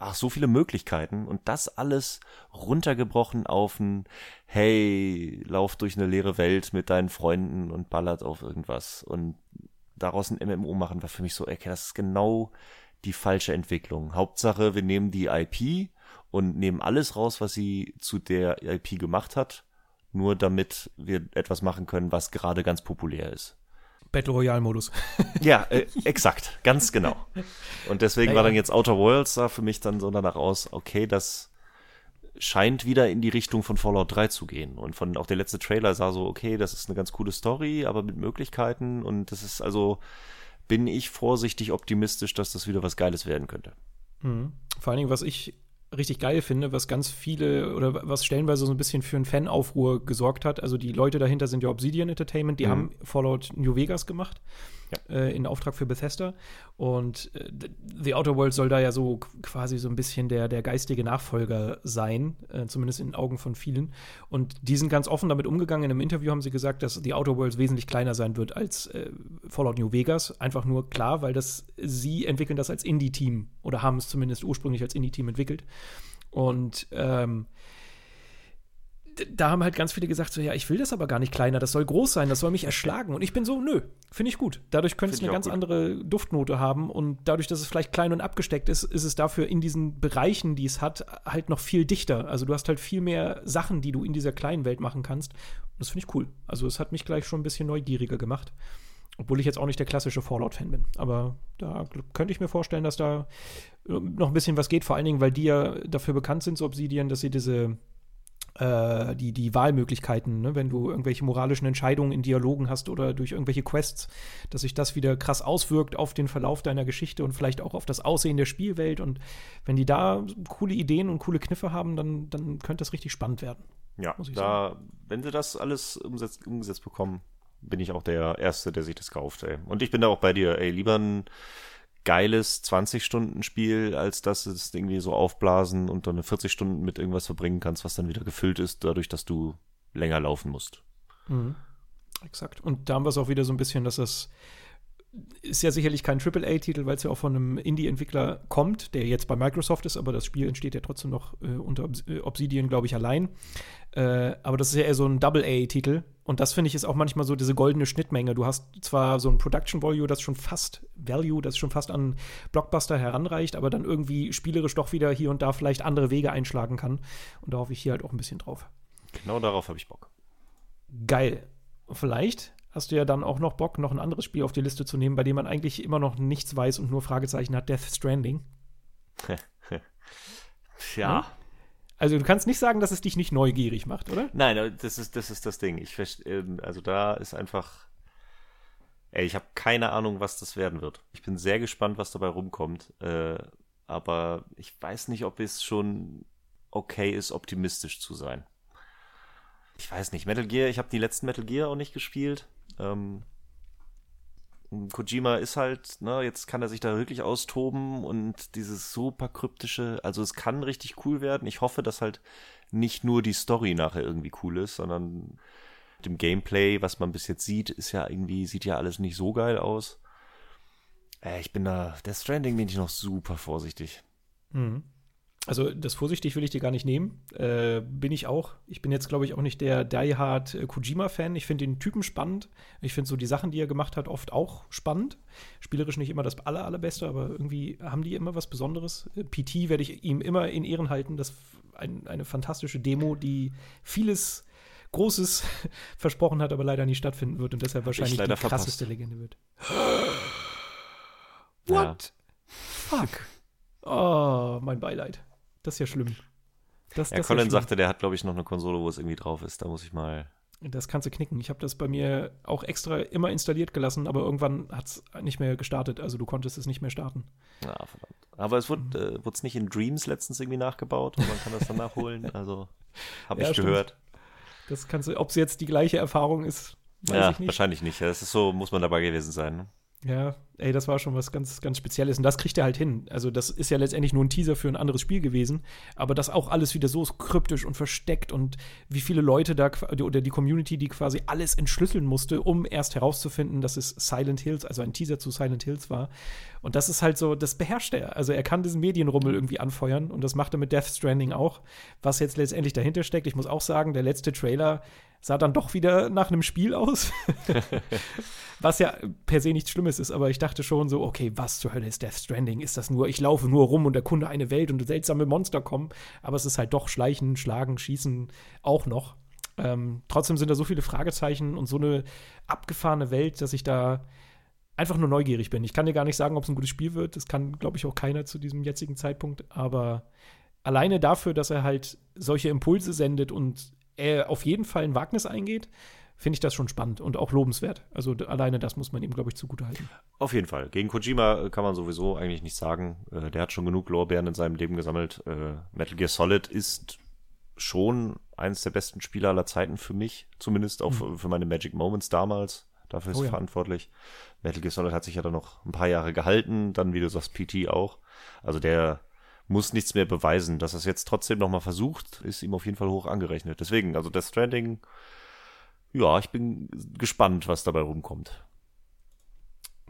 ach, so viele Möglichkeiten und das alles runtergebrochen auf ein Hey, lauf durch eine leere Welt mit deinen Freunden und ballert auf irgendwas und daraus ein MMO machen war für mich so, okay, das ist genau die falsche Entwicklung. Hauptsache, wir nehmen die IP und nehmen alles raus, was sie zu der IP gemacht hat, nur damit wir etwas machen können, was gerade ganz populär ist. Battle Royale-Modus. <laughs> ja, äh, exakt, ganz genau. Und deswegen ja, war dann jetzt Outer Worlds da für mich dann so danach aus, okay, das scheint wieder in die Richtung von Fallout 3 zu gehen. Und von auch der letzte Trailer sah so, okay, das ist eine ganz coole Story, aber mit Möglichkeiten. Und das ist also, bin ich vorsichtig optimistisch, dass das wieder was Geiles werden könnte. Mhm. Vor allen Dingen, was ich richtig geil finde, was ganz viele oder was stellenweise so ein bisschen für einen Fanaufruhr gesorgt hat. Also die Leute dahinter sind ja Obsidian Entertainment, die mhm. haben Fallout New Vegas gemacht ja. äh, in Auftrag für Bethesda und äh, The Outer Worlds soll da ja so quasi so ein bisschen der, der geistige Nachfolger sein, äh, zumindest in den Augen von vielen. Und die sind ganz offen damit umgegangen. In einem Interview haben sie gesagt, dass The Outer Worlds wesentlich kleiner sein wird als äh, Fallout New Vegas. Einfach nur klar, weil das sie entwickeln das als Indie-Team oder haben es zumindest ursprünglich als Indie-Team entwickelt. Und ähm, da haben halt ganz viele gesagt, so ja, ich will das aber gar nicht kleiner, das soll groß sein, das soll mich erschlagen. Und ich bin so, nö, finde ich gut. Dadurch könnte es eine ganz gut. andere Duftnote haben und dadurch, dass es vielleicht klein und abgesteckt ist, ist es dafür in diesen Bereichen, die es hat, halt noch viel dichter. Also du hast halt viel mehr Sachen, die du in dieser kleinen Welt machen kannst. Und das finde ich cool. Also es hat mich gleich schon ein bisschen neugieriger gemacht. Obwohl ich jetzt auch nicht der klassische Fallout-Fan bin. Aber da könnte ich mir vorstellen, dass da äh, noch ein bisschen was geht. Vor allen Dingen, weil die ja dafür bekannt sind, so Obsidian, dass sie diese äh, die, die Wahlmöglichkeiten, ne? wenn du irgendwelche moralischen Entscheidungen in Dialogen hast oder durch irgendwelche Quests, dass sich das wieder krass auswirkt auf den Verlauf deiner Geschichte und vielleicht auch auf das Aussehen der Spielwelt. Und wenn die da coole Ideen und coole Kniffe haben, dann, dann könnte das richtig spannend werden. Ja, da, sagen. wenn sie das alles umsetzt, umgesetzt bekommen, bin ich auch der Erste, der sich das kauft, ey. Und ich bin da auch bei dir, ey. Lieber ein geiles 20-Stunden-Spiel, als dass es irgendwie so aufblasen und dann 40 Stunden mit irgendwas verbringen kannst, was dann wieder gefüllt ist, dadurch, dass du länger laufen musst. Mhm. Exakt. Und da haben wir es auch wieder so ein bisschen, dass das ist ja sicherlich kein AAA-Titel, weil es ja auch von einem Indie-Entwickler kommt, der jetzt bei Microsoft ist, aber das Spiel entsteht ja trotzdem noch äh, unter äh, Obsidian, glaube ich, allein. Äh, aber das ist ja eher so ein Double-A-Titel. Und das finde ich ist auch manchmal so diese goldene Schnittmenge. Du hast zwar so ein Production Value, das schon fast Value, das schon fast an Blockbuster heranreicht, aber dann irgendwie spielerisch doch wieder hier und da vielleicht andere Wege einschlagen kann. Und da hoffe ich hier halt auch ein bisschen drauf. Genau darauf habe ich Bock. Geil. Vielleicht hast du ja dann auch noch Bock, noch ein anderes Spiel auf die Liste zu nehmen, bei dem man eigentlich immer noch nichts weiß und nur Fragezeichen hat, Death Stranding. <laughs> ja. Also du kannst nicht sagen, dass es dich nicht neugierig macht, oder? Nein, das ist das, ist das Ding. Ich ähm, also da ist einfach Ey, ich habe keine Ahnung, was das werden wird. Ich bin sehr gespannt, was dabei rumkommt. Äh, aber ich weiß nicht, ob es schon okay ist, optimistisch zu sein. Ich weiß nicht. Metal Gear, ich habe die letzten Metal Gear auch nicht gespielt. Ähm, Kojima ist halt, ne, jetzt kann er sich da wirklich austoben und dieses super kryptische, also es kann richtig cool werden. Ich hoffe, dass halt nicht nur die Story nachher irgendwie cool ist, sondern dem Gameplay, was man bis jetzt sieht, ist ja irgendwie, sieht ja alles nicht so geil aus. Äh, ich bin da, der Stranding bin ich noch super vorsichtig. Mhm. Also das vorsichtig will ich dir gar nicht nehmen. Äh, bin ich auch. Ich bin jetzt, glaube ich, auch nicht der Die Hard äh, Kojima-Fan. Ich finde den Typen spannend. Ich finde so die Sachen, die er gemacht hat, oft auch spannend. Spielerisch nicht immer das aller, allerbeste, aber irgendwie haben die immer was Besonderes. Äh, PT werde ich ihm immer in Ehren halten. Das ein, eine fantastische Demo, die vieles Großes <laughs> versprochen hat, aber leider nie stattfinden wird und deshalb wahrscheinlich die krasseste verpasst. Legende wird. <gasps> What? Ja. Fuck. Oh, mein Beileid. Das ist ja schlimm. Das, ja, das Colin ja sagte, der hat, glaube ich, noch eine Konsole, wo es irgendwie drauf ist. Da muss ich mal. Das kannst du knicken. Ich habe das bei mir auch extra immer installiert gelassen, aber irgendwann hat es nicht mehr gestartet. Also du konntest es nicht mehr starten. Ja, verdammt. Aber es wurde mhm. äh, nicht in Dreams letztens irgendwie nachgebaut und man kann das dann nachholen. <laughs> Also habe ich gehört. Das kannst du, ob es jetzt die gleiche Erfahrung ist, weiß ja, ich nicht. Wahrscheinlich nicht. Das ist so, muss man dabei gewesen sein. Ne? Ja, ey, das war schon was ganz, ganz Spezielles. Und das kriegt er halt hin. Also, das ist ja letztendlich nur ein Teaser für ein anderes Spiel gewesen. Aber das auch alles wieder so kryptisch und versteckt und wie viele Leute da oder die Community, die quasi alles entschlüsseln musste, um erst herauszufinden, dass es Silent Hills, also ein Teaser zu Silent Hills war. Und das ist halt so, das beherrscht er. Also, er kann diesen Medienrummel irgendwie anfeuern. Und das macht er mit Death Stranding auch. Was jetzt letztendlich dahinter steckt, ich muss auch sagen, der letzte Trailer sah dann doch wieder nach einem Spiel aus. <laughs> was ja per se nichts Schlimmes ist, aber ich dachte schon so, okay, was zur Hölle ist Death Stranding? Ist das nur, ich laufe nur rum und erkunde eine Welt und seltsame Monster kommen? Aber es ist halt doch Schleichen, Schlagen, Schießen auch noch. Ähm, trotzdem sind da so viele Fragezeichen und so eine abgefahrene Welt, dass ich da einfach nur neugierig bin. Ich kann dir gar nicht sagen, ob es ein gutes Spiel wird. Das kann, glaube ich, auch keiner zu diesem jetzigen Zeitpunkt. Aber alleine dafür, dass er halt solche Impulse sendet und er auf jeden Fall ein Wagnis eingeht, finde ich das schon spannend und auch lobenswert. Also alleine das muss man ihm, glaube ich, zugutehalten. Auf jeden Fall. Gegen Kojima kann man sowieso eigentlich nichts sagen. Äh, der hat schon genug Lorbeeren in seinem Leben gesammelt. Äh, Metal Gear Solid ist schon eines der besten Spiele aller Zeiten für mich, zumindest auch mhm. für meine Magic Moments damals. Dafür ist oh, ja. verantwortlich. Metal Gear Solid hat sich ja dann noch ein paar Jahre gehalten, dann, wie du sagst, PT auch. Also der muss nichts mehr beweisen. Dass er es jetzt trotzdem nochmal versucht, ist ihm auf jeden Fall hoch angerechnet. Deswegen, also Death Stranding, ja, ich bin gespannt, was dabei rumkommt.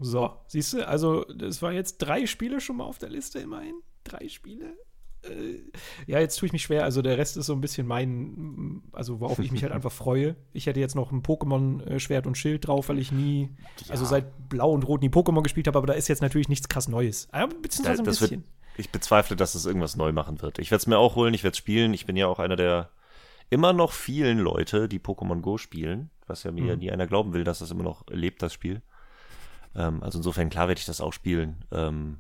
So, siehst du, also es waren jetzt drei Spiele schon mal auf der Liste immerhin. Drei Spiele. Äh, ja, jetzt tue ich mich schwer. Also der Rest ist so ein bisschen mein, also worauf ich mich halt <laughs> einfach freue. Ich hätte jetzt noch ein Pokémon-Schwert und Schild drauf, weil ich nie, ja. also seit Blau und Rot nie Pokémon gespielt habe, aber da ist jetzt natürlich nichts krass Neues. Aber beziehungsweise ein bisschen. Wird, ich bezweifle, dass es irgendwas neu machen wird. Ich werde es mir auch holen, ich werde es spielen. Ich bin ja auch einer der immer noch vielen Leute, die Pokémon Go spielen, was ja mir mhm. nie einer glauben will, dass das immer noch lebt, das Spiel. Ähm, also insofern, klar werde ich das auch spielen. Ähm,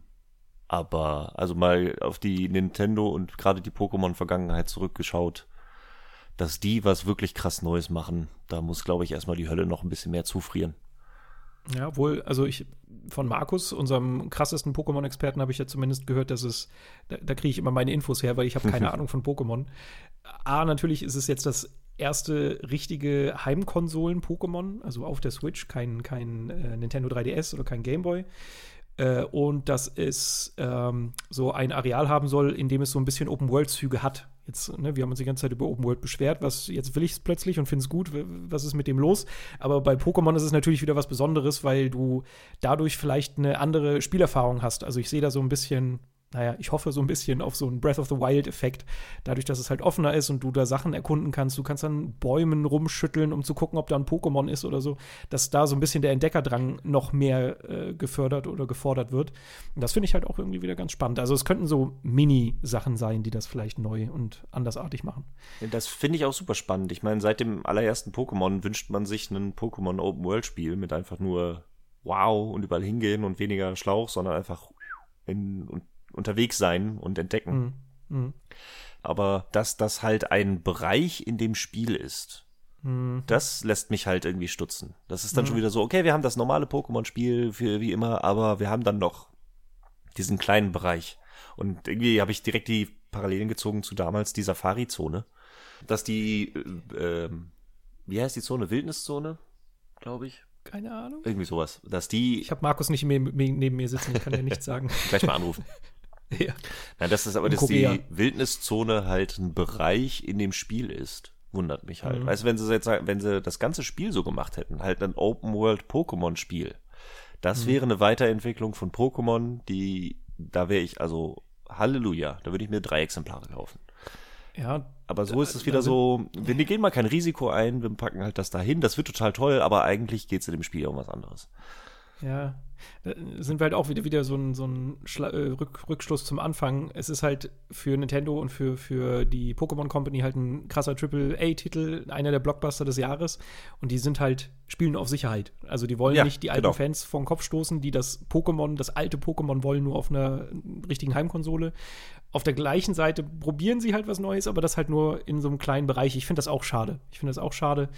aber also mal auf die Nintendo und gerade die Pokémon-Vergangenheit zurückgeschaut, dass die was wirklich krass Neues machen, da muss, glaube ich, erstmal die Hölle noch ein bisschen mehr zufrieren. Ja, wohl, also ich von Markus, unserem krassesten Pokémon-Experten, habe ich ja zumindest gehört, dass es, da, da kriege ich immer meine Infos her, weil ich habe keine <laughs> Ahnung von Pokémon. A, natürlich ist es jetzt das erste richtige Heimkonsolen-Pokémon, also auf der Switch, kein, kein äh, Nintendo 3DS oder kein Gameboy. Äh, und dass es ähm, so ein Areal haben soll, in dem es so ein bisschen Open-World-Züge hat. Jetzt, ne, wir haben uns die ganze Zeit über Open World beschwert, was jetzt will ich es plötzlich und finde es gut, was ist mit dem los? Aber bei Pokémon ist es natürlich wieder was Besonderes, weil du dadurch vielleicht eine andere Spielerfahrung hast. Also ich sehe da so ein bisschen naja, ich hoffe so ein bisschen auf so einen Breath of the Wild-Effekt. Dadurch, dass es halt offener ist und du da Sachen erkunden kannst. Du kannst dann Bäumen rumschütteln, um zu gucken, ob da ein Pokémon ist oder so. Dass da so ein bisschen der Entdeckerdrang noch mehr äh, gefördert oder gefordert wird. Und das finde ich halt auch irgendwie wieder ganz spannend. Also es könnten so Mini-Sachen sein, die das vielleicht neu und andersartig machen. Das finde ich auch super spannend. Ich meine, seit dem allerersten Pokémon wünscht man sich ein Pokémon Open World Spiel mit einfach nur wow und überall hingehen und weniger Schlauch, sondern einfach in, und unterwegs sein und entdecken. Mhm. Mhm. Aber dass das halt ein Bereich in dem Spiel ist, Mhm. Das lässt mich halt irgendwie stutzen. Das ist dann schon wieder so, okay, wir haben das normale Pokémon-Spiel wie immer, aber wir haben dann noch diesen kleinen Bereich. Und irgendwie habe ich direkt die Parallelen gezogen zu damals die Safari-Zone. Dass die, äh, ähm, wie heißt die Zone? Wildniszone, glaube ich. Keine Ahnung. Irgendwie sowas. Dass die. Ich habe Markus nicht neben mir sitzen, ich kann ja nichts sagen. <laughs> Gleich mal anrufen. <laughs> <laughs> ja. Na, das ist aber, dass die Wildniszone halt ein Bereich in dem Spiel ist. Wundert mich halt. Mhm. Weißt du, wenn sie jetzt wenn sie das ganze Spiel so gemacht hätten, halt ein Open World Pokémon Spiel, das mhm. wäre eine Weiterentwicklung von Pokémon, die, da wäre ich, also Halleluja, da würde ich mir drei Exemplare kaufen. Ja. Aber so ist es wieder so, wir gehen mal kein Risiko ein, wir packen halt das dahin, das wird total toll, aber eigentlich geht es in dem Spiel um was anderes. Ja, da sind wir halt auch wieder, wieder so ein, so ein Schla äh, Rück Rückschluss zum Anfang. Es ist halt für Nintendo und für, für die Pokémon Company halt ein krasser Triple-A-Titel, einer der Blockbuster des Jahres. Und die sind halt, spielen auf Sicherheit. Also die wollen ja, nicht die alten genau. Fans vor den Kopf stoßen, die das Pokémon, das alte Pokémon wollen, nur auf einer richtigen Heimkonsole. Auf der gleichen Seite probieren sie halt was Neues, aber das halt nur in so einem kleinen Bereich. Ich finde das auch schade. Ich finde das auch schade.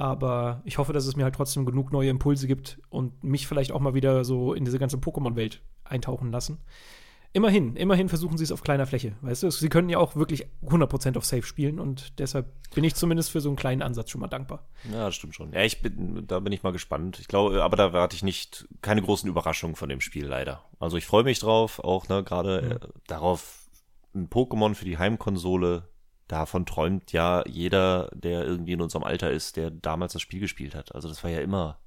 Aber ich hoffe, dass es mir halt trotzdem genug neue Impulse gibt und mich vielleicht auch mal wieder so in diese ganze Pokémon-Welt eintauchen lassen. Immerhin, immerhin versuchen sie es auf kleiner Fläche. Weißt du, sie können ja auch wirklich 100% auf Safe spielen und deshalb bin ich zumindest für so einen kleinen Ansatz schon mal dankbar. Ja, das stimmt schon. Ja, ich bin, da bin ich mal gespannt. Ich glaube, aber da erwarte ich nicht, keine großen Überraschungen von dem Spiel leider. Also ich freue mich drauf, auch, ne, gerade mhm. äh, darauf, ein Pokémon für die Heimkonsole davon träumt ja jeder, der irgendwie in unserem Alter ist, der damals das Spiel gespielt hat. Also das war ja immer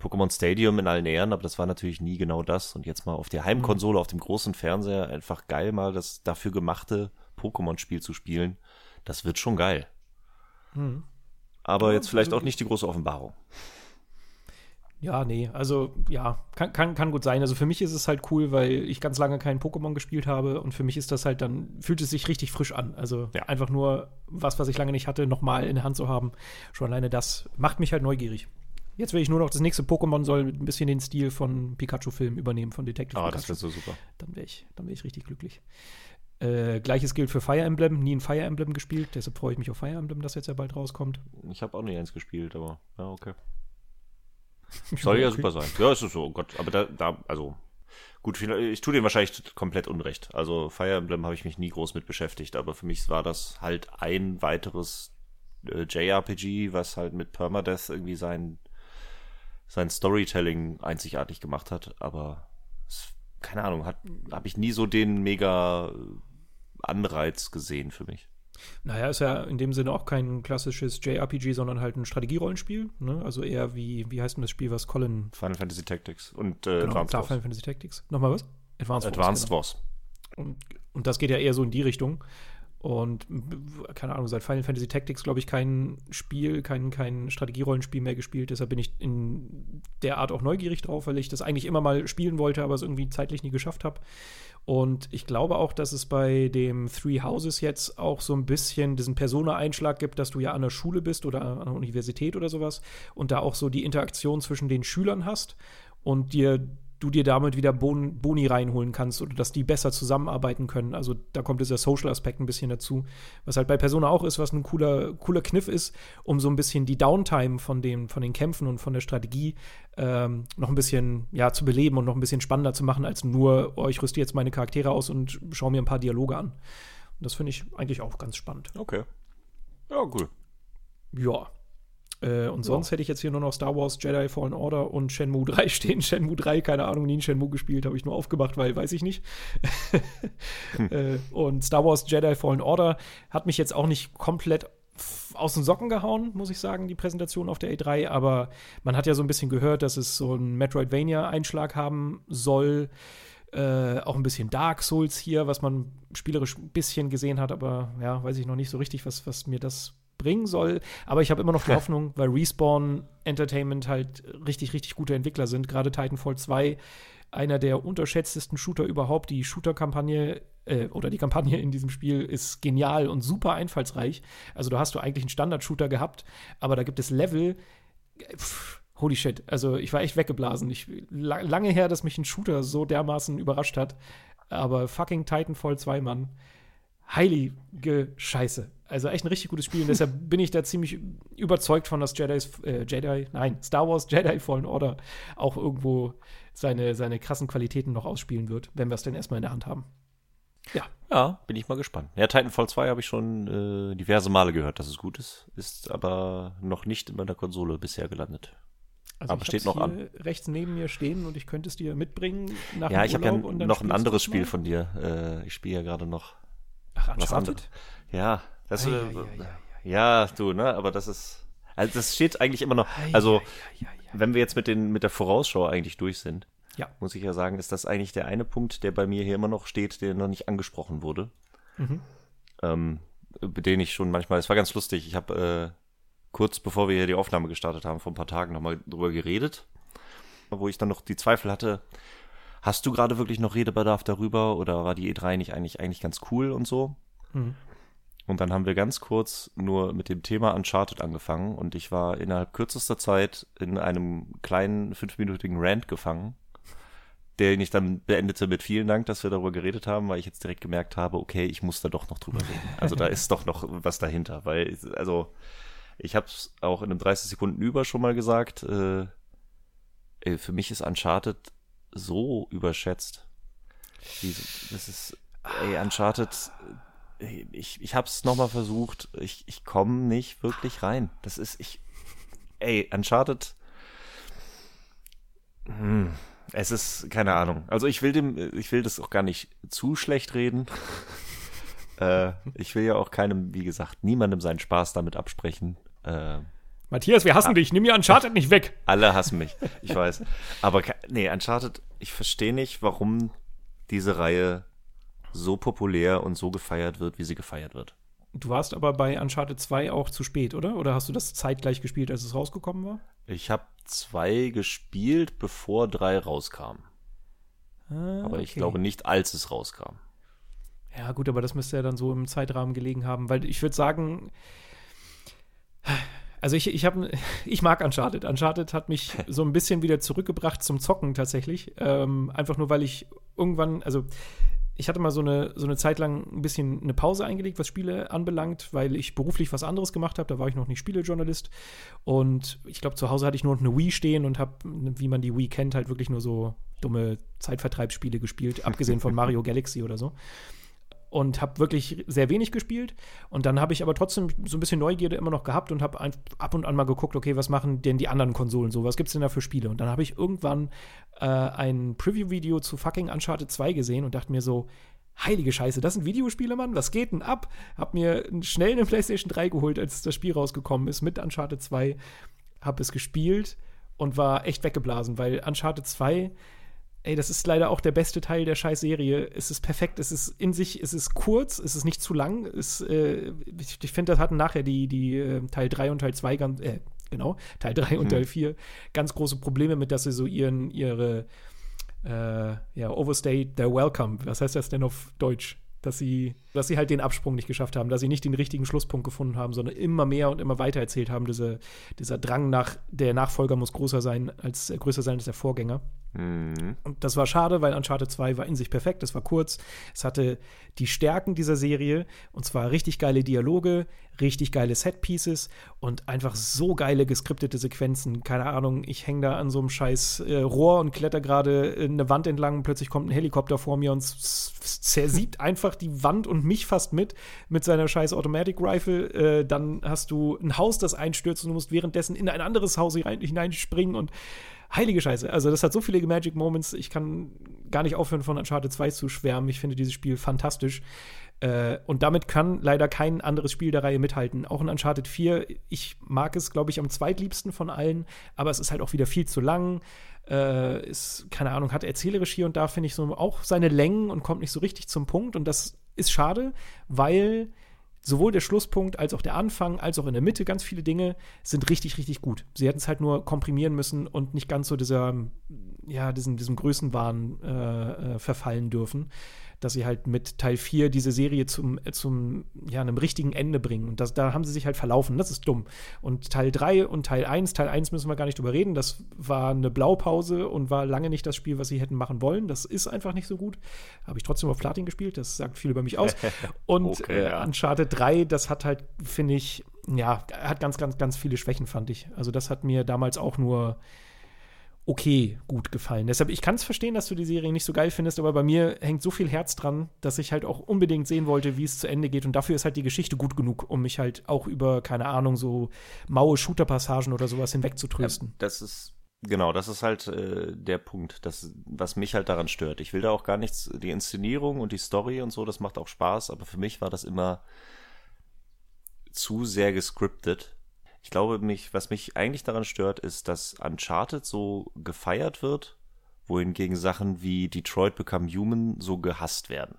Pokémon Stadium in allen Ehren, aber das war natürlich nie genau das. Und jetzt mal auf der Heimkonsole, mhm. auf dem großen Fernseher, einfach geil mal das dafür gemachte Pokémon-Spiel zu spielen. Das wird schon geil. Mhm. Aber jetzt vielleicht auch nicht die große Offenbarung. Ja, nee, also ja, kann, kann, kann gut sein. Also für mich ist es halt cool, weil ich ganz lange keinen Pokémon gespielt habe und für mich ist das halt dann, fühlt es sich richtig frisch an. Also ja. einfach nur was, was ich lange nicht hatte, nochmal in der Hand zu haben. Schon alleine das macht mich halt neugierig. Jetzt will ich nur noch das nächste Pokémon soll ein bisschen den Stil von Pikachu-Filmen übernehmen, von Detective Ah, Pikachu. das wäre so super. Dann wäre ich, wär ich richtig glücklich. Äh, Gleiches gilt für Fire Emblem. Nie ein Fire Emblem gespielt, deshalb freue ich mich auf Fire Emblem, das jetzt ja bald rauskommt. Ich habe auch nicht eins gespielt, aber ja, okay. Soll ja super sein. Ja, ist so, oh Gott, aber da, da, also gut, ich tue dem wahrscheinlich komplett Unrecht. Also Fire Emblem habe ich mich nie groß mit beschäftigt, aber für mich war das halt ein weiteres äh, JRPG, was halt mit Permadeath irgendwie sein, sein Storytelling einzigartig gemacht hat, aber es, keine Ahnung, hat habe ich nie so den mega Anreiz gesehen für mich. Naja, ist ja in dem Sinne auch kein klassisches JRPG, sondern halt ein Strategierollenspiel. Ne? Also eher wie, wie heißt denn das Spiel, was Colin. Final Fantasy Tactics und äh, genau, Advanced Wars. Final Fantasy Tactics. Nochmal was? Advanced, Advanced Wars. Wars. Und, und das geht ja eher so in die Richtung. Und keine Ahnung, seit Final Fantasy Tactics, glaube ich, kein Spiel, kein, kein Strategierollenspiel mehr gespielt. Deshalb bin ich in der Art auch neugierig drauf, weil ich das eigentlich immer mal spielen wollte, aber es irgendwie zeitlich nie geschafft habe. Und ich glaube auch, dass es bei dem Three Houses jetzt auch so ein bisschen diesen Persona-Einschlag gibt, dass du ja an der Schule bist oder an der Universität oder sowas und da auch so die Interaktion zwischen den Schülern hast und dir du dir damit wieder bon Boni reinholen kannst oder dass die besser zusammenarbeiten können. Also da kommt dieser Social-Aspekt ein bisschen dazu, was halt bei Persona auch ist, was ein cooler, cooler Kniff ist, um so ein bisschen die Downtime von, dem, von den Kämpfen und von der Strategie ähm, noch ein bisschen ja, zu beleben und noch ein bisschen spannender zu machen, als nur, oh, ich rüste jetzt meine Charaktere aus und schaue mir ein paar Dialoge an. Und das finde ich eigentlich auch ganz spannend. Okay. Ja, cool. Ja, äh, und sonst hätte ich jetzt hier nur noch Star Wars Jedi Fallen Order und Shenmue 3 <laughs> stehen. Shenmue 3, keine Ahnung, nie in Shenmue gespielt, habe ich nur aufgemacht, weil weiß ich nicht. hm. <laughs> äh, und Star Wars Jedi Fallen Order hat mich jetzt auch nicht komplett aus den Socken gehauen, muss ich sagen, die Präsentation auf der E3. Aber man hat ja so ein bisschen gehört, dass es so einen Metroidvania-Einschlag haben soll. Äh, auch ein bisschen Dark Souls hier, was man spielerisch ein bisschen gesehen hat, aber ja, weiß ich noch nicht so richtig, was, was mir das bringen soll. Aber ich habe immer noch die <laughs> Hoffnung, weil Respawn Entertainment halt richtig, richtig gute Entwickler sind. Gerade Titanfall 2, einer der unterschätztesten Shooter überhaupt. Die Shooter-Kampagne äh, oder die Kampagne in diesem Spiel ist genial und super einfallsreich. Also da hast du eigentlich einen Standard-Shooter gehabt, aber da gibt es Level. Pff, holy shit. Also ich war echt weggeblasen. Ich, lange her, dass mich ein Shooter so dermaßen überrascht hat. Aber fucking Titanfall 2, Mann heilige Scheiße. Also echt ein richtig gutes Spiel. Und deshalb bin ich da ziemlich überzeugt von, dass Jedi, äh, Jedi, nein, Star Wars Jedi Fallen Order auch irgendwo seine, seine krassen Qualitäten noch ausspielen wird, wenn wir es denn erstmal in der Hand haben. Ja. Ja, bin ich mal gespannt. Ja, Titanfall 2 habe ich schon äh, diverse Male gehört, dass es gut ist. Ist aber noch nicht in meiner Konsole bisher gelandet. Also aber steht noch an. rechts neben mir stehen und ich könnte es dir mitbringen nach Ja, ich habe ja noch ein anderes Spiel von dir. Äh, ich spiele ja gerade noch Ach, was anderes. Ja, das, äh, ja, du, ne, aber das ist, also das steht eigentlich immer noch, also, wenn wir jetzt mit den, mit der Vorausschau eigentlich durch sind, ja. muss ich ja sagen, ist das eigentlich der eine Punkt, der bei mir hier immer noch steht, der noch nicht angesprochen wurde. Mhm. Ähm, den ich schon manchmal, es war ganz lustig, ich habe äh, kurz bevor wir hier die Aufnahme gestartet haben, vor ein paar Tagen nochmal drüber geredet, wo ich dann noch die Zweifel hatte, hast du gerade wirklich noch Redebedarf darüber oder war die E3 nicht eigentlich, eigentlich ganz cool und so? Mhm. Und dann haben wir ganz kurz nur mit dem Thema Uncharted angefangen und ich war innerhalb kürzester Zeit in einem kleinen fünfminütigen Rant gefangen, den ich dann beendete mit vielen Dank, dass wir darüber geredet haben, weil ich jetzt direkt gemerkt habe, okay, ich muss da doch noch drüber reden. Also da ist doch noch was dahinter, weil, also ich habe es auch in einem 30 Sekunden über schon mal gesagt, äh, ey, für mich ist Uncharted so überschätzt. Das ist, ey, Uncharted ich, ich habe es nochmal versucht. Ich, ich komme nicht wirklich rein. Das ist, ich, ey, Uncharted. Hm, es ist, keine Ahnung. Also ich will dem, ich will das auch gar nicht zu schlecht reden. <laughs> äh, ich will ja auch keinem, wie gesagt, niemandem seinen Spaß damit absprechen. Äh, Matthias, wir hassen ah, dich. Nimm mir Uncharted nicht weg. <laughs> Alle hassen mich. Ich weiß. Aber nee, Uncharted, ich verstehe nicht, warum diese Reihe so populär und so gefeiert wird, wie sie gefeiert wird. Du warst aber bei Uncharted 2 auch zu spät, oder? Oder hast du das zeitgleich gespielt, als es rausgekommen war? Ich habe 2 gespielt, bevor 3 rauskam. Ah, aber ich glaube nicht, als es rauskam. Ja, gut, aber das müsste ja dann so im Zeitrahmen gelegen haben, weil ich würde sagen, also ich, ich, hab, <laughs> ich mag Uncharted. Uncharted hat mich <laughs> so ein bisschen wieder zurückgebracht zum Zocken tatsächlich. Ähm, einfach nur, weil ich irgendwann, also ich hatte mal so eine, so eine Zeit lang ein bisschen eine Pause eingelegt, was Spiele anbelangt, weil ich beruflich was anderes gemacht habe. Da war ich noch nicht Spielejournalist. Und ich glaube, zu Hause hatte ich nur noch eine Wii stehen und habe, wie man die Wii kennt, halt wirklich nur so dumme Zeitvertreibsspiele gespielt, abgesehen von <laughs> Mario Galaxy oder so und habe wirklich sehr wenig gespielt. Und dann habe ich aber trotzdem so ein bisschen Neugierde immer noch gehabt und habe ab und an mal geguckt, okay, was machen denn die anderen Konsolen so? Was gibt es denn da für Spiele? Und dann habe ich irgendwann äh, ein Preview-Video zu fucking Uncharted 2 gesehen und dachte mir so, heilige Scheiße, das sind Videospiele, Mann, was geht denn ab? Hab mir schnell eine PlayStation 3 geholt, als das Spiel rausgekommen ist mit Uncharted 2, hab es gespielt und war echt weggeblasen, weil Uncharted 2 ey, das ist leider auch der beste Teil der Scheiß-Serie. Es ist perfekt, es ist in sich, es ist kurz, es ist nicht zu lang. Es, äh, ich, ich finde, das hatten nachher die, die äh, Teil 3 und Teil 2 ganz, äh, genau, Teil 3 mhm. und Teil 4 ganz große Probleme mit, dass sie so ihren, ihre, äh, ja, overstay their welcome. Was heißt das denn auf Deutsch? dass sie, dass sie halt den Absprung nicht geschafft haben, dass sie nicht den richtigen Schlusspunkt gefunden haben, sondern immer mehr und immer weiter erzählt haben. Diese, dieser Drang nach, der Nachfolger muss größer sein als, äh, größer sein als der Vorgänger. Mhm. Und das war schade, weil Uncharted 2 war in sich perfekt, es war kurz, es hatte die Stärken dieser Serie und zwar richtig geile Dialoge, richtig geile Set-Pieces und einfach so geile geskriptete Sequenzen. Keine Ahnung, ich hänge da an so einem scheiß äh, Rohr und kletter gerade eine Wand entlang und plötzlich kommt ein Helikopter vor mir und zersieht einfach die Wand und mich fast mit mit seiner scheiß Automatic Rifle. Äh, dann hast du ein Haus, das einstürzt und du musst währenddessen in ein anderes Haus hineinspringen und heilige Scheiße. Also, das hat so viele Magic Moments. Ich kann gar nicht aufhören, von Uncharted 2 zu schwärmen. Ich finde dieses Spiel fantastisch. Äh, und damit kann leider kein anderes Spiel der Reihe mithalten. Auch in Uncharted 4, ich mag es, glaube ich, am zweitliebsten von allen, aber es ist halt auch wieder viel zu lang. Äh, ist, keine Ahnung, hat erzählerisch hier und da, finde ich, so auch seine Längen und kommt nicht so richtig zum Punkt. Und das ist schade, weil sowohl der Schlusspunkt als auch der Anfang, als auch in der Mitte, ganz viele Dinge sind richtig, richtig gut. Sie hätten es halt nur komprimieren müssen und nicht ganz so dieser, ja, diesem, diesem Größenwahn äh, äh, verfallen dürfen. dass sie halt mit Teil 4 diese Serie zum, äh, zum ja, einem richtigen Ende bringen. Und das, da haben sie sich halt verlaufen. Das ist dumm. Und Teil 3 und Teil 1, Teil 1 müssen wir gar nicht drüber reden. Das war eine Blaupause und war lange nicht das Spiel, was sie hätten machen wollen. Das ist einfach nicht so gut. Habe ich trotzdem auf Platin gespielt. Das sagt viel über mich aus. <laughs> Und okay, ja. äh, Uncharted 3, das hat halt, finde ich, ja, hat ganz, ganz, ganz viele Schwächen, fand ich. Also das hat mir damals auch nur okay gut gefallen. Deshalb, ich kann es verstehen, dass du die Serie nicht so geil findest, aber bei mir hängt so viel Herz dran, dass ich halt auch unbedingt sehen wollte, wie es zu Ende geht. Und dafür ist halt die Geschichte gut genug, um mich halt auch über, keine Ahnung, so maue Shooter-Passagen oder sowas hinwegzutrösten. Ja, das ist Genau, das ist halt äh, der Punkt, das, was mich halt daran stört. Ich will da auch gar nichts, die Inszenierung und die Story und so, das macht auch Spaß, aber für mich war das immer zu sehr gescriptet ich glaube, mich, was mich eigentlich daran stört, ist, dass Uncharted so gefeiert wird, wohingegen Sachen wie Detroit Become Human so gehasst werden.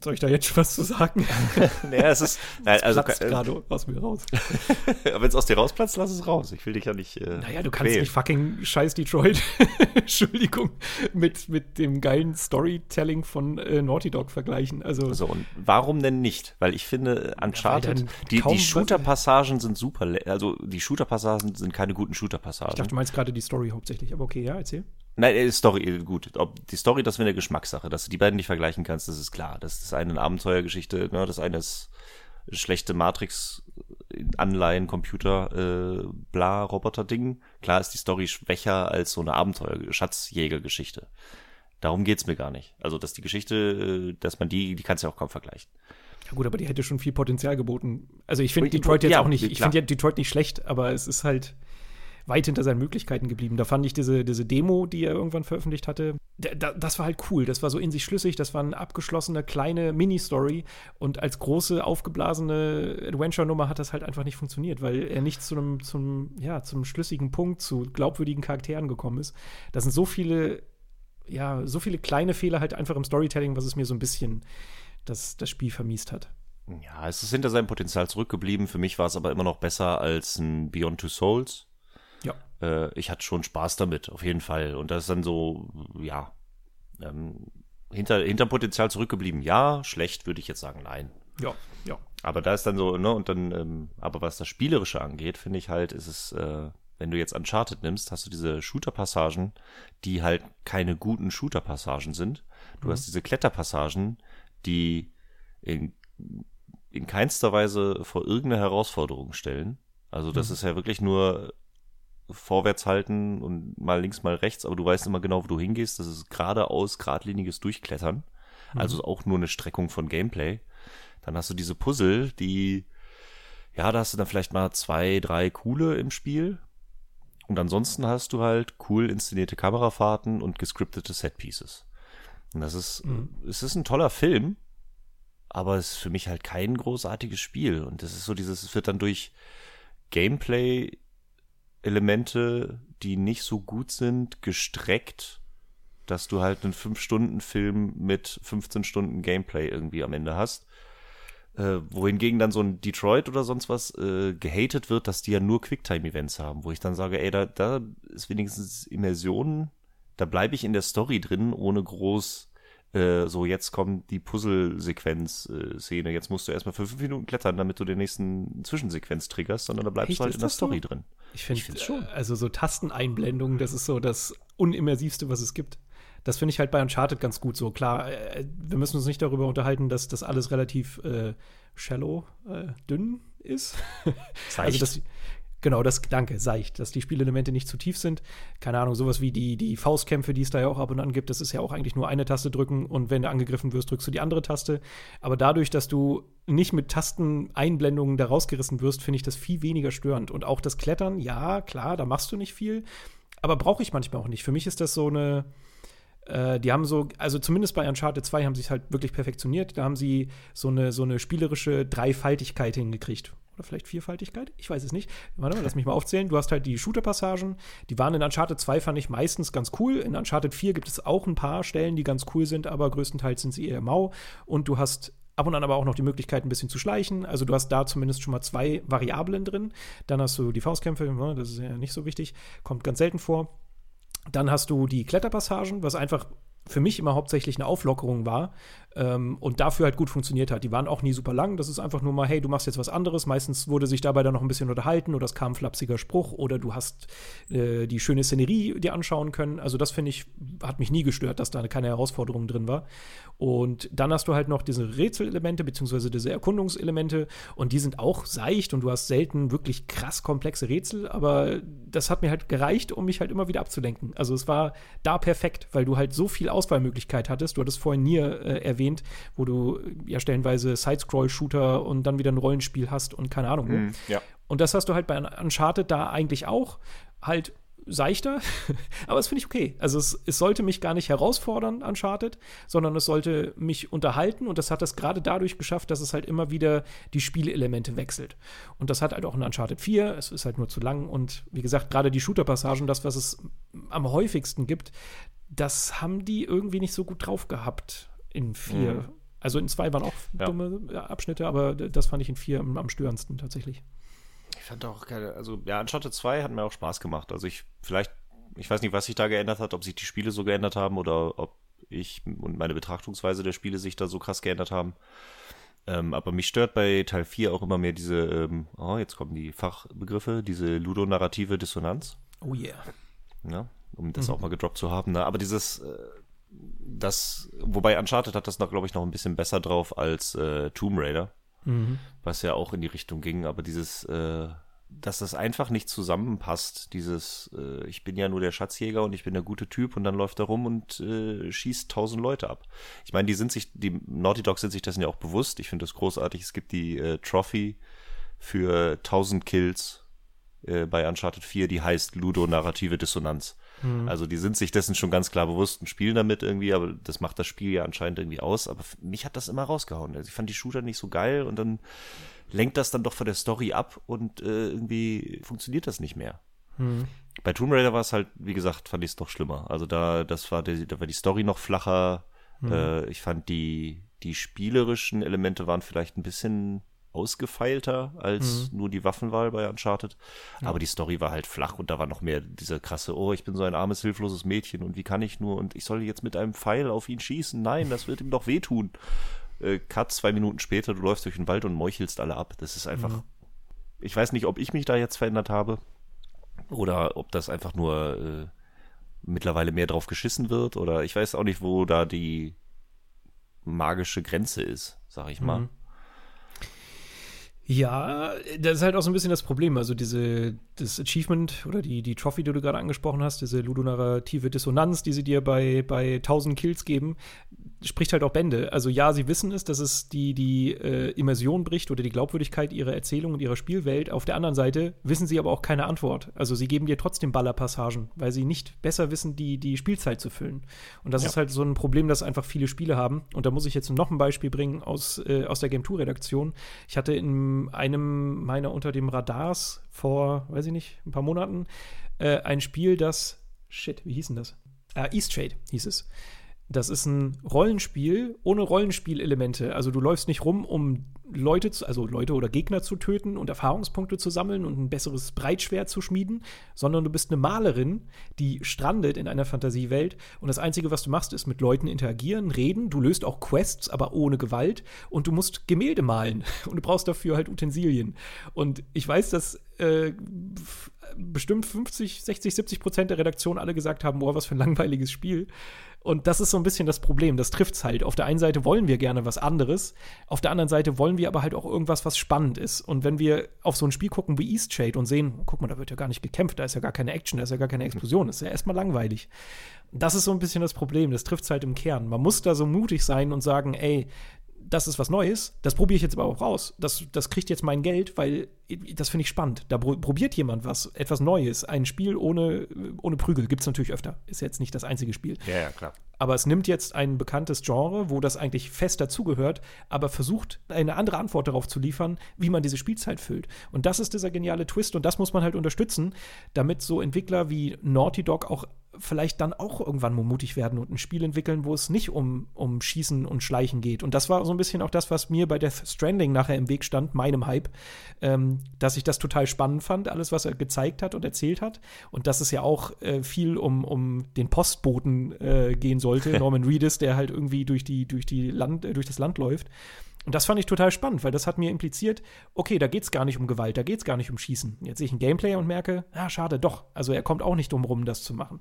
Soll ich da jetzt schon was zu sagen? <laughs> naja, es ist. Nein, also, platzt äh, gerade aus mir raus. <laughs> Wenn es aus dir rausplatzt, lass es raus. Ich will dich ja nicht. Äh, naja, du kannst nicht fucking scheiß Detroit, <laughs> Entschuldigung, mit, mit dem geilen Storytelling von äh, Naughty Dog vergleichen. Also, so, und warum denn nicht? Weil ich finde, Uncharted, ja, die, die Shooter-Passagen sind super. Also, die Shooter-Passagen sind keine guten Shooter-Passagen. Ich dachte, du meinst gerade die Story hauptsächlich. Aber okay, ja, erzähl. Nein, äh, Story, äh, gut. Ob die Story, das wäre eine Geschmackssache. Dass du die beiden nicht vergleichen kannst, das ist klar. Das ist eine Abenteuergeschichte, ne? das eine ist schlechte Matrix-Anleihen, Computer, äh, bla, Roboter-Ding. Klar ist die Story schwächer als so eine Abenteuer-Schatzjäger-Geschichte. Darum geht's mir gar nicht. Also, dass die Geschichte, äh, dass man die, die kannst du ja auch kaum vergleichen. Ja gut, aber die hätte schon viel Potenzial geboten. Also ich finde Detroit jetzt ja, auch nicht, ich finde ja Detroit nicht schlecht, aber es ist halt, weit hinter seinen Möglichkeiten geblieben. Da fand ich diese, diese Demo, die er irgendwann veröffentlicht hatte, da, das war halt cool. Das war so in sich schlüssig. Das war eine abgeschlossene kleine Mini-Story. Und als große, aufgeblasene Adventure-Nummer hat das halt einfach nicht funktioniert, weil er nicht zu einem, zum, ja, zum schlüssigen Punkt, zu glaubwürdigen Charakteren gekommen ist. Da sind so viele, ja, so viele kleine Fehler halt einfach im Storytelling, was es mir so ein bisschen das, das Spiel vermiest hat. Ja, es ist hinter seinem Potenzial zurückgeblieben. Für mich war es aber immer noch besser als ein Beyond Two Souls. Äh, ich hatte schon Spaß damit, auf jeden Fall. Und das ist dann so, ja, ähm, hinter, hinter Potenzial zurückgeblieben. Ja, schlecht würde ich jetzt sagen, nein. Ja, ja. Aber da ist dann so, ne, und dann, ähm, aber was das Spielerische angeht, finde ich halt, ist es, äh, wenn du jetzt Uncharted nimmst, hast du diese Shooter-Passagen, die halt keine guten Shooter-Passagen sind. Du mhm. hast diese Kletterpassagen, die in, in keinster Weise vor irgendeine Herausforderung stellen. Also das mhm. ist ja wirklich nur vorwärts halten und mal links, mal rechts, aber du weißt immer genau, wo du hingehst. Das ist geradeaus, geradliniges Durchklettern. Mhm. Also auch nur eine Streckung von Gameplay. Dann hast du diese Puzzle, die, ja, da hast du dann vielleicht mal zwei, drei coole im Spiel. Und ansonsten hast du halt cool inszenierte Kamerafahrten und gescriptete Setpieces. Und das ist, mhm. es ist ein toller Film, aber es ist für mich halt kein großartiges Spiel. Und das ist so dieses, es wird dann durch Gameplay Elemente, die nicht so gut sind, gestreckt, dass du halt einen 5-Stunden-Film mit 15 Stunden Gameplay irgendwie am Ende hast. Äh, wohingegen dann so ein Detroit oder sonst was äh, gehatet wird, dass die ja nur Quicktime-Events haben, wo ich dann sage, ey, da, da ist wenigstens Immersion, da bleibe ich in der Story drin, ohne groß äh, so jetzt kommt die Puzzle-Sequenz-Szene, jetzt musst du erstmal für fünf Minuten klettern, damit du den nächsten Zwischensequenz triggerst, sondern da bleibst Echt, du halt in der Story so? drin. Ich finde es schon. Also so Tasteneinblendungen, das ist so das Unimmersivste, was es gibt. Das finde ich halt bei Uncharted ganz gut so. Klar, äh, wir müssen uns nicht darüber unterhalten, dass das alles relativ äh, shallow, äh, dünn ist. also das, Genau, das, danke, seicht, dass die Spielelemente nicht zu tief sind. Keine Ahnung, sowas wie die, die Faustkämpfe, die es da ja auch ab und an gibt, das ist ja auch eigentlich nur eine Taste drücken und wenn du angegriffen wirst, drückst du die andere Taste. Aber dadurch, dass du nicht mit Tasteneinblendungen da rausgerissen wirst, finde ich das viel weniger störend. Und auch das Klettern, ja, klar, da machst du nicht viel, aber brauche ich manchmal auch nicht. Für mich ist das so eine, äh, die haben so, also zumindest bei Uncharted 2 haben sie es halt wirklich perfektioniert. Da haben sie so eine, so eine spielerische Dreifaltigkeit hingekriegt vielleicht Vierfaltigkeit, ich weiß es nicht. Warte mal, lass mich mal aufzählen. Du hast halt die Shooter-Passagen, die waren in Uncharted 2, fand ich meistens ganz cool. In Uncharted 4 gibt es auch ein paar Stellen, die ganz cool sind, aber größtenteils sind sie eher mau. Und du hast ab und an aber auch noch die Möglichkeit, ein bisschen zu schleichen. Also du hast da zumindest schon mal zwei Variablen drin. Dann hast du die Faustkämpfe, ne, das ist ja nicht so wichtig, kommt ganz selten vor. Dann hast du die Kletterpassagen, was einfach für mich immer hauptsächlich eine Auflockerung war ähm, und dafür halt gut funktioniert hat. Die waren auch nie super lang. Das ist einfach nur mal, hey, du machst jetzt was anderes. Meistens wurde sich dabei dann noch ein bisschen unterhalten oder es kam ein flapsiger Spruch oder du hast äh, die schöne Szenerie dir anschauen können. Also das finde ich, hat mich nie gestört, dass da keine Herausforderung drin war. Und dann hast du halt noch diese Rätselelemente beziehungsweise diese Erkundungselemente und die sind auch seicht und du hast selten wirklich krass komplexe Rätsel, aber das hat mir halt gereicht, um mich halt immer wieder abzulenken. Also es war da perfekt, weil du halt so viel Auswahlmöglichkeit hattest. Du hattest vorhin Nier äh, erwähnt, wo du ja stellenweise Sidescroll-Shooter und dann wieder ein Rollenspiel hast und keine Ahnung. Mm, ja. Und das hast du halt bei Uncharted da eigentlich auch. Halt seichter, <laughs> aber das finde ich okay. Also es, es, sollte mich gar nicht herausfordern, Uncharted, sondern es sollte mich unterhalten und das hat es gerade dadurch geschafft, dass es halt immer wieder die Spielelemente wechselt. Und das hat halt auch in Uncharted 4, es ist halt nur zu lang und wie gesagt, gerade die Shooter-Passagen, das, was es am häufigsten gibt, das haben die irgendwie nicht so gut drauf gehabt in 4. Mhm. Also in 2 waren auch ja. dumme Abschnitte, aber das fand ich in 4 am, am störendsten tatsächlich. Ich fand auch keine, also ja, Uncharted 2 hat mir auch Spaß gemacht. Also ich, vielleicht, ich weiß nicht, was sich da geändert hat, ob sich die Spiele so geändert haben oder ob ich und meine Betrachtungsweise der Spiele sich da so krass geändert haben. Ähm, aber mich stört bei Teil 4 auch immer mehr diese, ähm, oh, jetzt kommen die Fachbegriffe, diese ludonarrative Dissonanz. Oh yeah. Ja, um das mhm. auch mal gedroppt zu haben. Ne? Aber dieses, äh, das, wobei Uncharted hat das noch, glaube ich, noch ein bisschen besser drauf als äh, Tomb Raider mhm. was ja auch in die Richtung ging, aber dieses, äh, dass das einfach nicht zusammenpasst, dieses, äh, ich bin ja nur der Schatzjäger und ich bin der gute Typ und dann läuft er rum und äh, schießt tausend Leute ab. Ich meine, die sind sich, die Naughty Dogs sind sich dessen ja auch bewusst. Ich finde das großartig. Es gibt die äh, Trophy für tausend Kills äh, bei Uncharted 4, die heißt Ludo-narrative Dissonanz. Mhm. Also die sind sich dessen schon ganz klar bewusst und spielen damit irgendwie, aber das macht das Spiel ja anscheinend irgendwie aus. Aber mich hat das immer rausgehauen. Also ich fand die Shooter nicht so geil und dann lenkt das dann doch von der Story ab und äh, irgendwie funktioniert das nicht mehr. Mhm. Bei Tomb Raider war es halt, wie gesagt, fand ich es noch schlimmer. Also da, das war, die, da war die Story noch flacher. Mhm. Äh, ich fand die, die spielerischen Elemente waren vielleicht ein bisschen ausgefeilter als mhm. nur die Waffenwahl bei Uncharted. Ja. Aber die Story war halt flach und da war noch mehr dieser krasse, oh, ich bin so ein armes, hilfloses Mädchen und wie kann ich nur und ich soll jetzt mit einem Pfeil auf ihn schießen. Nein, das wird ihm doch wehtun. Äh, Cut, zwei Minuten später, du läufst durch den Wald und meuchelst alle ab. Das ist einfach. Mhm. Ich weiß nicht, ob ich mich da jetzt verändert habe oder ob das einfach nur äh, mittlerweile mehr drauf geschissen wird oder ich weiß auch nicht, wo da die magische Grenze ist, sag ich mal. Mhm. Ja, das ist halt auch so ein bisschen das Problem. Also diese, das Achievement oder die, die Trophy, die du gerade angesprochen hast, diese ludonarrative Dissonanz, die sie dir bei, bei 1000 Kills geben, spricht halt auch Bände. Also ja, sie wissen es, dass es die, die äh, Immersion bricht oder die Glaubwürdigkeit ihrer Erzählung und ihrer Spielwelt. Auf der anderen Seite wissen sie aber auch keine Antwort. Also sie geben dir trotzdem Ballerpassagen, weil sie nicht besser wissen, die, die Spielzeit zu füllen. Und das ja. ist halt so ein Problem, das einfach viele Spiele haben. Und da muss ich jetzt noch ein Beispiel bringen aus, äh, aus der Game 2 Redaktion. Ich hatte in einem meiner unter dem Radars vor, weiß ich nicht, ein paar Monaten äh, ein Spiel, das Shit, wie hieß denn das? Äh, East Trade hieß es. Das ist ein Rollenspiel ohne Rollenspielelemente. Also du läufst nicht rum, um Leute, zu, also Leute oder Gegner zu töten und Erfahrungspunkte zu sammeln und ein besseres Breitschwert zu schmieden, sondern du bist eine Malerin, die strandet in einer Fantasiewelt und das Einzige, was du machst, ist mit Leuten interagieren, reden. Du löst auch Quests, aber ohne Gewalt und du musst Gemälde malen <laughs> und du brauchst dafür halt Utensilien. Und ich weiß, dass äh, bestimmt 50, 60, 70 Prozent der Redaktion alle gesagt haben, boah, was für ein langweiliges Spiel. Und das ist so ein bisschen das Problem. Das trifft's halt. Auf der einen Seite wollen wir gerne was anderes, auf der anderen Seite wollen wir aber halt auch irgendwas, was spannend ist. Und wenn wir auf so ein Spiel gucken wie East Shade und sehen, guck mal, da wird ja gar nicht gekämpft, da ist ja gar keine Action, da ist ja gar keine Explosion, das ist ja erstmal langweilig. Das ist so ein bisschen das Problem. Das trifft's halt im Kern. Man muss da so mutig sein und sagen, ey, das ist was Neues, das probiere ich jetzt aber auch raus. Das, das kriegt jetzt mein Geld, weil das finde ich spannend. Da probiert jemand was, etwas Neues. Ein Spiel ohne, ohne Prügel gibt es natürlich öfter. Ist jetzt nicht das einzige Spiel. Ja, ja, klar. Aber es nimmt jetzt ein bekanntes Genre, wo das eigentlich fest dazugehört, aber versucht, eine andere Antwort darauf zu liefern, wie man diese Spielzeit füllt. Und das ist dieser geniale Twist und das muss man halt unterstützen, damit so Entwickler wie Naughty Dog auch vielleicht dann auch irgendwann mal mutig werden und ein Spiel entwickeln, wo es nicht um, um Schießen und Schleichen geht. Und das war so ein bisschen auch das, was mir bei Death Stranding nachher im Weg stand, meinem Hype, ähm, dass ich das total spannend fand, alles, was er gezeigt hat und erzählt hat. Und dass es ja auch äh, viel um, um den Postboten äh, gehen sollte, <laughs> Norman Reedus, der halt irgendwie durch, die, durch, die Land, äh, durch das Land läuft. Und das fand ich total spannend, weil das hat mir impliziert, okay, da geht es gar nicht um Gewalt, da geht es gar nicht um Schießen. Jetzt sehe ich ein Gameplay und merke, ja, schade, doch. Also er kommt auch nicht drum rum, das zu machen.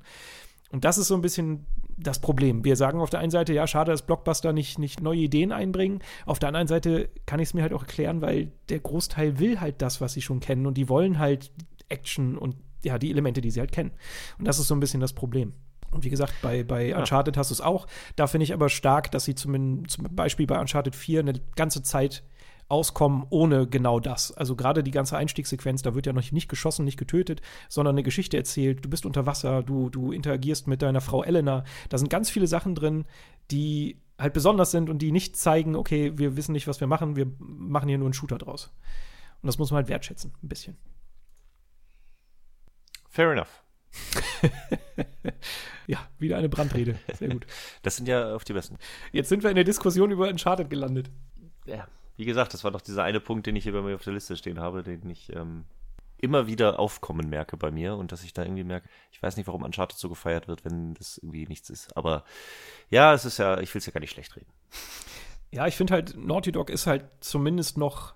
Und das ist so ein bisschen das Problem. Wir sagen auf der einen Seite, ja, schade, dass Blockbuster nicht, nicht neue Ideen einbringen. Auf der anderen Seite kann ich es mir halt auch erklären, weil der Großteil will halt das, was sie schon kennen. Und die wollen halt Action und ja, die Elemente, die sie halt kennen. Und das ist so ein bisschen das Problem. Und wie gesagt, bei, bei Uncharted hast du es auch. Da finde ich aber stark, dass sie zum, zum Beispiel bei Uncharted 4 eine ganze Zeit auskommen ohne genau das. Also gerade die ganze Einstiegssequenz, da wird ja noch nicht geschossen, nicht getötet, sondern eine Geschichte erzählt. Du bist unter Wasser, du, du interagierst mit deiner Frau Elena. Da sind ganz viele Sachen drin, die halt besonders sind und die nicht zeigen, okay, wir wissen nicht, was wir machen, wir machen hier nur einen Shooter draus. Und das muss man halt wertschätzen, ein bisschen. Fair enough. <laughs> ja, wieder eine Brandrede. Sehr gut. <laughs> Das sind ja auf die besten. Jetzt sind wir in der Diskussion über Uncharted gelandet. Ja, wie gesagt, das war doch dieser eine Punkt, den ich hier bei mir auf der Liste stehen habe, den ich ähm, immer wieder aufkommen merke bei mir und dass ich da irgendwie merke, ich weiß nicht, warum Uncharted so gefeiert wird, wenn das irgendwie nichts ist. Aber ja, es ist ja, ich will es ja gar nicht schlecht reden. Ja, ich finde halt, Naughty Dog ist halt zumindest noch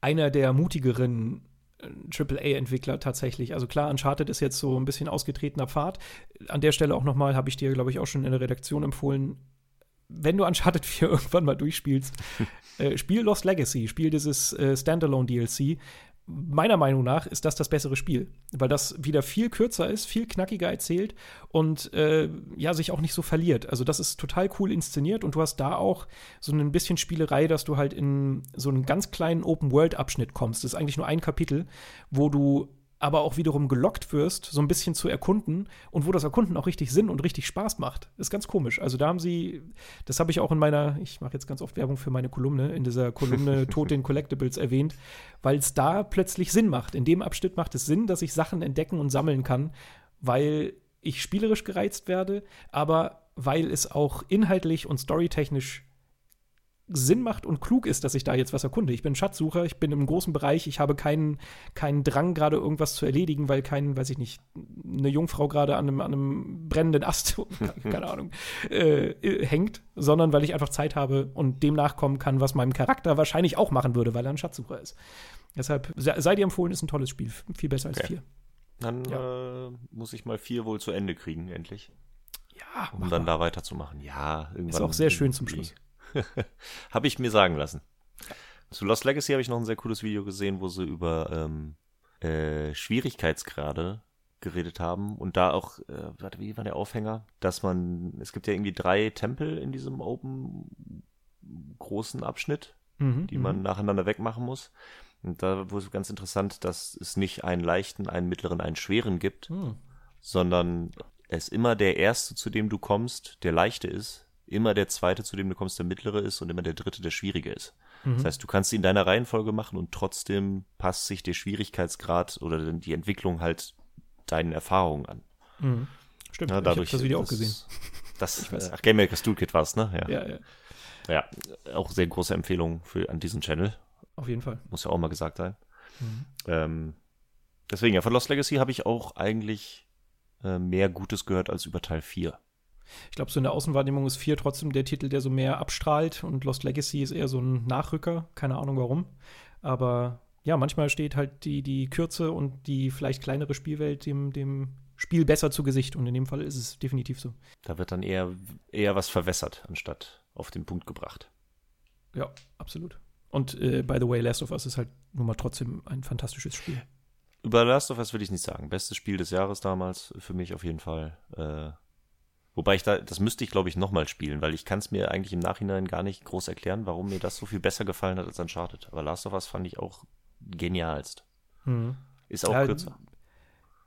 einer der mutigeren AAA-Entwickler tatsächlich. Also klar, Uncharted ist jetzt so ein bisschen ausgetretener Pfad. An der Stelle auch nochmal, habe ich dir, glaube ich, auch schon in der Redaktion empfohlen, wenn du Uncharted 4 <laughs> irgendwann mal durchspielst, <laughs> äh, spiel Lost Legacy, spiel dieses äh, Standalone DLC meiner Meinung nach ist das das bessere Spiel, weil das wieder viel kürzer ist, viel knackiger erzählt und äh, ja, sich auch nicht so verliert. Also das ist total cool inszeniert und du hast da auch so ein bisschen Spielerei, dass du halt in so einen ganz kleinen Open-World-Abschnitt kommst. Das ist eigentlich nur ein Kapitel, wo du aber auch wiederum gelockt wirst, so ein bisschen zu erkunden und wo das Erkunden auch richtig Sinn und richtig Spaß macht. Ist ganz komisch. Also da haben sie, das habe ich auch in meiner, ich mache jetzt ganz oft Werbung für meine Kolumne, in dieser Kolumne <laughs> Tod in Collectibles erwähnt, weil es da plötzlich Sinn macht. In dem Abschnitt macht es Sinn, dass ich Sachen entdecken und sammeln kann, weil ich spielerisch gereizt werde, aber weil es auch inhaltlich und storytechnisch Sinn macht und klug ist, dass ich da jetzt was erkunde. Ich bin Schatzsucher, ich bin im großen Bereich, ich habe keinen, keinen Drang, gerade irgendwas zu erledigen, weil kein, weiß ich nicht, eine Jungfrau gerade an einem, an einem brennenden Ast, <laughs> keine <laughs> Ahnung, äh, hängt, sondern weil ich einfach Zeit habe und dem nachkommen kann, was meinem Charakter wahrscheinlich auch machen würde, weil er ein Schatzsucher ist. Deshalb sei dir empfohlen, ist ein tolles Spiel. Viel besser als okay. vier. Dann ja. äh, muss ich mal vier wohl zu Ende kriegen, endlich. Ja. Um dann da weiterzumachen. Ja, irgendwann. Ist auch sehr schön zum Schluss. <laughs> habe ich mir sagen lassen. Zu Lost Legacy habe ich noch ein sehr cooles Video gesehen, wo sie über ähm, äh, Schwierigkeitsgrade geredet haben und da auch, äh, warte, wie war der Aufhänger? Dass man, es gibt ja irgendwie drei Tempel in diesem Open großen Abschnitt, mhm, die man mhm. nacheinander wegmachen muss. Und da wurde es ganz interessant, dass es nicht einen leichten, einen mittleren, einen schweren gibt, mhm. sondern es immer der erste, zu dem du kommst, der leichte ist, immer der zweite, zu dem du kommst, der mittlere ist und immer der dritte, der schwierige ist. Mhm. Das heißt, du kannst sie in deiner Reihenfolge machen und trotzdem passt sich der Schwierigkeitsgrad oder die Entwicklung halt deinen Erfahrungen an. Mhm. Stimmt, ja, dadurch, ich habe das Video auch gesehen. Das, das ach, Game Maker's Toolkit war es, ne? Ja. ja, ja. Ja, auch sehr große Empfehlung für, an diesen Channel. Auf jeden Fall. Muss ja auch mal gesagt sein. Mhm. Ähm, deswegen, ja, von Lost Legacy habe ich auch eigentlich äh, mehr Gutes gehört als über Teil 4. Ich glaube, so in der Außenwahrnehmung ist 4 trotzdem der Titel, der so mehr abstrahlt und Lost Legacy ist eher so ein Nachrücker, keine Ahnung warum. Aber ja, manchmal steht halt die, die Kürze und die vielleicht kleinere Spielwelt dem, dem Spiel besser zu Gesicht und in dem Fall ist es definitiv so. Da wird dann eher, eher was verwässert, anstatt auf den Punkt gebracht. Ja, absolut. Und äh, by the way, Last of Us ist halt nun mal trotzdem ein fantastisches Spiel. Über Last of Us will ich nicht sagen. Bestes Spiel des Jahres damals, für mich auf jeden Fall. Äh, Wobei ich da, das müsste ich glaube ich nochmal spielen, weil ich kann es mir eigentlich im Nachhinein gar nicht groß erklären, warum mir das so viel besser gefallen hat als Uncharted. Aber Last of Us fand ich auch genialst. Hm. Ist auch ja, kürzer.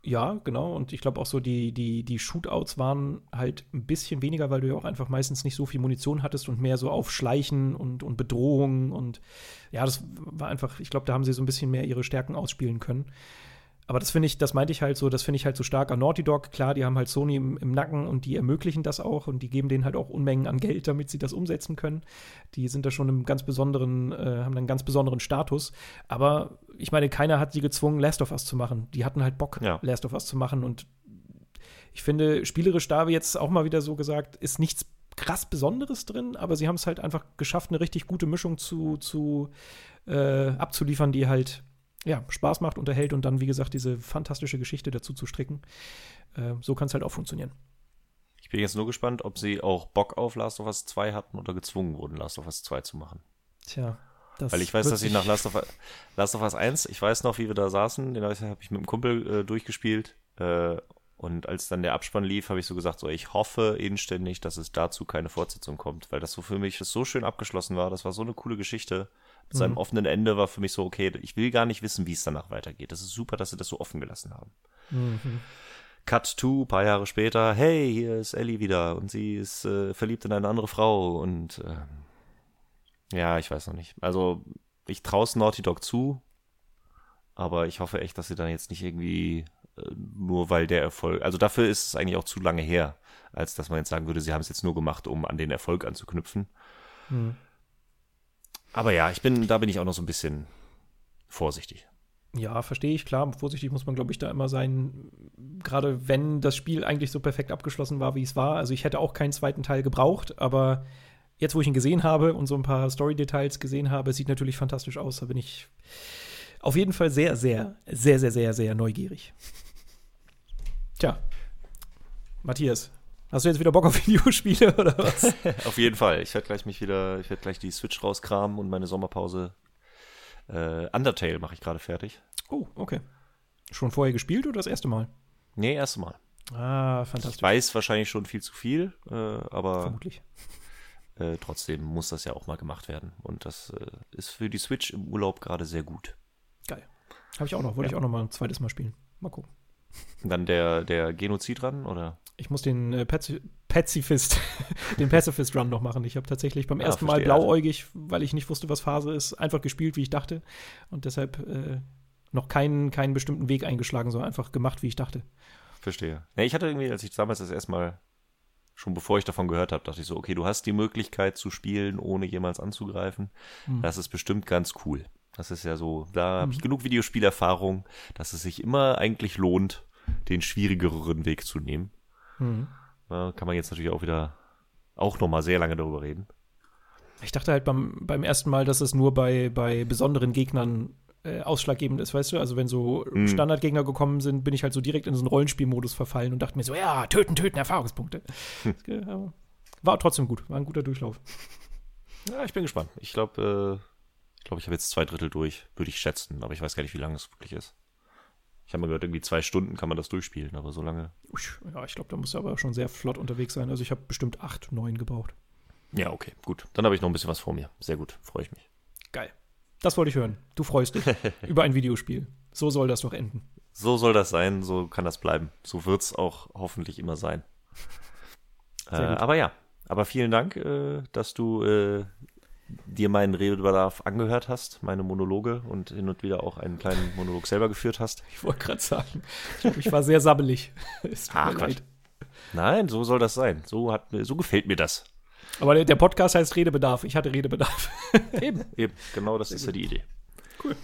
Ja, genau. Und ich glaube auch so, die, die, die Shootouts waren halt ein bisschen weniger, weil du ja auch einfach meistens nicht so viel Munition hattest und mehr so auf Schleichen und, und Bedrohungen. Und ja, das war einfach, ich glaube, da haben sie so ein bisschen mehr ihre Stärken ausspielen können. Aber das finde ich, das meinte ich halt so, das finde ich halt so stark an Naughty Dog. Klar, die haben halt Sony im, im, Nacken und die ermöglichen das auch und die geben denen halt auch Unmengen an Geld, damit sie das umsetzen können. Die sind da schon im ganz besonderen, äh, haben einen ganz besonderen Status. Aber ich meine, keiner hat sie gezwungen, Last of Us zu machen. Die hatten halt Bock, ja. Last of Us zu machen und ich finde, spielerisch da wie jetzt auch mal wieder so gesagt, ist nichts krass Besonderes drin, aber sie haben es halt einfach geschafft, eine richtig gute Mischung zu, zu äh, abzuliefern, die halt ja, Spaß macht, unterhält und dann, wie gesagt, diese fantastische Geschichte dazu zu stricken. Äh, so kann es halt auch funktionieren. Ich bin jetzt nur gespannt, ob sie auch Bock auf Last of Us 2 hatten oder gezwungen wurden, Last of Us 2 zu machen. Tja. Das Weil ich weiß, dass ich nach Last of, Last of Us 1, ich weiß noch, wie wir da saßen, den habe ich mit dem Kumpel äh, durchgespielt. Äh, und als dann der Abspann lief, habe ich so gesagt, so ich hoffe inständig, dass es dazu keine Fortsetzung kommt, weil das so für mich so schön abgeschlossen war. Das war so eine coole Geschichte mit seinem mhm. offenen Ende war für mich so, okay, ich will gar nicht wissen, wie es danach weitergeht. Das ist super, dass sie das so offen gelassen haben. Mhm. Cut to, paar Jahre später, hey, hier ist Ellie wieder und sie ist äh, verliebt in eine andere Frau und äh, ja, ich weiß noch nicht. Also ich traue es Naughty Dog zu, aber ich hoffe echt, dass sie dann jetzt nicht irgendwie äh, nur weil der Erfolg, also dafür ist es eigentlich auch zu lange her, als dass man jetzt sagen würde, sie haben es jetzt nur gemacht, um an den Erfolg anzuknüpfen. Mhm. Aber ja, ich bin, da bin ich auch noch so ein bisschen vorsichtig. Ja, verstehe ich, klar. Vorsichtig muss man, glaube ich, da immer sein. Gerade wenn das Spiel eigentlich so perfekt abgeschlossen war, wie es war. Also ich hätte auch keinen zweiten Teil gebraucht, aber jetzt, wo ich ihn gesehen habe und so ein paar Story-Details gesehen habe, sieht natürlich fantastisch aus. Da bin ich auf jeden Fall sehr, sehr, sehr, sehr, sehr, sehr neugierig. Tja, Matthias, Hast du jetzt wieder Bock auf <laughs> Videospiele oder was? <laughs> auf jeden Fall. Ich werde gleich mich wieder, ich werde gleich die Switch rauskramen und meine Sommerpause. Äh, Undertale mache ich gerade fertig. Oh, okay. Schon vorher gespielt oder das erste Mal? Nee, erste Mal. Ah, fantastisch. Ich weiß wahrscheinlich schon viel zu viel, äh, aber Vermutlich. Äh, trotzdem muss das ja auch mal gemacht werden. Und das äh, ist für die Switch im Urlaub gerade sehr gut. Geil. Habe ich auch noch, wollte ja. ich auch noch mal ein zweites Mal spielen. Mal gucken. Dann der, der Genozid dran, oder? Ich muss den äh, Pazifist, <laughs> den Pacifist Run noch machen. Ich habe tatsächlich beim ah, ersten Mal blauäugig, weil ich nicht wusste, was Phase ist, einfach gespielt, wie ich dachte. Und deshalb äh, noch keinen, keinen bestimmten Weg eingeschlagen, sondern einfach gemacht, wie ich dachte. Verstehe. Ja, ich hatte irgendwie, als ich damals das erste Mal, schon bevor ich davon gehört habe, dachte ich so, okay, du hast die Möglichkeit zu spielen, ohne jemals anzugreifen. Hm. Das ist bestimmt ganz cool. Das ist ja so, da mhm. habe ich genug Videospielerfahrung, dass es sich immer eigentlich lohnt, den schwierigeren Weg zu nehmen. Mhm. Da kann man jetzt natürlich auch wieder auch noch mal sehr lange darüber reden. Ich dachte halt beim, beim ersten Mal, dass es nur bei, bei besonderen Gegnern äh, ausschlaggebend ist, weißt du? Also wenn so mhm. Standardgegner gekommen sind, bin ich halt so direkt in so einen Rollenspielmodus verfallen und dachte mir so, ja, töten, töten, Erfahrungspunkte. <laughs> Hm. War trotzdem gut, war ein guter Durchlauf. Ja, ich bin gespannt. Ich glaube, äh, ich glaube, ich habe jetzt zwei Drittel durch, würde ich schätzen, aber ich weiß gar nicht, wie lange es wirklich ist. Ich habe mal gehört, irgendwie zwei Stunden kann man das durchspielen, aber so lange. Ja, ich glaube, da muss aber schon sehr flott unterwegs sein. Also ich habe bestimmt acht, neun gebraucht. Ja, okay, gut. Dann habe ich noch ein bisschen was vor mir. Sehr gut, freue ich mich. Geil. Das wollte ich hören. Du freust dich <laughs> über ein Videospiel. So soll das doch enden. So soll das sein, so kann das bleiben. So wird es auch hoffentlich immer sein. Äh, aber ja, aber vielen Dank, äh, dass du äh, dir meinen Redebedarf angehört hast, meine Monologe und hin und wieder auch einen kleinen Monolog selber geführt hast. Ich wollte gerade sagen, ich war sehr sabbelig. <laughs> Ach, leid. Nein, so soll das sein. So, hat, so gefällt mir das. Aber der, der Podcast heißt Redebedarf. Ich hatte Redebedarf. <laughs> eben, eben. Genau das ist ja die Idee. Cool.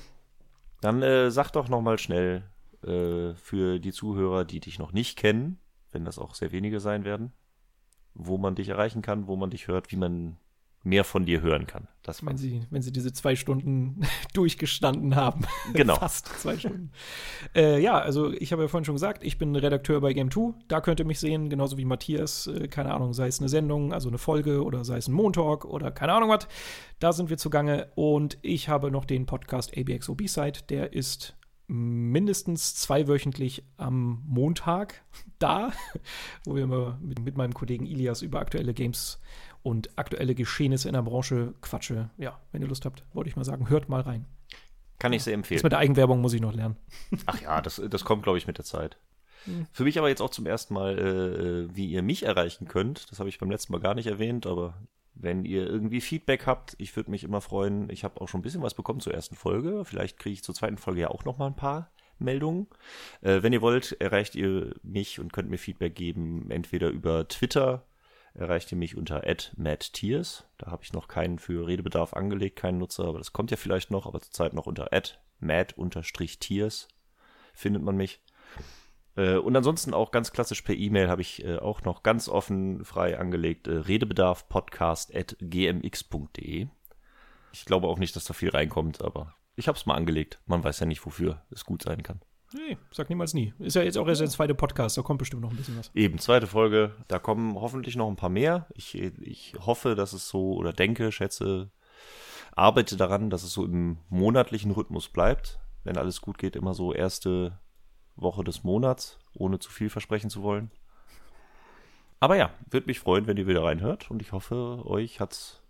Dann äh, sag doch noch mal schnell äh, für die Zuhörer, die dich noch nicht kennen, wenn das auch sehr wenige sein werden, wo man dich erreichen kann, wo man dich hört, wie man mehr von dir hören kann. Das wenn, sie, wenn sie diese zwei Stunden <laughs> durchgestanden haben. <laughs> Genau. Fast zwei Stunden. Äh, ja, also ich habe ja vorhin schon gesagt, ich bin Redakteur bei Game2. Da könnt ihr mich sehen, genauso wie Matthias. Äh, keine Ahnung, sei es eine Sendung, also eine Folge oder sei es ein Montalk oder keine Ahnung was. Da sind wir zugange. Und ich habe noch den Podcast ABXO B-Side. Der ist mindestens zweiwöchentlich am Montag da, <laughs> wo wir immer mit, mit meinem Kollegen Ilias über aktuelle Games und aktuelle Geschehnisse in der Branche quatsche. Ja, wenn ihr Lust habt, wollte ich mal sagen, hört mal rein. Kann ich sehr empfehlen. Das mit der Eigenwerbung muss ich noch lernen. Ach ja, das, das kommt, glaube ich, mit der Zeit. Hm. Für mich aber jetzt auch zum ersten Mal, äh, wie ihr mich erreichen könnt. Das habe ich beim letzten Mal gar nicht erwähnt, aber wenn ihr irgendwie Feedback habt, ich würde mich immer freuen. Ich habe auch schon ein bisschen was bekommen zur ersten Folge. Vielleicht kriege ich zur zweiten Folge ja auch noch mal ein paar Meldungen. Äh, wenn ihr wollt, erreicht ihr mich und könnt mir Feedback geben, entweder über Twitter, erreicht ihr mich unter @madtears. Da habe ich noch keinen für Redebedarf angelegt, keinen Nutzer, aber das kommt ja vielleicht noch, aber zurzeit noch unter mad-tears findet man mich. Äh, und ansonsten auch ganz klassisch per E-Mail habe ich äh, auch noch ganz offen frei angelegt äh, redebedarfpodcast.gmx.de. Ich glaube auch nicht, dass da viel reinkommt, aber ich habe es mal angelegt. Man weiß ja nicht, wofür es gut sein kann. Nee, sag niemals nie. Ist ja jetzt auch erst der zweite Podcast, da kommt bestimmt noch ein bisschen was. Eben, zweite Folge. Da kommen hoffentlich noch ein paar mehr. Ich, ich hoffe, dass es so, oder denke, schätze, arbeite daran, dass es so im monatlichen Rhythmus bleibt. Wenn alles gut geht, immer so erste Woche des Monats, ohne zu viel versprechen zu wollen. Aber ja, würde mich freuen, wenn ihr wieder reinhört und ich hoffe, euch hat's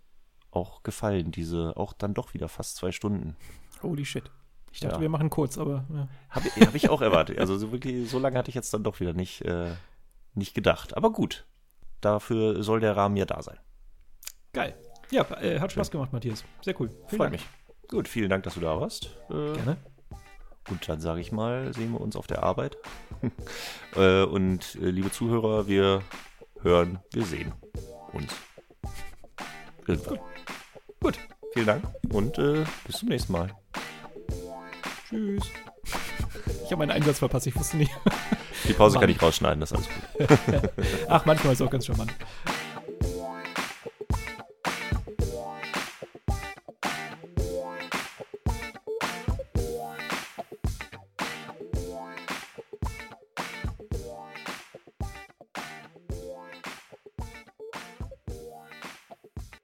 auch gefallen, diese auch dann doch wieder fast zwei Stunden. Holy shit. Ich dachte, Ja. wir machen kurz, aber ja. Habe hab ich auch erwartet. Also so wirklich, so lange hatte ich jetzt dann doch wieder nicht, äh, nicht gedacht. Aber gut, dafür soll der Rahmen ja da sein. geil. Ja, äh, hat Spaß gemacht, Matthias. Sehr cool. Vielen Freut Dank. mich. Gut, vielen Dank, dass du da warst. Äh, Gerne. Und dann sage ich mal, sehen wir uns auf der Arbeit. <laughs> äh, und äh, liebe Zuhörer, wir hören, wir sehen uns. Irgendwann. Gut. Vielen Dank und äh, bis zum nächsten Mal. Tschüss. Ich habe meinen Einsatz verpasst, ich wusste nicht. Die Pause Mann. kann ich rausschneiden, das ist alles gut. <laughs> Ach, manchmal ist es auch ganz charmant.